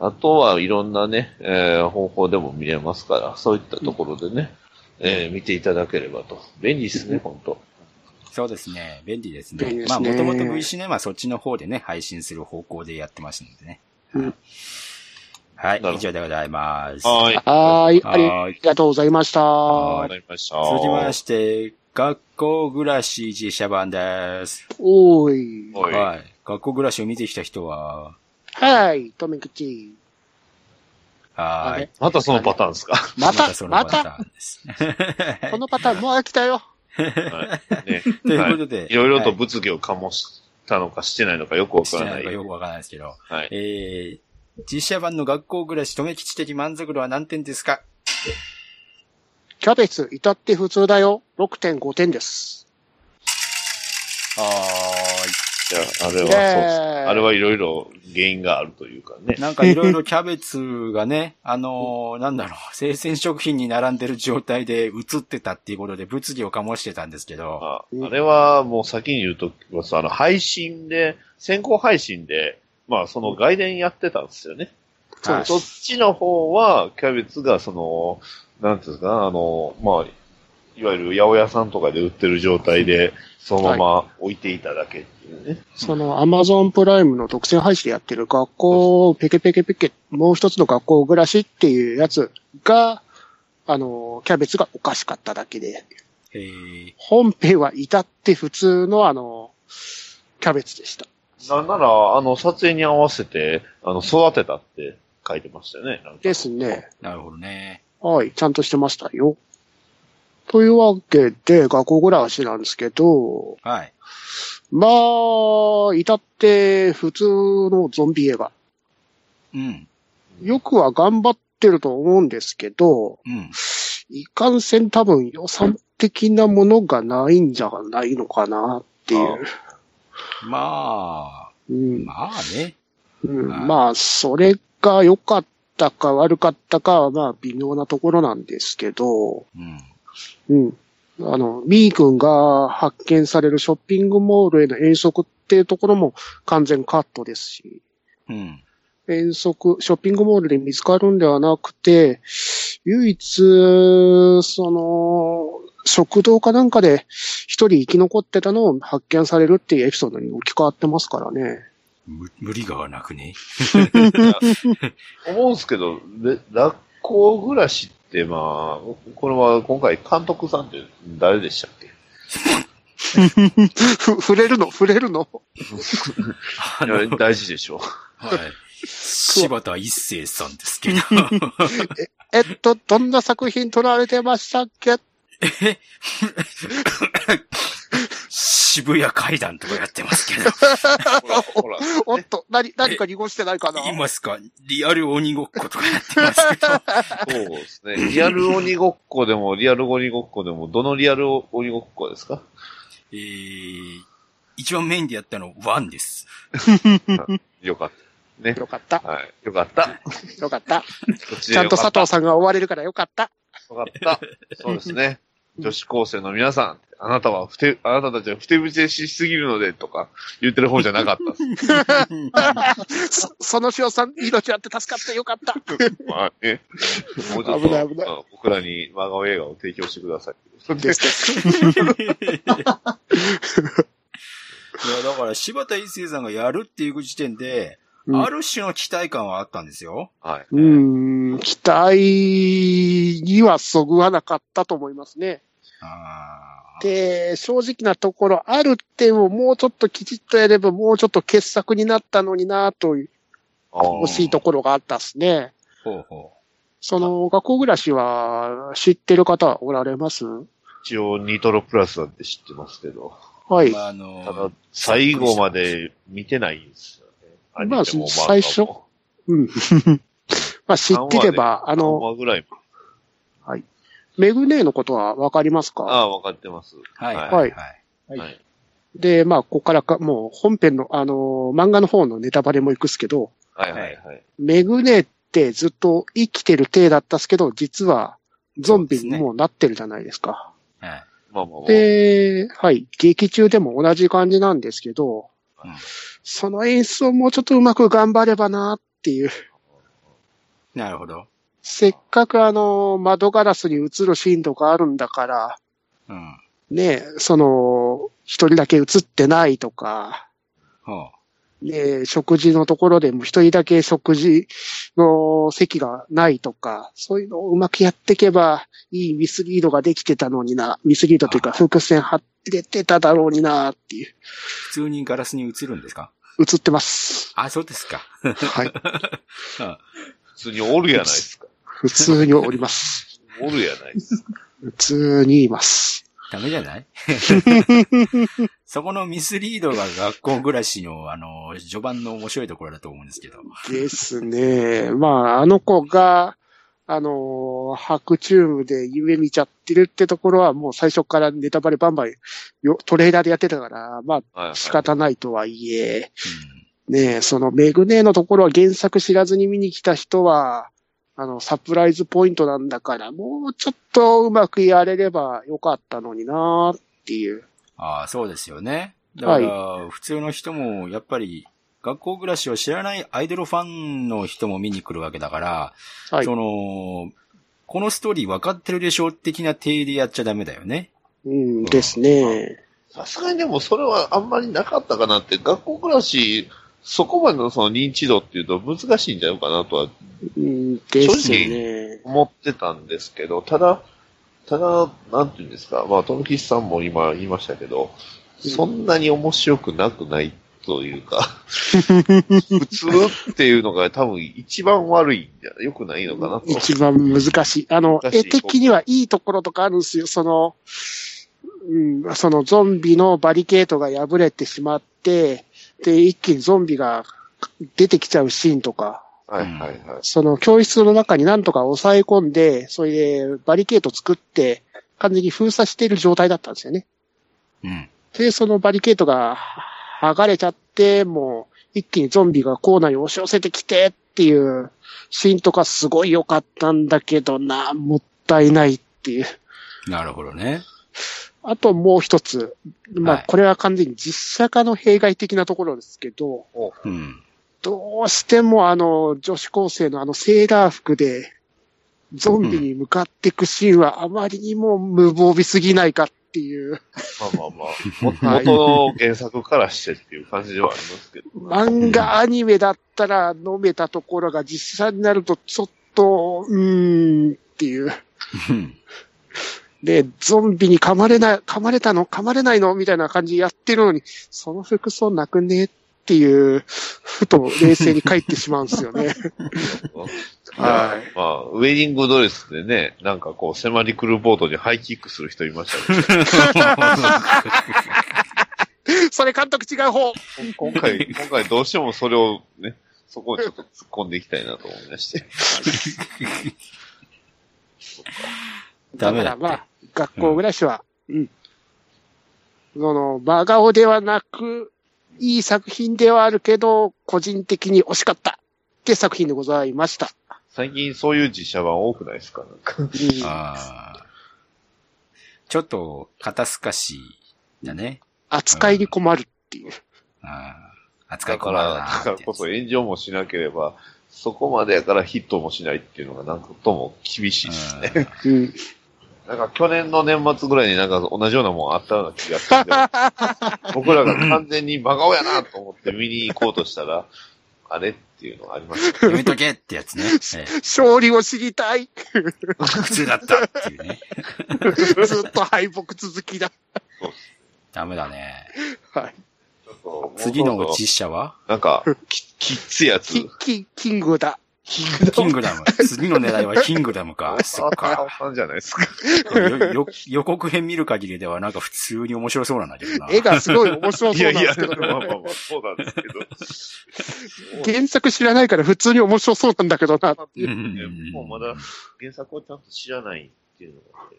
S4: あとはいろんなね、えー方法でも見れますから、そういったところでね、えー見ていただければと。便利ですね、本当
S1: そうですね。便利ですね。
S3: す
S1: まあ、
S3: ね
S1: もともと V シネマそっちの方でね、配信する方向でやってますのでね。
S3: うん
S1: はい、以上でございます。
S4: はい。
S3: はーい。あり
S1: はい
S3: がとうございました。
S4: わかりました。
S1: 続きまして、学校暮らし実写版です。
S3: おーい。
S4: はい
S1: はい。学校暮らしを見てきた人は、
S3: はい。とめきち。
S1: はーい。
S4: またそのパターンですか？
S3: また、
S1: その
S3: また、
S1: パターンです。
S3: このパターンもう来たよ。
S4: はい。ね。
S1: ということで、
S4: いろいろと
S1: はい
S4: 物議を醸したのかしてないのかよくわからないい。
S1: のかよくわからないですけど、
S4: はい。
S1: えー、実写版の学校暮らし、止め吉的満足度は何点ですか？
S3: キャベツ、至って普通だよ。6.5点です。
S1: は
S4: じゃあ、あれはそうです。
S3: イェーイ
S4: あれはいろいろ原因があるというかね。
S1: なんかいろいろキャベツがね、あのーなんだろう、生鮮食品に並んでる状態で映ってたっていうことで物議を醸してたんですけど、
S4: ああれはもう先に言うときます。あの、配信で、先行配信で、まあその外伝やってたんですよね。
S3: そうです
S4: そっちの方は、キャベツがその、なんていうんですか、あの、まあ、いわゆる八百屋さんとかで売ってる状態で、そのまま置いていただけっていうね。
S3: そのアマゾンプライムの独占配信でやってる学校、ペケペケペケ、もう一つの学校暮らしっていうやつが、あの、キャベツがおかしかっただけで、
S1: えー、
S3: 本編は至って普通のあの、キャベツでした。
S4: なんなら、あの、撮影に合わせて、あの、育てたって書いてましたよね。
S3: ですね。
S1: なるほどね。
S3: はい、ちゃんとしてましたよ。というわけで、学校暮らしなんですけど、
S1: はい。
S3: まあ、至って普通のゾンビ映画。
S1: うん。
S3: よくは頑張ってると思うんですけど、
S1: うん。
S3: いかんせん多分予算的なものがないんじゃないのかなっていう。
S1: まあ、
S3: うん
S1: まあね。
S3: うん
S1: はい
S3: まあ、それが良かったか悪かったかは、まあ、微妙なところなんですけど、
S1: うん。
S3: うん。あの、ミー君が発見されるショッピングモールへの遠足っていうところも完全カットですし、
S1: うん。
S3: 遠足、ショッピングモールで見つかるんではなくて、唯一、その、食堂かなんかで一人生き残ってたのを発見されるっていうエピソードに置き換わってますからね。
S1: む無理がなくね？
S4: 思うんですけど、で学校暮らしって、まあ、これは今回監督さんって誰でしたっけ？
S3: ふ、触れるの？触れるの？
S4: 大事でしょ。
S1: はい。柴田一生さんですけど。
S3: えっと、どんな作品撮られてましたっけ？
S1: 渋谷階段とかやってますけど。
S4: ほら、ほら。
S3: おっと、何、何か濁してないかな？
S1: 言いますか？リアル鬼ごっことかやってますけど。
S4: そうですね。リアル鬼ごっこでも、リアル鬼ごっこでも、どのリアル鬼ごっこですか？
S1: えー、一番メインでやったのワンです。
S4: よかった。ね。
S3: よかった。
S4: はい。よかった。
S3: よかった。
S4: ち
S3: ゃんと佐藤さんが追われるからよかった。
S4: よかった。そうですね。女子高生の皆さん、あなたはふて、あなたたちはふてぶてしすぎるので、とか言ってる方じゃなかった。
S3: そその塩さん、命あって助かってよかった。
S4: まあね。もうちょっと、
S3: 危ない危ない
S4: あ僕らに真顔映画を提供してください。
S3: です。
S1: いや、だから柴田一生さんがやるっていう時点で、
S3: うん
S1: ある種の期待感はあったんですよ。
S4: はい。
S3: うーん、期待にはそぐわなかったと思いますね。で、正直なところ、ある点をもうちょっときちっとやれば、もうちょっと傑作になったのになという、惜しいところがあったっすね。
S1: ほうほ
S3: その、学校暮らしは知ってる方はおられます？
S4: 一応、ニトロプラスなんて知ってますけど、
S1: う。
S3: はい。
S1: まあ、あの
S4: ただ、最後まで見てないんですよ
S3: まあ最初うん。まあ知ってれば、あ
S4: 何
S3: の、
S4: 話ぐらい。
S3: メグネーのことはわかりますか？
S4: ああ、わかってます。
S1: はい、
S4: は
S1: はいい、
S3: は
S1: はい。
S4: はい。
S3: で、まあ、ここからか、もう本編の、あのー漫画の方のネタバレも行くっすけど、
S4: はいはいはい。
S3: メグネってずっと生きてる体だったっすけど、実はゾンビにもうなってるじゃないですか。
S1: はい。
S4: まあまあまあ。
S3: で、はい、劇中でも同じ感じなんですけど、
S1: うん
S3: その演出をもうちょっとうまく頑張ればなっていう。
S1: なるほど。
S3: せっかくあの、窓ガラスに映るシーンとかあるんだから、
S1: うん。
S3: ね、その、一人だけ映ってないとか、
S1: は
S3: ね、食事のところでも一人だけ食事の席がないとか、そういうのをうまくやっていけば、いいミスリードができてたのにな、ミスリードというか
S1: あ
S3: 伏線張っててただろうにな、っていう。
S1: 普通にガラスに映るんですか？
S3: 映ってます。
S1: あ、そうですか。
S3: はい。
S1: は
S4: 普通におるやないですか。
S3: 普通におります。
S4: おるやないですか。
S3: 普通にいます。
S1: ダメじゃない？そこのミスリードが学校暮らしの、あの、序盤の面白いところだと思うんですけど。
S3: ですね。まあ、あの子が、あの、白チュームで夢見ちゃってるってところはもう最初からネタバレバンバンよトレーラーでやってたから、ま
S4: はいはい
S3: あ仕方ないとはいえ、
S1: う
S3: ねえ、そのメグネのところは原作知らずに見に来た人は、あの、サプライズポイントなんだから、もうちょっとうまくやれればよかったのになっていう。
S1: ああ、そうですよね。だから、普通の人も、やっぱり、学校暮らしを知らないアイドルファンの人も見に来るわけだから、
S3: はい
S1: そ。の、このストーリー分かってるでしょ的な体でやっちゃダメだよね。
S3: うんですね。
S4: さすがにでもそれはあんまりなかったかなって、学校暮らし、そこまでのその認知度っていうと難しいんじゃないかなとは
S3: うんですね。
S4: 思ってたんですけど、ただ、ただ、なんていうんですか、まあ、富吉さんも今言いましたけど、
S3: うん
S4: そんなに面白くなくないというか、普通っていうのが多分一番悪いんじゃ良くないのかなと。
S3: 一番難しい。あの、絵的にはいいところとかあるんですよ。その、うん、そのゾンビのバリケートが破れてしまって、で、一気にゾンビが出てきちゃうシーンとか、
S4: はいはいはい。
S3: その教室の中になんとか抑え込んで、それでバリケート作って、完全に封鎖している状態だったんですよね。
S1: うん。
S3: で、そのバリケートが剥がれちゃって、もう一気にゾンビがコーナーに押し寄せてきてっていうシーンとかすごい良かったんだけどな、もったいないっていう。
S1: なるほどね。
S3: あともう一つ。ま
S1: はい
S3: あ、これは完全に実写化の弊害的なところですけど、
S1: うん。
S3: どうしてもあの、女子高生のあのセーラー服で、ゾンビに向かっていくシーンはあまりにも無防備すぎないかっていう。
S4: まあまあまあ、元の原作からしてっていう感じではありますけど。
S3: 漫画アニメだったら飲めたところが実写になるとちょっと、うーんっていう。
S1: うん
S3: で、ゾンビに噛まれない、噛まれたの？噛まれないの？みたいな感じでやってるのに、その服装なくね？っていう、ふと冷静に帰ってしまうんですよね。はい。
S4: まあ、ウェディングドレスでね、なんかこう、迫り来るボートにハイキックする人いました
S3: それ監督違う方。
S4: 今回、今回どうしてもそれをね、そこをちょっと突っ込んでいきたいなと思いまして。
S1: ダメだって。
S3: からまあ、学校暮らしは、うん。その、真顔ではなく、いい作品ではあるけど、個人的に惜しかったって作品でございました。
S4: 最近そういう実写版多くないですか？なんか。
S3: うん
S1: ああ。ちょっと、肩透かしだね。
S3: 扱いに困るっていう。
S1: ああ。扱い
S4: だから、
S1: 困るな
S4: だ
S1: ーってやつ
S4: からこそ炎上もしなければ、そこまでやからヒットもしないっていうのがなんとも厳しいですね。
S3: うん。
S4: なんか去年の年末ぐらいになんか同じようなもんあったような気がするんで、僕らが完全に真顔やなと思って見に行こうとしたら、あれっていうのがありました。
S1: やめとけってやつね。え え
S3: 勝利を知りたい
S1: 普通だったっていうね。
S3: ずっと敗北続きだ。
S1: ダメだね。
S3: はい。
S4: ちょっともう
S1: 次の
S4: そろそろ
S1: 実写は？
S4: なんか、き、きっついやつ。
S3: キキキングだ。
S1: キングダム。次の狙いはキングダムか。そっか。
S4: さんじゃないですか。
S1: 予告編見る限りではなんか普通に面白そうなんだけどな。
S3: 絵がすごい面白
S4: いやいや、
S3: そうなんですけ
S4: ま
S3: ど、
S4: あまあまあ、そうなんですけど。
S3: 原作知らないから普通に面白そうなんだけどなっていう。
S1: うん
S4: ねもうまだ原作をちゃんと知らないっていうのがね、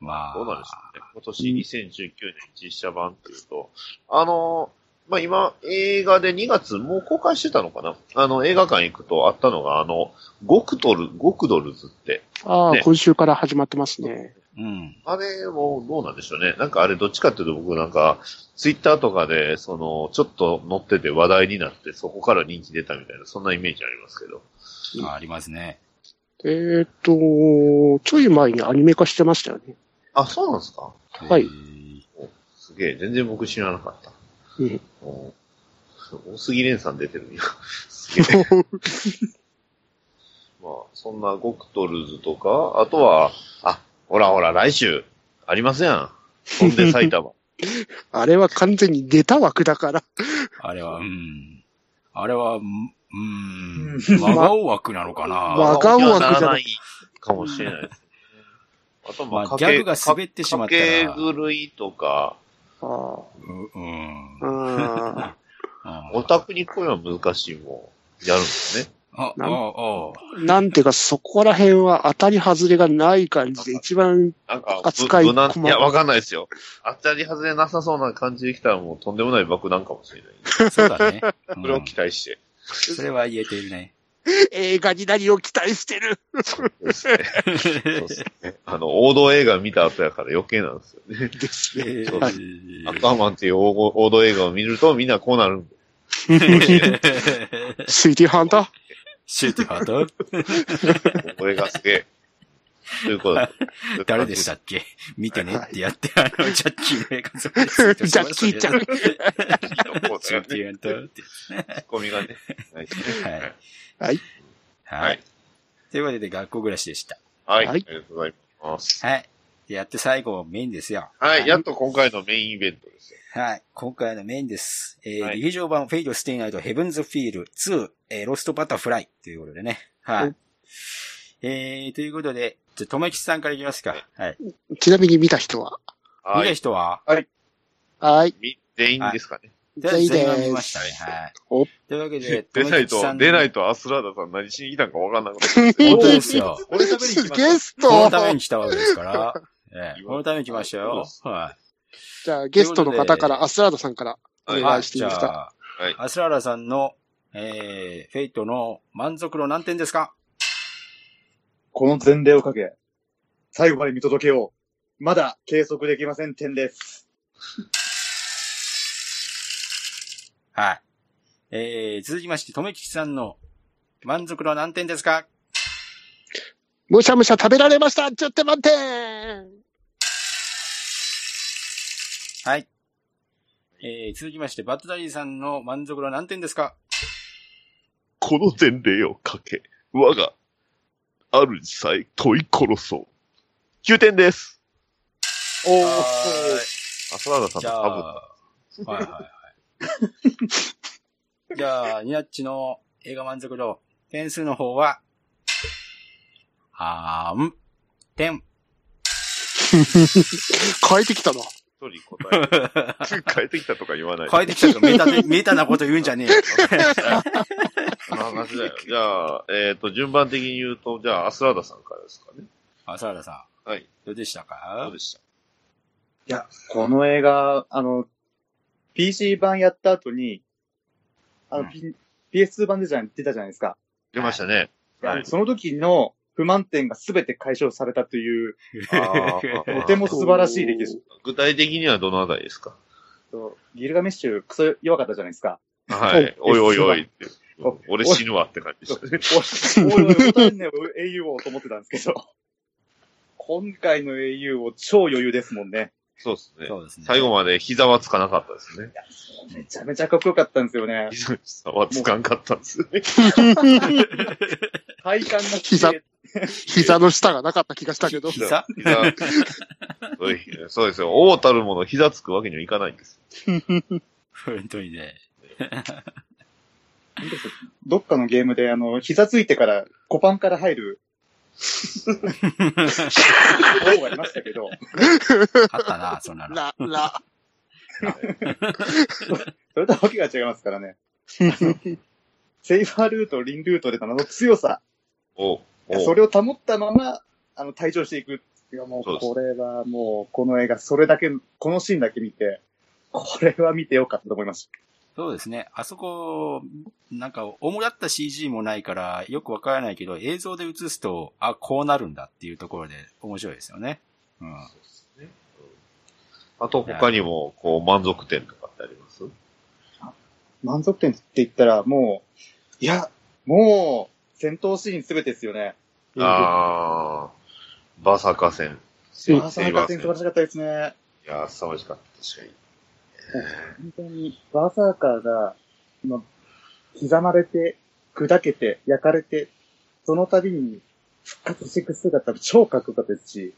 S1: まあ。
S4: どうなんでしょうね。今年2019年実写版っていうと、あの、まあ、今、映画で2月もう公開してたのかな？あの、映画館行くとあったのが、あの、ゴクトル、ゴクドルズって、
S3: ああ、
S4: ね
S3: 今週から始まってますね。
S1: うん。
S4: あれもどうなんでしょうね。なんかあれどっちかっていうと僕なんか、ツイッターとかで、その、ちょっと載ってて話題になって、そこから人気出たみたいな、そんなイメージありますけど。
S1: あありますね。
S3: えーっと、ちょい前にアニメ化してましたよね。
S4: あ、そうなんですか？
S3: はい
S4: すげえ、全然僕知らなかった。
S3: うん。
S4: お大杉蓮さん出てるんや。すげえ。まあ、そんなゴクトルズとか、あとは、あ、ほらほら、来週、ありますやん。飛んで埼玉。
S3: あれは完全に出た枠だから。
S1: あれは、うん。あれは、うん、真顔枠なのかな
S3: まあ真顔枠じゃない
S4: かもしれないですね。あと、まあ、
S1: まあギャグが滑ってしまったら
S4: かけ狂いとか、
S3: あ
S1: ううん。
S3: あ。
S1: あ
S4: オタクにこういうのは難しいもん、やるんですね。
S1: あ、あ、
S3: なん
S1: あ、
S3: なんていうか、そこら辺は当たり外れがない感じで、一番、
S4: なんか、
S3: 扱い
S4: ぶ無難
S3: 細かい
S4: いや、わかんないですよ。当たり外れなさそうな感じできたらもうとんでもない爆弾かもしれない。
S1: そうだね。
S4: それを期待して。
S1: それは言えているね。
S3: 映画に何を期待してる
S4: そうですね。そうですね。あの、王道映画見た後やから余計なんですよね。
S3: ですね。
S1: え
S4: そう
S1: ー
S4: アクアマンっていう王王道映画を見るとみんなこうなるんで。
S3: シティハンター？
S1: シュートハー？ト
S4: これがすげえ。ということで。
S1: 誰でしたっけ？見てねってやって、あの、ジャッキーの映画
S3: ジャッキーちゃん。
S1: シュートハートって。
S4: ツッコミがね
S1: はい。
S3: はい。
S1: は
S4: はいい。
S1: ということで、学校暮らしでした。
S4: はい。
S3: はい
S4: ありがとうございます。
S1: はい。でやって最後、メインですよ。
S4: はい。やっと今回のメインイベントですよ。
S1: はい。今回のメインです。えー
S4: はい
S1: 劇場版フェイトステイナイトヘブンズフィール2、えーロストバタフライということでね。は
S3: お
S1: い。えー、ということで、じゃあ、とめきちさんからいきますか。はい。
S3: ちなみに見た人は？
S1: 見た
S4: は？い。
S1: 人は
S3: はい。
S4: み全員ですかね。
S1: じゃあ
S3: 全員です
S1: 全員は見ましたね。はい。
S3: お
S1: というわけで、
S4: 出ないと、出ない
S1: と。
S4: とアスラーダさん何しに来たんかわかんなくなっ
S1: 本当ですよ。
S2: 俺食べに行きま
S3: ゲ
S2: した。
S3: ス
S1: この
S3: ト
S1: ために来たわけですから。ええ、このために来ましたよ。は
S3: じゃあ、ゲストの方から、アスラーダさんからお。願いしていいですか？
S1: じゃあ、
S4: はい
S1: アスラーラさんの、えー、フェイトの満足度何点ですか？
S2: この前例をかけ、最後まで見届けよう。まだ計測できません点です。
S1: はい。えー、続きまして、とめきちさんの満足度何点ですか？
S3: むしゃむしゃ食べられました !10 点満点
S1: はい。えー、続きまして、バットダディさんの満足度何点ですか？
S4: この前例をかけ、我が、主さえ問い殺そう。9点です。
S2: おー。
S1: は
S4: アスラーダさん
S1: じゃあ、
S4: の多分。
S1: はいはいはい。じゃあ、ニナッチの映画満足度、点数の方は、はーん、点。
S3: 変えてきたな。
S4: 一人答え。変えてきたとか言わない。
S1: 変えてきたとかメタで、メタなこと言うんじゃねえよ。
S4: その話だよ。じゃあ、えっ、と、順番的に言うと、じゃあ、アスラーダさんからですかね。
S1: あ、サラダさん。
S4: はい。
S1: どうでした
S4: ど
S1: か
S4: うでした？
S2: いや、この映画、あの、PC 版やった後に、あの、
S1: うん
S2: P- PS2 版でじゃ出たじゃないですか。
S4: 出ましたね。はい
S2: その時の不満点が全て解消されたという、とても素晴らしい歴史。
S4: 具体的にはどのあたりですか？
S2: とギルガメッシュ、クソ弱かったじゃないですか。
S4: はい。おいおいおいって。
S2: お
S4: 俺死ぬわって感じでしたね。
S2: おいおい、答ねよ、英雄をと思ってたんですけど。今回の英雄を超余裕ですもんね。
S4: そうですね。
S1: そうですね。
S4: 最後まで膝はつかなかったですね。
S2: めちゃめちゃかっこよかったんですよね。
S4: 膝はつかんかったんですよね。
S2: 体感が
S3: 膝膝の下がなかった気がしたけど。
S1: 膝
S4: 膝そうですよ。大たるもの膝つくわけにはいかないんです。
S1: 本当にね。
S2: どっかのゲームで、あの、膝ついてから、コパンから入る、方がいましたけど、
S1: あったな、そんなの。
S2: それとはわけが違いますからね。セイファールート、リンルートでの強さ、
S4: お
S2: それを保ったまま、あの、退場していく。いや、もう、これはもう、この映画、それだけ、このシーンだけ見て、これは見てよかったと思いまし
S1: そうですね。あそこ、なんか、主だった CG もないから、よくわからないけど、映像で映すと、あ、こうなるんだっていうところで面白いですよね。うん。
S4: あと他にも、こう、満足点とかってあります？
S2: た。満足点って言ったら、もう、いや、もう、戦闘シーンすべてですよね。
S4: ああ、バサカ戦。セ
S2: バーサーカー戦素晴らしかったですね。
S4: いやー、凄まじかった、確かに。
S2: 本当に、バーサーカーが、ま刻まれて、砕けて、焼かれて、その度に復活していく姿、超かっこよかったですし、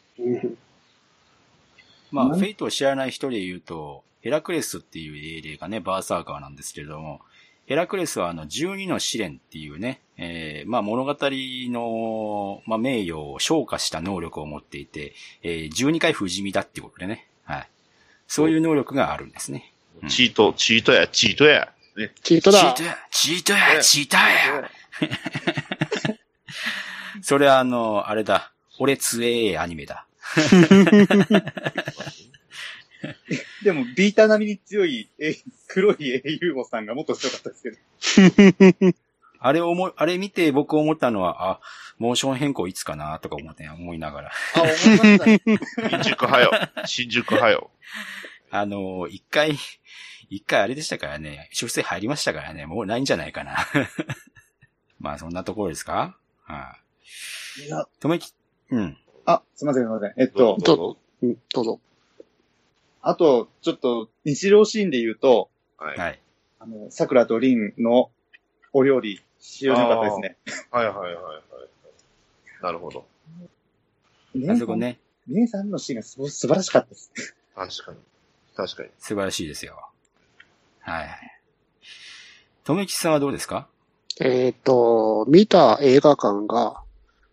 S1: まあ、フェイトを知らない人で言うと、ヘラクレスっていう英霊がね、バーサーカーなんですけれども、ヘラクレスはあの、12の試練っていうね、えー、まあ物語の、まあ名誉を昇華した能力を持っていて、えー、12回不死身だっていうことでね、はい。そういう能力があるんですね。うん
S4: チート、チートや、チートや。ね。
S3: チートだ
S1: チート。やチートやチートや それはあの、あれだ。俺強えアニメだ。
S2: でも、ビーター並みに強い、え黒い英雄モさんがもっと強かったですけど。
S1: あれを思い、あれ見て僕思ったのは、あ、モーション変更いつかなとか思って、思いながら。
S2: あ、思いましたね。
S4: 新宿はよ。新宿はよ。
S1: あの、一回、一回あれでしたからね、出世入りましたからね、もうないんじゃないかな。まあそんなところですか？はい
S2: や、
S1: い。とめき、うん。
S2: あ、すいません、すいません。えっ
S4: どう
S2: と、
S4: ぞ。
S3: うん、どうぞ。
S2: あと、ちょっと、日常シーンで言うと、
S4: はい。
S1: はい。
S2: あの、桜と凛のお料理、非常に良かったですね。
S4: はいはいはいはい。なるほど。
S1: あそこね、
S2: 姉さんのシーンがすごい素晴らしかったです。
S4: 確かに。確かに。
S1: 素晴らしいですよ。はい。とめきさんはどうですか？
S3: えっ、と、見た映画館が、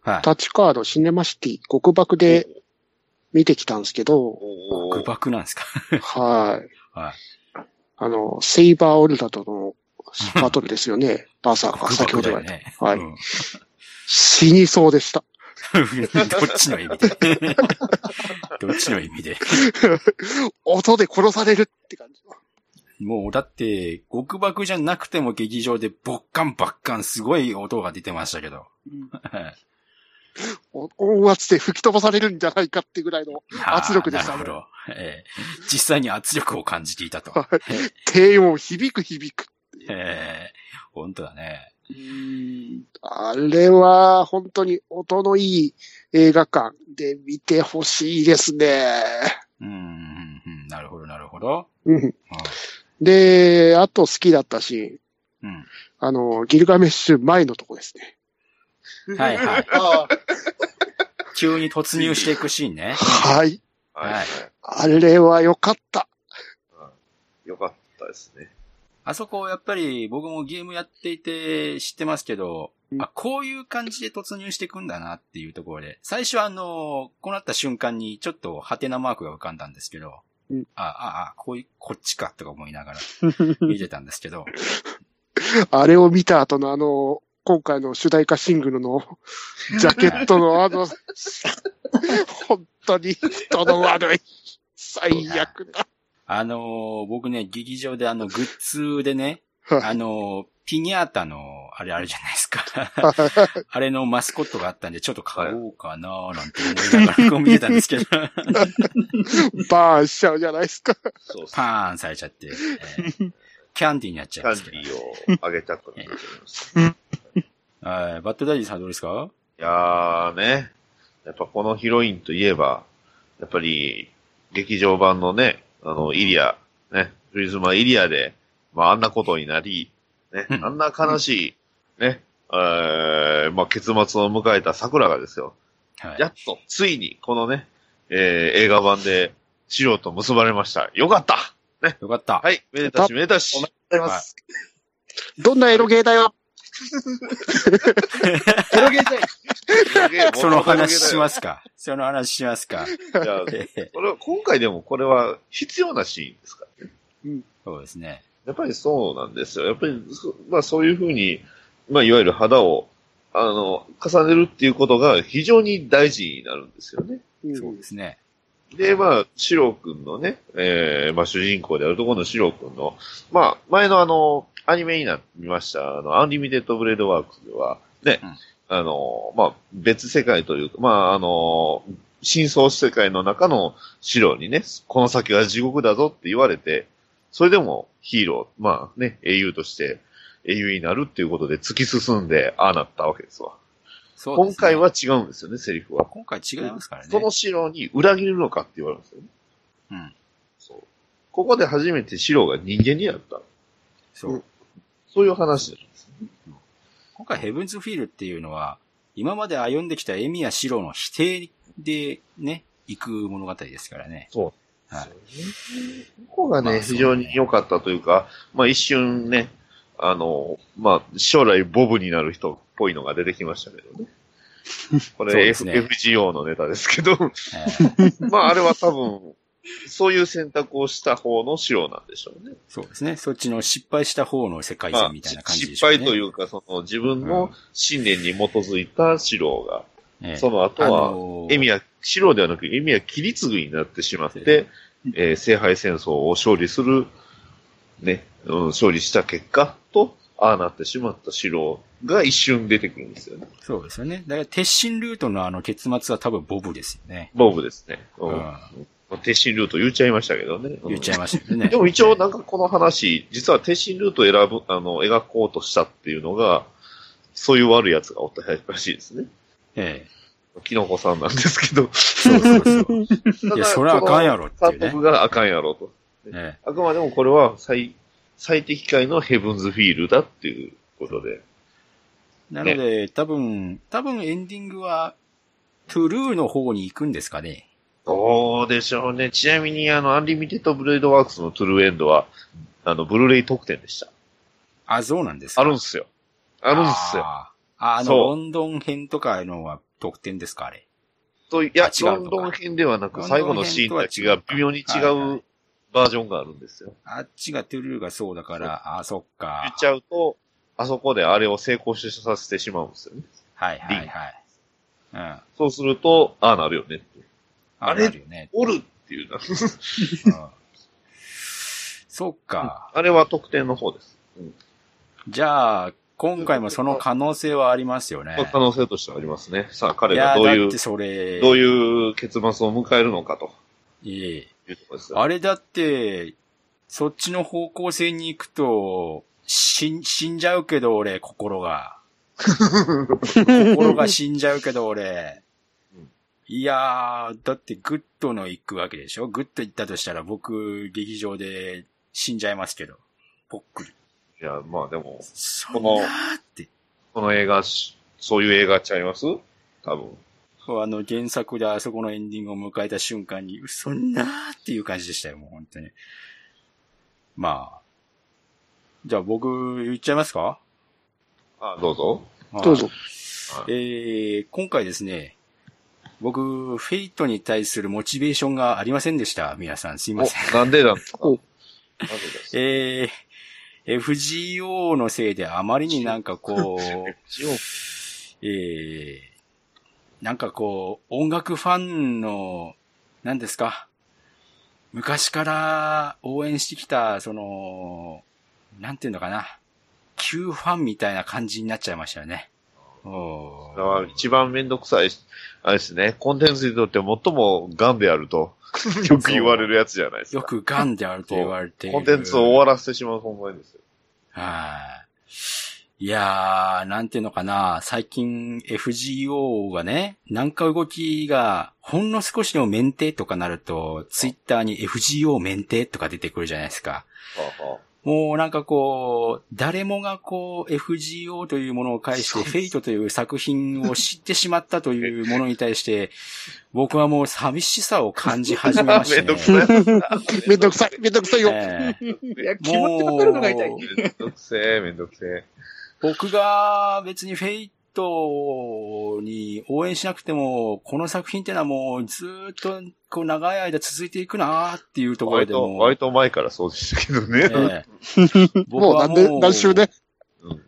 S1: はい。
S3: 立川のシネマシティ、極爆で見てきたんですけど、
S4: お
S1: 空爆なんですか？
S3: はい。
S1: はい。
S3: あの、セイバーオルダとのバトルですよね。バーサーカー、先ほど言われた。
S1: ね。
S3: はい
S1: うん
S3: 死にそうでした。
S1: どっちの意味で？どっちの意味で？
S3: 音で殺されるって感じ。
S1: もうだって、極爆じゃなくても劇場でボッカンバッカンすごい音が出てましたけど。
S3: お音圧で吹き飛ばされるんじゃないかってぐらいの圧力でしたね
S1: なるほど。ええ実際に圧力を感じていたと。
S3: はい低音響く響く。
S1: ええ本当だね。
S3: あれは本当に音のいい映画館で見てほしいですね。
S1: うんうん、うん、なるほど、なるほど。
S3: うんで、あと好きだったシーン。
S1: うん。
S3: あの、ギルガメッシュ前のとこですね。
S1: はいはい。
S2: あ
S1: 急に突入していくシーンね。
S3: はい。
S4: はい。
S1: はい
S3: あれは良かった。
S4: よかったですね。
S1: あそこやっぱり僕もゲームやっていて知ってますけど、
S3: うん
S1: あ、こういう感じで突入していくんだなっていうところで、最初はあの、こうなった瞬間にちょっとハテナマークが浮かんだんですけど、
S3: うん
S1: あ、あ、あ、こういう、こっちかとか思いながら 見てたんですけど、
S3: あれを見た後のあの、今回の主題歌シングルのジャケットのあの、本当に人の悪い。最悪だ。
S1: あのー僕ね、劇場であの、グッズでね、
S3: はい
S1: あのーピニャータの、あれあるじゃないですか。あれのマスコットがあったんで、ちょっと買おうかなーなんて思いながらこう見てたんですけど、
S3: バーンしちゃうじゃないですか。
S4: そう。
S1: パーンされちゃって、えーキャンディーになっち
S4: キャン
S1: ゃうんですけど。
S4: ディーをあげたくなっております。
S1: はい、バッドダディさんどうですか？
S4: いやーね、やっぱこのヒロインといえば、やっぱり、劇場版のね、あの、イリア、ね、プリズマイリアで、まああんなことになり、ね、
S1: うん
S4: あんな悲しい、ね、えーまあ結末を迎えた桜がですよ。
S1: はい。
S4: やっと、ついに、このね、えー映画版で、シロと結ばれました。よかった
S1: よかった。
S4: はい、めでたしめでたし
S2: おめでとうございます。
S3: どんなエロゲーだよ。
S2: ゃい。
S1: その話しますか？その話しますか？
S4: す。じゃあ、
S1: えー
S4: これは今回でもこれは必要なシーンですか？らね。
S1: そうですね。
S4: やっぱりそうなんですよ。やっぱり、そまあそういうふうに、まあいわゆる肌を、あの、重ねるっていうことが非常に大事になるんですよね。
S1: そうですね。
S4: で、まあ、士郎君のね、えー、まあ主人公であるところの士郎君の、まあ、前のあの、アニメになってみました、あの、アンリミテッドブレードワークスでは、ね、
S1: うん
S4: あの、まあ、別世界というか、まあ、あの、真相世界の中のシロにね、この先は地獄だぞって言われて、それでもヒーロー、まあね、英雄として英雄になるっていうことで突き進んで、ああなったわけですわ。
S1: そうですね
S4: 今回は違うんですよね、セリフは。
S1: 今回違いますからね。
S4: その城に裏切るのかって言われるんですよね。
S1: うん。
S4: そう。ここで初めて城が人間になった。
S1: そう。
S4: そういう話なんですね。
S1: 今回ヘブンズフィールっていうのは、今まで歩んできたエミやシロの否定でね、行く物語ですからね。
S4: そう。
S1: はい。
S4: ここがね、
S1: まあそうね
S4: 非常に良かったというか、まあ一瞬ね、あの、まあ将来ボブになる人っぽいのが出てきましたけどね。これ、F
S1: すね
S4: FGO のネタですけど、
S1: えー
S4: まああれは多分、そういう選択をした方の城なんでしょうね。
S1: そうですね。そっちの失敗した方の世界
S4: まあ
S1: 線みたいな感じで
S4: 失
S1: しょうね。
S4: 敗というか、その自分の信念に基づいた城が、
S1: ええ
S4: その後
S1: あ
S4: は、
S1: のー
S4: エミは、城ではなく、エミは切り継ぐになってしまって、えー聖杯戦争を勝利する、ね、うん、勝利した結果と、ああなってしまった城が一瞬出てくるんですよね。
S1: そうですよね。だから、鉄心ルートのあの結末は多分ボブですよね。
S4: ボブですね。うん。
S1: うん
S4: まあ鉄心ルート言っちゃいましたけどね。うん
S1: 言っちゃいましたよね。
S4: でも一応なんかこの話、実は鉄心ルートを選ぶ、あの、描こうとしたっていうのが、そういう悪い奴がおったらしいですね。
S1: え
S4: キノコさんなんですけど。
S1: え。そうそうそう。いや、それはあかんやろってね。
S4: 督があかんやろと。
S1: え
S4: あくまでもこれは最、最適解のヘブンズフィールだっていうことで。
S1: え。なので、多分、多分エンディングは、トゥルーの方に行くんですかね。
S4: どうでしょうね。ちなみに、あの、アンリミテッドブレードワークスのトゥルーエンドは、あの、ブルーレイ特典でした。
S1: あ、そうなんですか
S4: あるんすよ。あるんすよ。
S1: あーあ、あの、ロンドン編とかのは特典ですか、あれ。
S4: と、いやロンドン編ではなく、最後のシーンたちが微妙に違うバージョンがあるんですよ。
S1: あっちがトゥルーがそうだから、あ、そっか。
S4: 言っちゃうと、あそこであれを成功させてしまうんですよね。
S1: はいはいはい。うん。あ
S4: そうすると、ああなるよねって。あれ
S1: あるよね。
S4: おるっていうな。
S1: うんそっか。
S4: あれは特典の方です。
S1: じゃあ、今回もその可能性はありますよね。
S4: 可能性としてはありますね。さあ、彼がどういう
S1: だって、それ、
S4: どういう結末を迎えるのかと
S1: いえ
S4: いうところですよ。
S1: あれだって、そっちの方向性に行くと、死ん、死んじゃうけど俺、心が。心が死んじゃうけど俺
S4: うん。
S1: いやー、だってグッドの行くわけでしょ？グッド行ったとしたら僕、劇場で死んじゃいますけど。ぽっくり。
S4: いや、まあでも、
S1: そ
S4: この
S1: んなーって。
S4: この映画し、そういう映画ちゃいます？多分。
S1: あの原作であそこのエンディングを迎えた瞬間に、そんなーっていう感じでしたよ、もう本当に。まあ。じゃあ僕言っちゃいますか？
S4: あ、どうぞ。
S3: どうぞ。
S1: えー、今回ですね、僕、フェイトに対するモチベーションがありませんでした。皆さん、すいません。
S4: お、なんでなんで
S1: えー、FGO のせいであまりになんかこう、えー、なんかこう、音楽ファンの、何ですか？昔から応援してきた、その、なんていうのかな？旧ファンみたいな感じになっちゃいましたよね。
S4: 一番めんどくさい、あれですね、コンテンツにとって最もガンであると、よく言われるやつじゃないですか。
S1: よくガンであると言われている。
S4: コンテンツを終わらせてしまう存在ですよ。
S1: はい。いやー、なんていうのかな、最近 FGO がね、なんか動きが、ほんの少しでもメンテとかなると、ツイッターに FGO メンテとか出てくるじゃないですか。もうなんかこう、誰もがこう、FGO というものを介して、フェイトという作品を知ってしまったというものに対して、僕はもう寂しさを感じ始めましてね。
S4: めんどくさい。
S3: めんどくさい、めんどくさいよ。
S1: ええ
S2: いや、気持ちわかるのが痛い。
S1: もう
S4: めんどくせえ、めんどくせえ。
S1: 僕が別にフェイトに応援しなくても、この作品ってのはもうずーっとこう長い間続いていくなーっていうところでも、
S4: 割と前からそうでしたけどね。
S1: ええ僕
S3: もうなんで、
S1: はもう、
S3: 何週ね。
S4: うん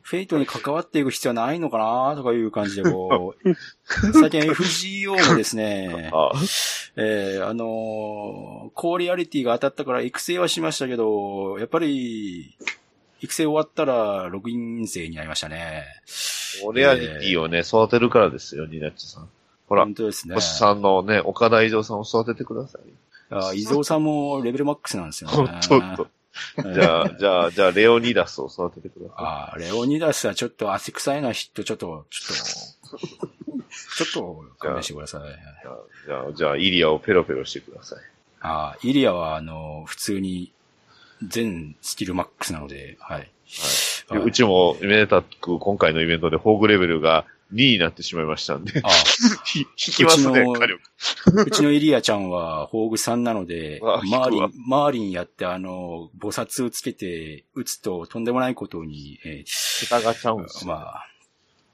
S1: フェイトに関わっていく必要はないのかなとかいう感じでこう、最近 FGO もですね、
S4: あ
S1: えーあのーコーリアリティが当たったから育成はしましたけど、やっぱり、育成終わったらログイン生になりましたね。
S4: オレアリティをね、育てるからですよ、ニナッチさん。ほら
S1: 本、当ですね。
S4: 星さんのね、岡田伊蔵さんを育ててください。
S1: あ伊蔵さんもレベルマックスなんですよね。
S4: ほんと。じゃあ、じゃあ、じゃあ、レオニダスを育ててくださ
S1: あーレオニダスはちょっと汗臭いな人、ちょっと、ちょっと、ちょっと勘弁してください。
S4: じゃあ、じゃあ、じゃあイリアをペロペロしてください。
S1: ああ、イリアは、あの、普通に、全スキルマックスなので、はい。
S4: はい
S1: はいう
S4: ちも、めでたく今回のイベントでフォーグレベルが2になってしまいましたんで、
S1: あ
S4: ひ 引きますね、
S1: うちの
S4: 火力。
S1: あ、うちのイリアちゃんは、宝具さんなので、
S4: ああ
S1: マーリン、マーリンやって、あの、菩薩をつけて、撃つととんでもないことに、え
S4: 桁がちゃうんです
S1: ー
S4: よ。
S1: まあ、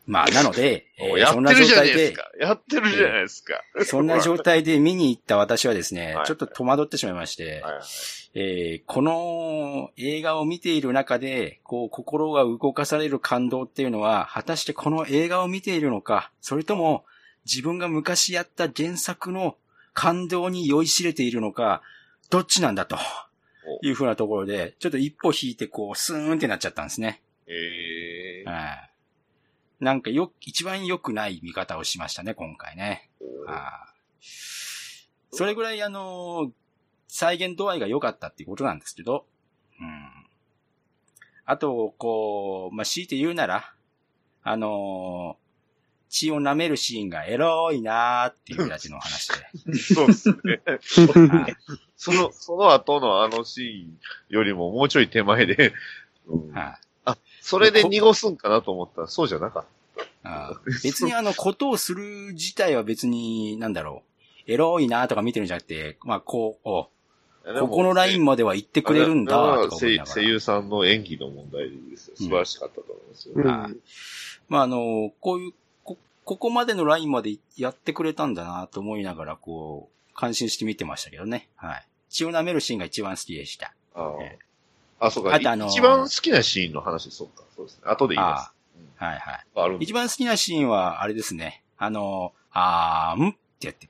S1: まあ、なので、えー
S4: や
S1: そんな
S4: ってるじゃない
S1: 状態で、
S4: ですか。やってるじゃないですか。
S1: そんな状態で見に行った私はですね
S4: は、い。
S1: ちょっと戸惑ってしまいまして、
S4: はいはい
S1: えーこの映画を見ている中で、こう、心が動かされる感動っていうのは、果たしてこの映画を見ているのか、それとも、自分が昔やった原作の感動に酔いしれているのか、どっちなんだというふうなところで、ちょっと一歩引いて、こう、スーンってなっちゃったんですね。
S4: えー。
S1: はいなんかよ、一番良くない見方をしましたね、今回ね。はいそれぐらい、あの、再現度合いが良かったっていうことなんですけど、うん。あと、こう、まあ、強いて言うなら、あの血を舐めるシーンがエロいなーっていうだけの話で。
S4: そうですね。
S1: はい
S4: その、その後のあのシーンよりももうちょい手前で、うん
S1: はい
S4: それで濁すんかなと思ったらそうじゃなかっ
S1: あー 別にあの、ことをする自体は別に、なんだろう、エロいなーとか見てるんじゃなくて、まあ、こう。ここのラインまでは行ってくれるんだとか思いながら。
S4: 声声優さんの演技の問題ですよ。素晴らしかったと思いますよ。
S3: うん
S1: はいまあ、あの、こういう、こ、ここまでのラインまでやってくれたんだなと思いながら、こう、感心して見てましたけどね。はい。血を舐めるシーンが一番好きでした。
S4: あ
S1: え
S4: あ、あそうか。
S1: あとあのー
S4: 一番好きなシーンの話、そうか。そうですね。後で言います。
S1: はいはい。一番好きなシーンは、あれですね。あの、あーんってやって、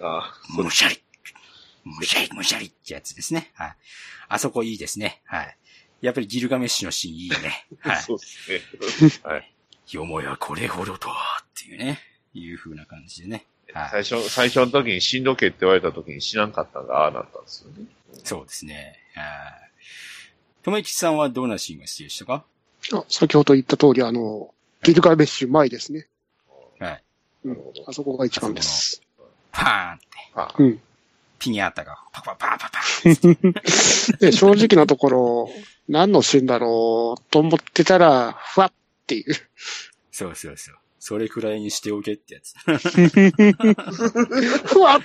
S4: あそう
S1: むしゃり。むしゃり、むしゃりってやつですね。はい。あそこいいですね。はい。やっぱりギルガメッシュのシーンいいね。はい。
S4: そうですね。はい。
S1: よもやこれほどとは、っていうね。いう風な感じでね。はい。
S4: 最初、最初の時に死んどけって言われた時に死なんかったのがああなったんですよね。
S1: そうですね。はい。ともいきさんはどんなシーンが好きでしたか？
S3: あ先ほど言った通り、あの、ギルガメッシュ前ですね。
S1: はい。
S3: うん。あそこが一番です。
S1: パーンって、
S4: あ
S3: うん。
S1: ピニャータがパパパーパパーン
S3: で、正直なところ、何のシーンだろうと思ってたら、ふわっていう。
S1: そうそうそう。それくらいにしておけってやつ。
S3: ふわっ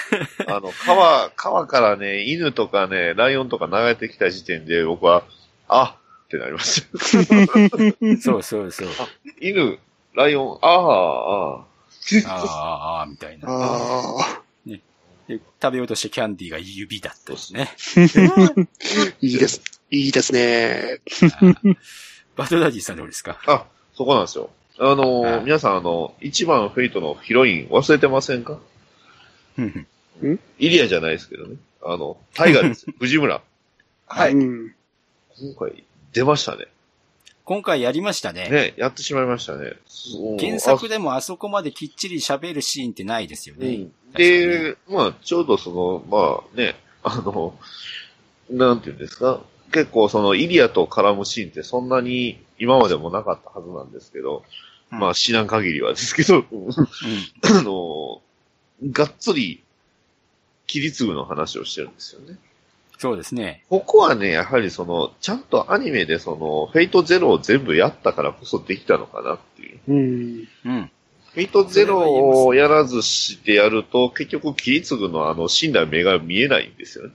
S4: あの、川、川からね、犬とかね、ライオンとか流れてきた時点で僕は、あってなりました。
S1: そうそうそう。
S4: 犬、ライオン、ああ、ああ。
S1: あーあみたいな。
S3: あ
S1: で食べようとしたキャンディーが指だったしね。
S3: あ、いいです。いいですね。
S1: バトダディさんどうですか？
S4: あ、そこなんですよ。あのー
S1: はい
S4: 皆さんあの、一番 Fate のヒロイン忘れてませんか？
S1: うんうん
S4: イリヤじゃないですけどね。あの、タイガーですよ。藤村。はい。
S3: うん。
S4: 今回、出ましたね。
S1: 今回やりましたね。
S4: ね、やってしまいましたね。そう
S1: 原作でもあそこまできっちり喋るシーンってないですよね。
S4: うんで、まあ、ちょうどその、まあね、あの、なんていうんですか、結構そのイリアと絡むシーンってそんなに今までもなかったはずなんですけど、
S1: うん
S4: まあ知らん限りはですけど、
S1: うん
S4: あの、がっつり、切り継ぐの話をしてるんですよね。
S1: そうですね。
S4: ここはね、やはりその、ちゃんとアニメでその、フェイトゼロを全部やったからこそできたのかなっていう。
S3: うん。
S1: うん。
S4: フェイトゼロをやらずしてやると、結局切り継ぐのはあの、死んだ目が見えないんですよね。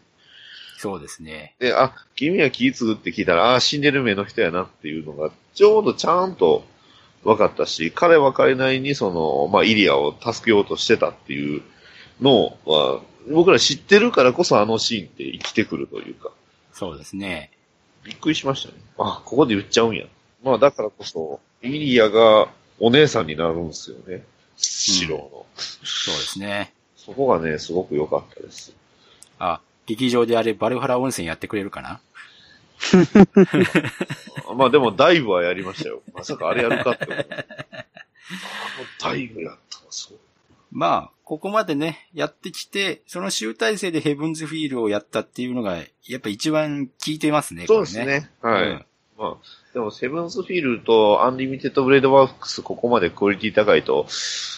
S1: そうですね。
S4: で、あ、君は切り継ぐって聞いたら、あ、死んでる目の人やなっていうのが、ちょうどちゃんと分かったし、彼は彼なりにその、まあ、イリアを助けようとしてたっていうのは、僕ら知ってるからこそあのシーンって生きてくるというか、
S1: そうですね。
S4: びっくりしましたね。あ、ここで言っちゃうんや。まあ、だからこそ、イリアがお姉さんになるんですよね。白の。
S1: そうですね。
S4: そこがね、すごく良かったです。
S1: あ、劇場であれ、バルハラ温泉やってくれるかな？
S4: まあでもダイブはやりましたよ。まさかあれやるかって思う。あのダイブやったのそう。
S1: まあ、ここまでね、やってきて、その集大成で Heaven's Feel をやったっていうのが、やっぱ一番効いてますね。
S4: そうですね。
S1: これ
S4: はい。
S1: うん
S4: まあ、でも、 Heaven's Feel と Unlimited Blade Works、ここまでクオリティ高いと、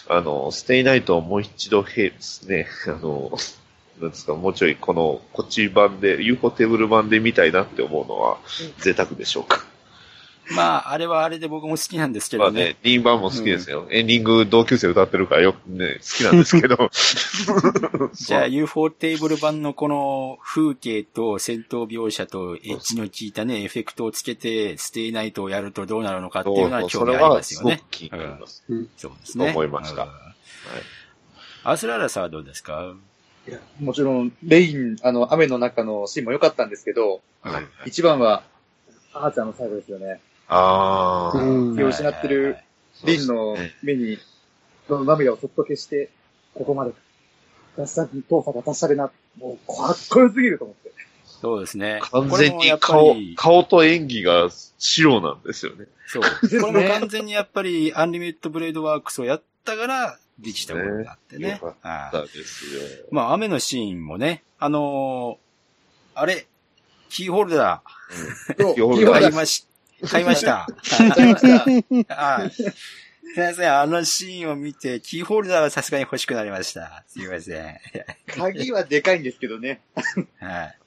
S4: あの、 stay night をもう一度へですね、あの、なんですか、もうちょいこの、こっち版で、UFO テーブル版で見たいなって思うのは、贅沢でしょうか？
S1: まあ、あれはあれで僕も好きなんですけどね。
S4: まあね、リン版も好きですよ。エンディング同級生歌ってるからよくね、好きなんですけど。
S1: じゃあ UFO テーブル版のこの風景と戦闘描写とエッジの効いたね、エフェクトをつけてステイナイトをやるとどうなるのかっていうのは興味ありますよね。
S4: 気になります。
S1: そうですね。
S4: と思いました
S1: うんアスララさんはどうですか？
S2: いやもちろん、レイン、あの、雨の中のシーンも良かったんですけど、
S4: はい。
S2: 一番は、あーちゃんの最後ですよね。
S4: ああ。
S3: うん
S2: 気を失ってるリンの目に、その涙をそっと消して、ここまで、出した、父さんが達者でな、もう、かっこよすぎると思って。
S1: そうですね。
S4: 完全
S1: これもやっぱ
S4: に顔
S1: り、
S4: 顔と演技が白なんですよね。
S1: そう。これも完全にやっぱりアンリミットブレードワークスをやったからできたことがあってね。
S4: よか
S1: はい
S4: だですよ。
S1: まあ、雨のシーンもね、あのーあれ、キーホルダ
S2: そう、
S4: キーホル
S1: ー
S4: ダー
S1: 買いまし、買いました。
S2: 買いました。
S1: はい。すいません、あのシーンを見て、キーホルダーはさすがに欲しくなりました。すいません。
S2: 鍵はでかいんですけどね。
S1: はい。
S4: うん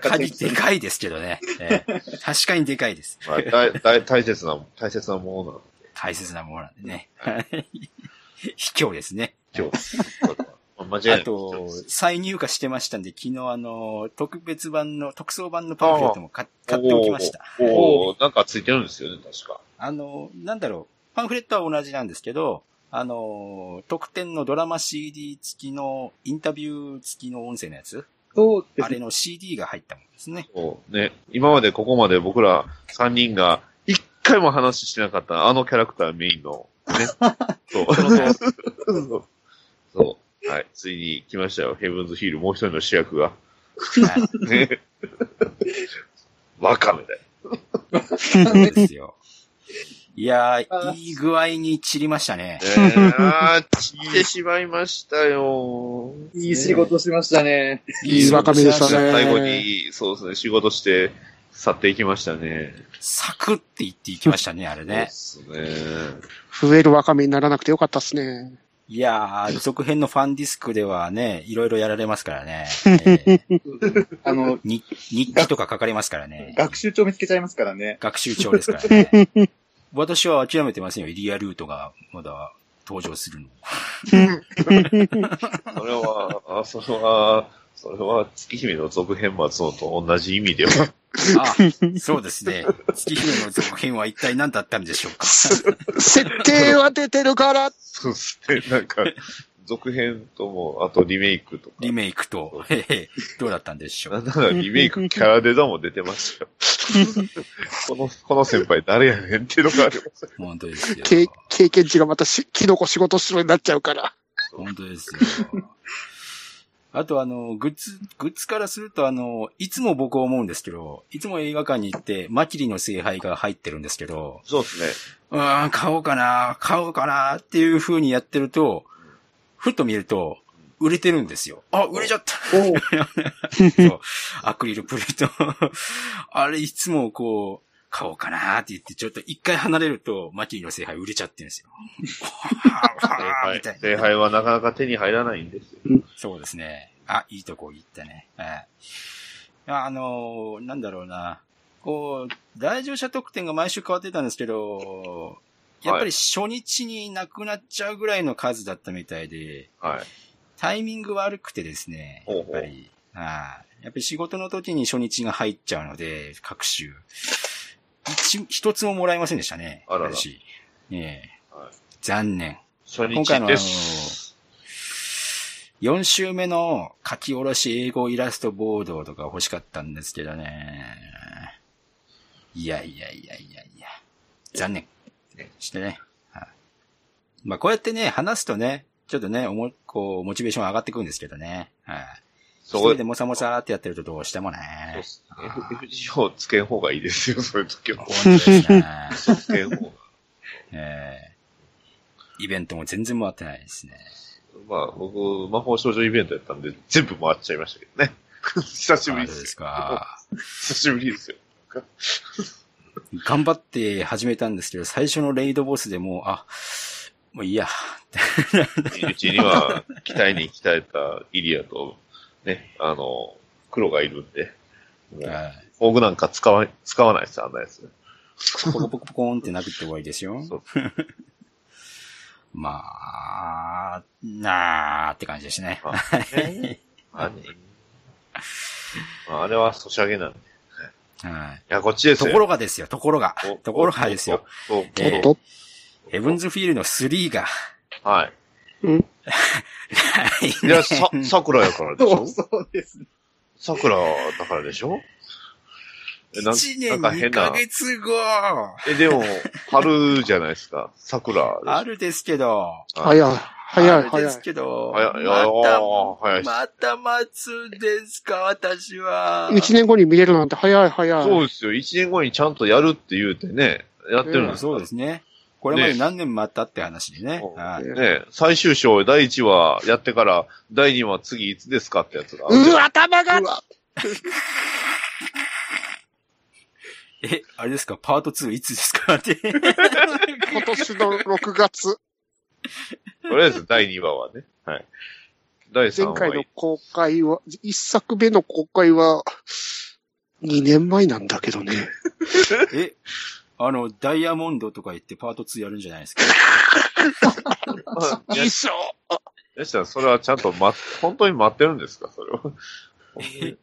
S1: 鍵でかいですけどね。ええ確かにでかいです。
S4: まあ、大大大切な、大切なものなんで、
S1: 大切なものなんでね。卑怯ですね。
S4: 今日。まあ間違いない。
S1: あと、再入荷してましたんで、昨日あの、特別版の、特装版のパンフレットも買買っておきました。
S4: おーおーなんかついてるんですよね、確か。
S1: あの、なんだろう、パンフレットは同じなんですけど、あの、特典のドラマ CD 付きの、インタビュー付きの音声のやつ。あれの CD が入ったものですね。
S4: そうね。今までここまで僕ら3人が一回も話してなかったあのキャラクターメインの、ね。そう。そう。そう。はい。ついに来ましたよ。ヘブンズヒール、もう一人の主役が。
S1: はい
S4: ね。ワカメだよ。
S1: そうですよ。いやー、
S2: あ
S1: いい具合に散りましたね。
S4: ねえ、あー、散ってしまいましたよ。
S2: いい仕事しましたね。
S3: いいワカメでしたね
S4: 最後に、そうですね、仕事して去っていきましたね。
S1: サクって言っていきましたね、あれ
S4: そう
S1: ね
S4: で。すね。
S3: 増えるワカメにならなくてよかったっすね。
S1: いやー、続編のファンディスクではね、いろいろやられますからね。えー
S2: あの、
S1: に日記とか書かれますからね。
S2: 学習帳見つけちゃいますからね。
S1: 学習帳ですからね。私は諦めてませんよ。リアルートがまだ登場するの。
S4: それは、あ、それは、それは月姫の続編末のと同じ意味では。
S1: あ、そうですね。月姫の続編は一体何だったんでしょうか？
S3: 設定は出てるから。
S4: そうですね。なんか、続編とも、あとリメイクとか。
S1: リメイクと、へへ、どうだったんでしょう？
S4: なんならリメイクキャラデザも出てましたよ。この、この先輩誰やねんっていうのがあります。
S1: 本当ですよ。
S3: 経経験値がまたし、キノコ仕事しろになっちゃうから。
S1: 本当ですよ。あとあの、グッズ、グッズからするとあの、いつも僕思うんですけど、いつも映画館に行って、マキリの聖杯が入ってるんですけど、
S4: そうですね。
S1: うーん、買おうかな、買おうかなっていう風にやってると、ふっと見ると、売れてるんですよ。あ、売れちゃった そうアクリルプレート。あれ、いつもこう、買おうかなって言って、ちょっと一回離れると、マキリの聖杯売れちゃってるんですよ。
S4: 聖
S1: みたいな
S4: 杯聖杯はなかなか手に入らないんですよ。
S1: そうですね。あ、いいとこ行ったね。はい。あのーなんだろうな。こう、来場者特典が毎週変わってたんですけど、やっぱり初日になくなっちゃうぐらいの数だったみたいで、
S4: はい。
S1: タイミング悪くてですね、
S4: ほうほう
S1: やっぱり、はいやっぱり仕事の時に初日が入っちゃうので、各週。一、一つももらえませんでしたね。
S4: あらら
S1: 私ええ
S4: はい
S1: 残念。
S4: 初日
S1: 今回のあの
S4: です。
S1: 4週目の書き下ろし英語イラストボードとか欲しかったんですけどね。いやいやいやいやいや。残念。してね。はいまあこうやってね、話すとね、ちょっとね、おも、こう、モチベーション上がってくるんですけどね。はい。一
S4: そう
S1: 人でもさもさってやってるとどうしてもね。
S4: そうです FGO をつけん方がいいですよ、そういう時は。
S1: 本当ですね。
S4: つけん方が。
S1: えーイベントも全然回ってないですね。
S4: まあ、僕、魔法少女イベントやったんで、全部回っちゃいましたけどね。久しぶりで
S1: そうです。か。
S4: 久しぶりですよ。
S1: 頑張って始めたんですけど、最初のレイドボスでもう、あ、もういいや。
S4: うちには、期待に鍛えたイリアと、ね、あの、黒がいるんで、
S1: はい
S4: フォーグなんか使わ、使わないですよ、あんなやつ。
S1: ポコポコポコーンって殴って終わりですよ。まあ、なーって感じですね。
S4: まあねまあねまああれはソシャゲなんで。い
S1: はい。
S4: や、こっちですよ。
S1: ところがですよ、ところが
S4: お、
S1: ところがですよ。。えーヘブンズフィールド3が、
S4: はい。
S3: うん。
S4: いや、さ、桜やからでしょ？
S2: そ うそうですね。
S4: 桜だからでしょ？えなん
S1: 1年2
S4: なんか変な
S1: ヶ月後
S4: え、でも、春じゃないですか？桜。
S1: あるですけど、
S3: 早い、早い、
S1: あるです
S3: 早い。
S1: けど、
S4: 早い、早い
S1: また待つんですか、私は。
S3: 一年後に見れるなんて早い、早い。
S4: そうですよ。一年後にちゃんとやるって言うてね、やってるんです
S1: そうですね。これまで何年待ったって話でね。はい
S4: ね、最終章第1話やってから、第2話次いつですかってやつが。
S3: うわ、頭が
S1: え、あれですか、パート2いつですか？って。
S3: 今年の6月、
S4: とりあえず第2話はね。はい。第3話。
S3: 前回の公開は、一作目の公開は、2年前なんだけどね。
S1: え、あの、ダイヤモンドとか言ってパート2やるんじゃないですか。
S4: あいや
S3: いいっしょ
S4: やしたらそれはちゃんと待っ、本当に待ってるんですかそれは？
S1: え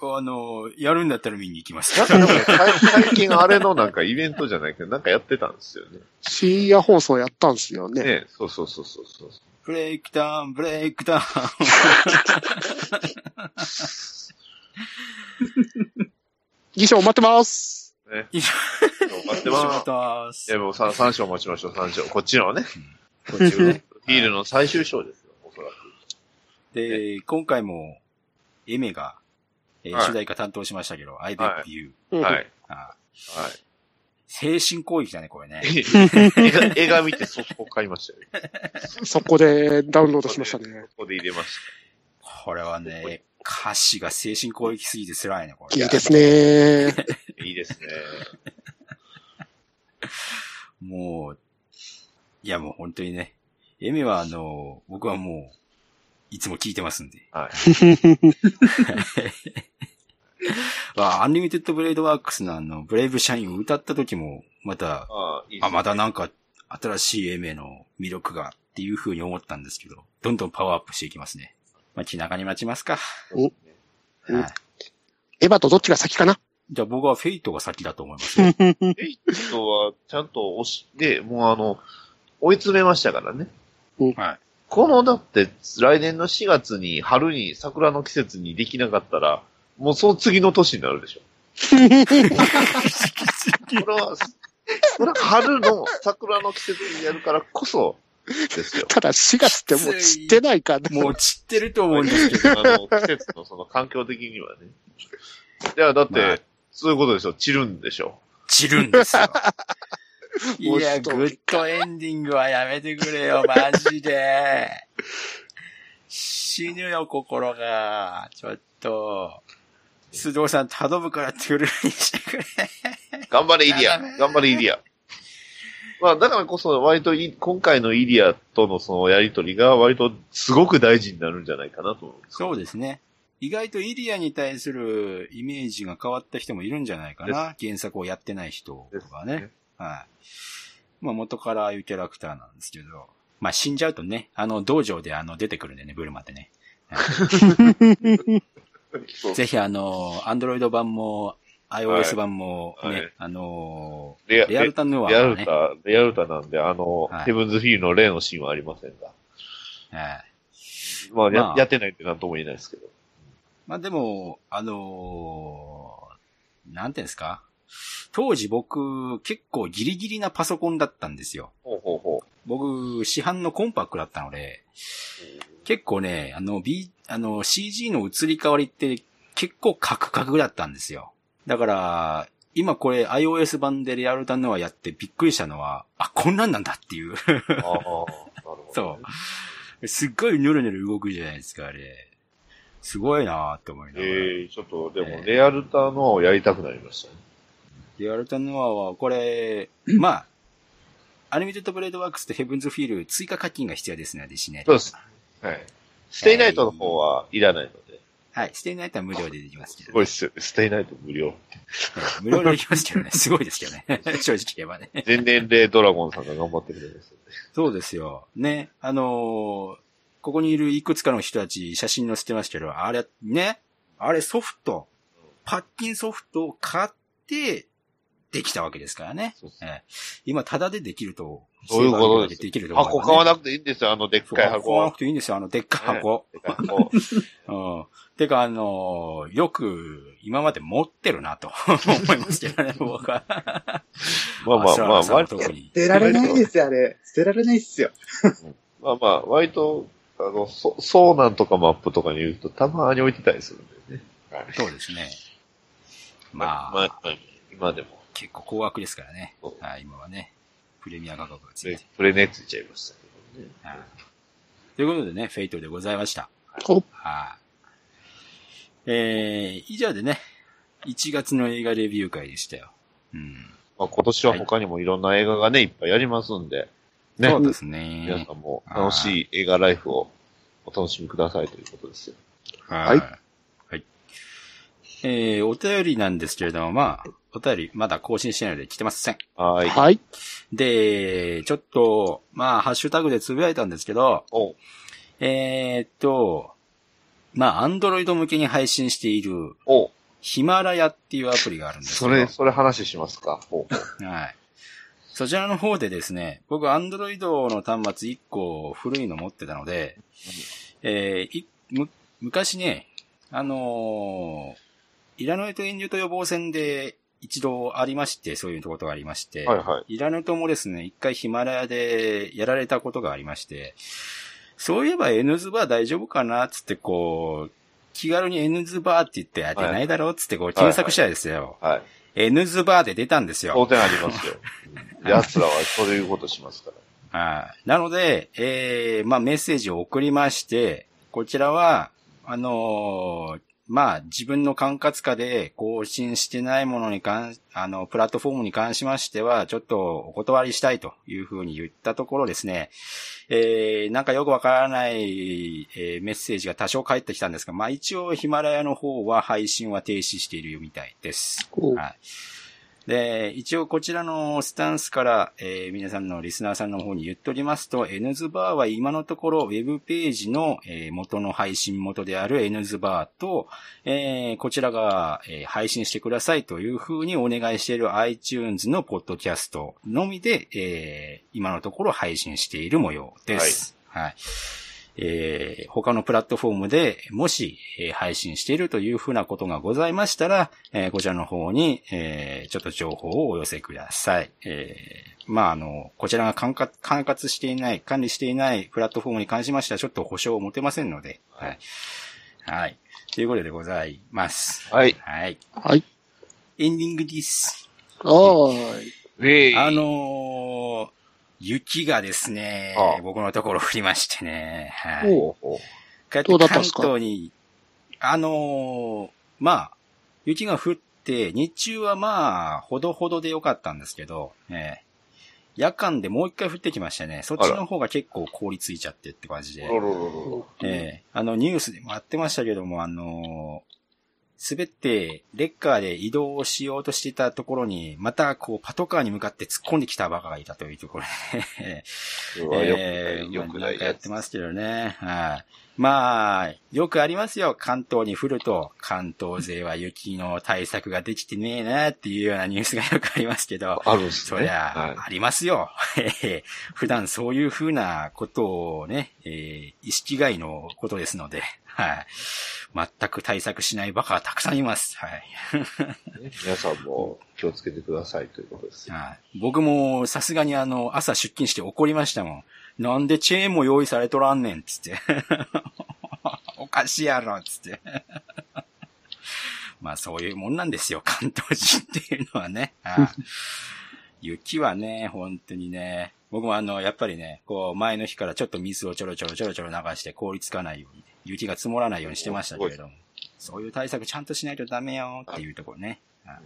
S1: あの、やるんだったら見に行きます。
S4: なんかでもね、最最近あれのなんかイベントじゃないけど、なんかやってたんですよね。
S3: 深夜放送やったんですよね。
S4: ねそうそうそうそうそう。
S1: ブレイクダウン、ブレイクダウン。
S3: 議長待ってます。
S4: ね。
S1: 以上
S4: 待って
S1: 仕
S4: ます。
S1: 事ます
S4: いや、もう 3, 三章待ちましょう、3章。こっちのね。
S1: こっちをね。
S4: フィールの最終章ですよ、おそらく。
S1: で、今回も、エメが、えー
S4: はい
S1: 主題歌担当しましたけど、I bet you。
S3: うん
S4: はい。
S1: あ
S4: は
S1: 精神攻撃だね、これね。
S4: い。映画映画見て速攻買いましたよ。
S3: そこでダウンロードしましたね。
S4: そこで入れまし
S1: これはね、歌詞が精神攻撃すぎて辛いね、これ。
S3: いいですね。
S4: た。いいですね。
S1: もう、いやもう本当にね、 Aimer はあの、僕はもう、いつも聞いてますんで。
S4: はい。
S1: あ Unlimited Blade Works のあの、 Brave Shine を歌った時も、また、
S4: ああ、いいね
S1: あ、またなんか、新しい Aimer の魅力がっていう風に思ったんですけど、どんどんパワーアップしていきますね。まあ、気長に待ちますか。
S3: おうん
S1: はい。
S3: エヴァとどっちが先かな？
S1: じゃあ僕はフェイトが先だと思いますよ。
S4: エイトは、ちゃんと押して、もうあの、追い詰めましたからね。
S1: はい。
S4: この、だって、来年の4月に、春に、桜の季節にできなかったら、もうその次の年になるでしょ。これは、これは春の桜の季節にやるからこそ、ですよ。
S3: ただ4月ってもう散ってないからね。
S1: もう散ってると思うんですけど。
S4: あの、季節のその環境的にはね。いや、だって、
S1: まあ
S4: そういうことでしょ。散るんでしょ。
S1: 散るんですよ。いや、グッドエンディングはやめてくれよ、マジで。死ぬよ、心が。ちょっと。須藤さん頼むからトゥルーにしてくれ。
S4: 頑張れ、イリア
S1: やだね。
S4: 頑張れ、イリア。まあ、だからこそ、割とい、今回のイリアとのそのやりとりが、割とすごく大事になるんじゃないかなと思うんです。
S1: そうですね。意外とイリアに対するイメージが変わった人もいるんじゃないかな。原作をやってない人とかね。
S4: ね
S1: はい。まあ元からああいうキャラクターなんですけど。まあ死んじゃうとね、あの道場であの出てくるんでね、ブルマってね。ぜひあの、アンドロイド版も、iOS 版もね、
S4: はい
S1: あの
S4: レア
S1: レアルタヌア
S4: レア
S1: はね、
S4: ルタ、レアルタなんで、あの、
S1: はい
S4: ヘブンズフィールの例のシーンはありませんが。
S1: はい。
S4: まあ、や
S1: まあ
S4: やってないってなんとも言えないですけど。
S1: まあでも、あのーなんていうんですか？当時僕結構ギリギリなパソコンだったんですよ。
S4: ほうほうほ
S1: 僕、市販のコンパクだったので、結構ね、あの、B、あの、CG の移り変わりって結構カクカクだったんですよ。だから、今これ iOS 版でリアルタヌアやってびっくりしたのは、あ、こんなんなんだっていう。
S4: う。ああ、なるほど、ね。
S1: そう。すっごいヌルヌル動くじゃないですか、あれ。すごいなーって思いながら。
S4: ええちょっと、でも、
S1: ええ
S4: レアルタヌアをやりたくなりましたね。
S1: で、レアルタヌアは、これ、まあ、 Unlimited Blade Works と Heaven's Feel 追加課金が必要ですので、しね。
S4: そうです。はい。 stay night の方はいらないので。
S1: はい。 stay night は無料でできますけど、
S4: すごいっすよね。 stay night 無料。
S1: 無料でできますけどね。すごい ですけどね。正直言えばね。
S4: 全年齢ドラゴンさんが頑張ってくれますよね。
S1: そうですよ。ね。あのーここにいるいくつかの人たち写真載せてますけど、あれ、ね。あれソフト、パッキンソフトを買って、できたわけですからね。今、タダでできると。
S4: そういうことです
S1: できるとね
S4: 箱買わなくていいんですよ、あのでっかい
S1: そう買わな
S4: 箱。
S1: くていいんですよ、あの、でっかい箱。
S4: でっかい箱。
S1: うん。てか、あのーよく、今まで持ってるなと 思いますけどね、僕は。
S4: まあまあまあ、
S1: まあ
S4: 割と。
S2: 捨てられないですよ、あれ。捨てられないっすよ。
S4: まあまあ、割と、あの、そ、そうなんとかマップとかに言うと、たまに置いてたりするんでね。はい
S1: そうですね。まあ、
S4: まあ、今でも、
S1: 結構高額ですからね。はい、今はね。プレミア価格がつい
S4: ね
S1: て。
S4: プレネついちゃいましたけどね。
S1: はいということでね、フェイトでございました。
S3: お
S1: はい。えー、以上でね、1月の映画レビュー会でしたよ。うん。
S4: まあ今年は他にもいろんな映画がね、いっぱいやりますんで、ね
S1: そうです
S4: 皆
S1: ね
S4: さ。んも楽しい映画ライフをお楽しみくださいということですよ。
S1: はい。はい。えー、お便りなんですけれども、まあ、お便りまだ更新してないので来てません。
S4: はい。
S3: はい。
S1: で、ちょっと、まあ、ハッシュタグでつぶやいたんですけど、
S4: お
S1: えーっと、まあ、アンドロイド向けに配信している、
S4: お
S1: ヒマラヤっていうアプリがあるんですけど、
S4: それ、それ話しますか？
S1: はい。そちらの方でですね、僕、アンドロイドの端末1個古いの持ってたので、えーいむ、昔ね、あのーイラノイト炎上と予防戦で一度ありまして、そういうことがありまして、
S4: はいはい。
S1: イラヌトもですね、一回ヒマラヤでやられたことがありまして、そういえば N ズバー大丈夫かなつってこう、気軽に N ズバーって言って、あ、出ないだろうつってこう検索したらですよ。
S4: はい。
S1: N ズバーで出たんですよ。
S4: 当然ありますよ。奴らはそういうことしますから。
S1: はい。なので、えー、まあメッセージを送りまして、こちらは、あのーまあ自分の管轄下で更新してないものに関、あの、プラットフォームに関しましては、ちょっとお断りしたいというふうに言ったところですね、えー、なんかよくわからない、えーメッセージが多少返ってきたんですが、まあ一応ヒマラヤの方は配信は停止しているみたいです。
S3: お
S1: はい。で、一応こちらのスタンスから、えー皆さんのリスナーさんの方に言っておりますと、N ズバーは今のところウェブページの、えー元の配信元である N ズバーと、えーこちらが、えー配信してくださいというふうにお願いしている iTunes のポッドキャストのみで、えー今のところ配信している模様です。はい。えー他のプラットフォームでもし、えー配信しているというふうなことがございましたら、えーこちらの方に、えーちょっと情報をお寄せください。えーまあ、あの、こちらが管轄管轄していない、管理していないプラットフォームに関しましては、ちょっと保証を持てませんので、はい。はい。ということでございます。
S4: はい。
S1: はい。
S3: はい。
S1: エンディングです。
S3: はーい。
S4: ウェイ。
S1: あのー雪がですね
S4: あ。あ、
S1: 僕のところ降りましてね、はい。
S3: おうどうだったんすか？
S1: 東に、あのーまあ、雪が降って、日中はまあ、ほどほどでよかったんですけど、ええ。夜間でもう一回降ってきましたね。そっちの方が結構凍りついちゃってって感じで。ええ。あの、ニュースでもやってましたけども、あのー滑って、レッカーで移動しようとしていたところに、また、こう、パトカーに向かって突っ込んできたバカがいたというところで、
S4: うわよく
S1: えー
S4: ない、よくないや
S1: って。ますけどね。はい。まあ、よくありますよ。関東に降ると、関東勢は雪の対策ができてねえなっていうようなニュースがよくありますけど、
S4: あるんすね。
S1: そりゃ、
S4: はい
S1: ありますよ。普段そういうふうなことをね、えー意識外のことですので、はい。全く対策しないバカはたくさんいます。はい。
S4: ね 皆さんも気をつけてくださいということですよ。
S1: はい、僕もさすがにあの、朝出勤して怒りましたもん。なんでチェーンも用意されとらんねん、つって。おかしいやろ、つって。まあそういうもんなんですよ、関東人っていうのはね。はい雪はね、本当にね。僕もあの、やっぱりね、こう、前の日からちょっと水をちょろちょろちょろちょろ流して凍りつかないように、雪が積もらないようにしてましたけれども、そういう対策ちゃんとしないとダメよっていうところね。はい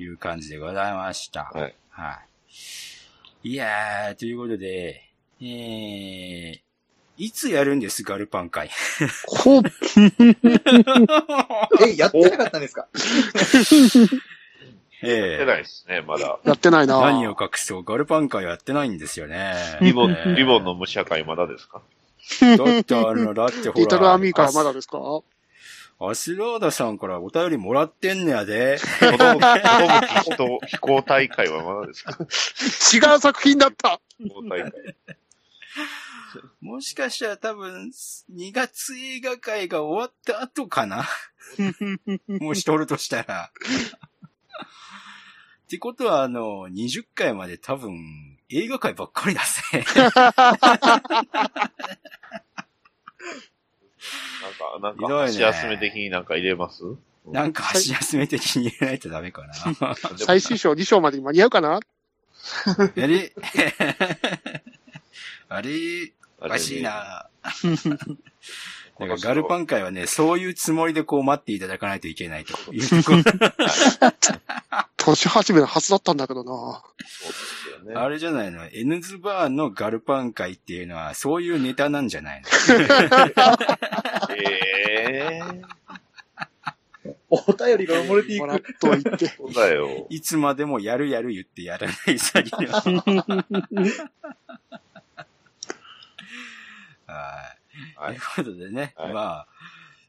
S1: いう感じでございました。
S4: はい。
S1: はい。いやー、ということで、えー、いつやるんです、ガルパン会？
S3: ほう、
S2: え、やってなかったんですか？
S1: え
S4: 出ないですね、まだ。
S3: やってないな
S1: 何を隠そう、ガルパン会やってないんですよね。
S4: リボン、
S1: えー
S4: リボンの武者会まだですか？
S1: だってあの、だってほら。
S3: リトルアミーからまだですか？
S1: アスラーダさんからお便りもらってんねやで。
S4: 子供、子供飛行飛行大会はまだですか？
S3: 違う作品だった
S4: 飛行大会。
S1: もしかしたら多分、2月映画会が終わった後かな もし撮るとしたら。ってことは、あの、20回まで多分、映画会ばっかりだぜ。
S4: なんか、なんか、足休め的になんか入れます？
S1: なんか足休め的に入れないとダメかな。
S3: 最終章2章までに間に合うかな？
S1: あれあれお
S4: あれ
S1: かしいな。なんかガルパン会はね、そういうつもりでこう待っていただかないといけないというところ。
S3: 年始めのはずだったんだけどな
S4: そうですよね。
S1: あれじゃないの ?N ズバーのガルパン会っていうのはそういうネタなんじゃないの？
S4: ええ
S2: お便りが埋もれてい
S3: もらっ
S2: く。
S3: といて。
S4: そうだよ。
S1: いつまでもやるやる言ってやらない詐欺の。はい。と
S4: はい
S1: いうことでね、
S4: はい
S1: まあ、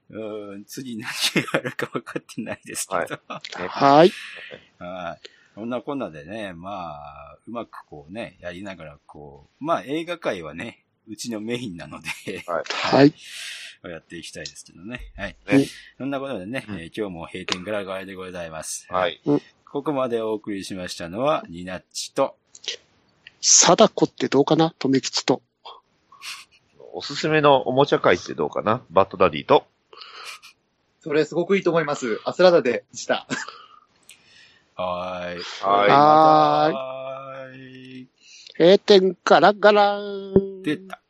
S1: うーん次何があるか分かってないですけど。
S3: はい。
S1: はい。こんなこんなでね、まあ、うまくこうね、やりながらこう、まあ映画界はね、うちのメインなので、
S3: はい。
S1: やっていきたいですけどね。はい。
S4: ね
S1: そんなことでね、今日も閉店ガラガラでございます。
S4: はい。
S1: ここまでお送りしましたのは、ニナッチと、
S3: 貞子ってどうかな？留吉と。
S4: おすすめのおもちゃ会ってどうかな？バッドダディと。
S2: それすごくいいと思います。アスラダでした。
S1: はーい。
S4: はい
S3: はーい
S1: はーい。
S3: 閉店ガラガラーン。
S1: 出た。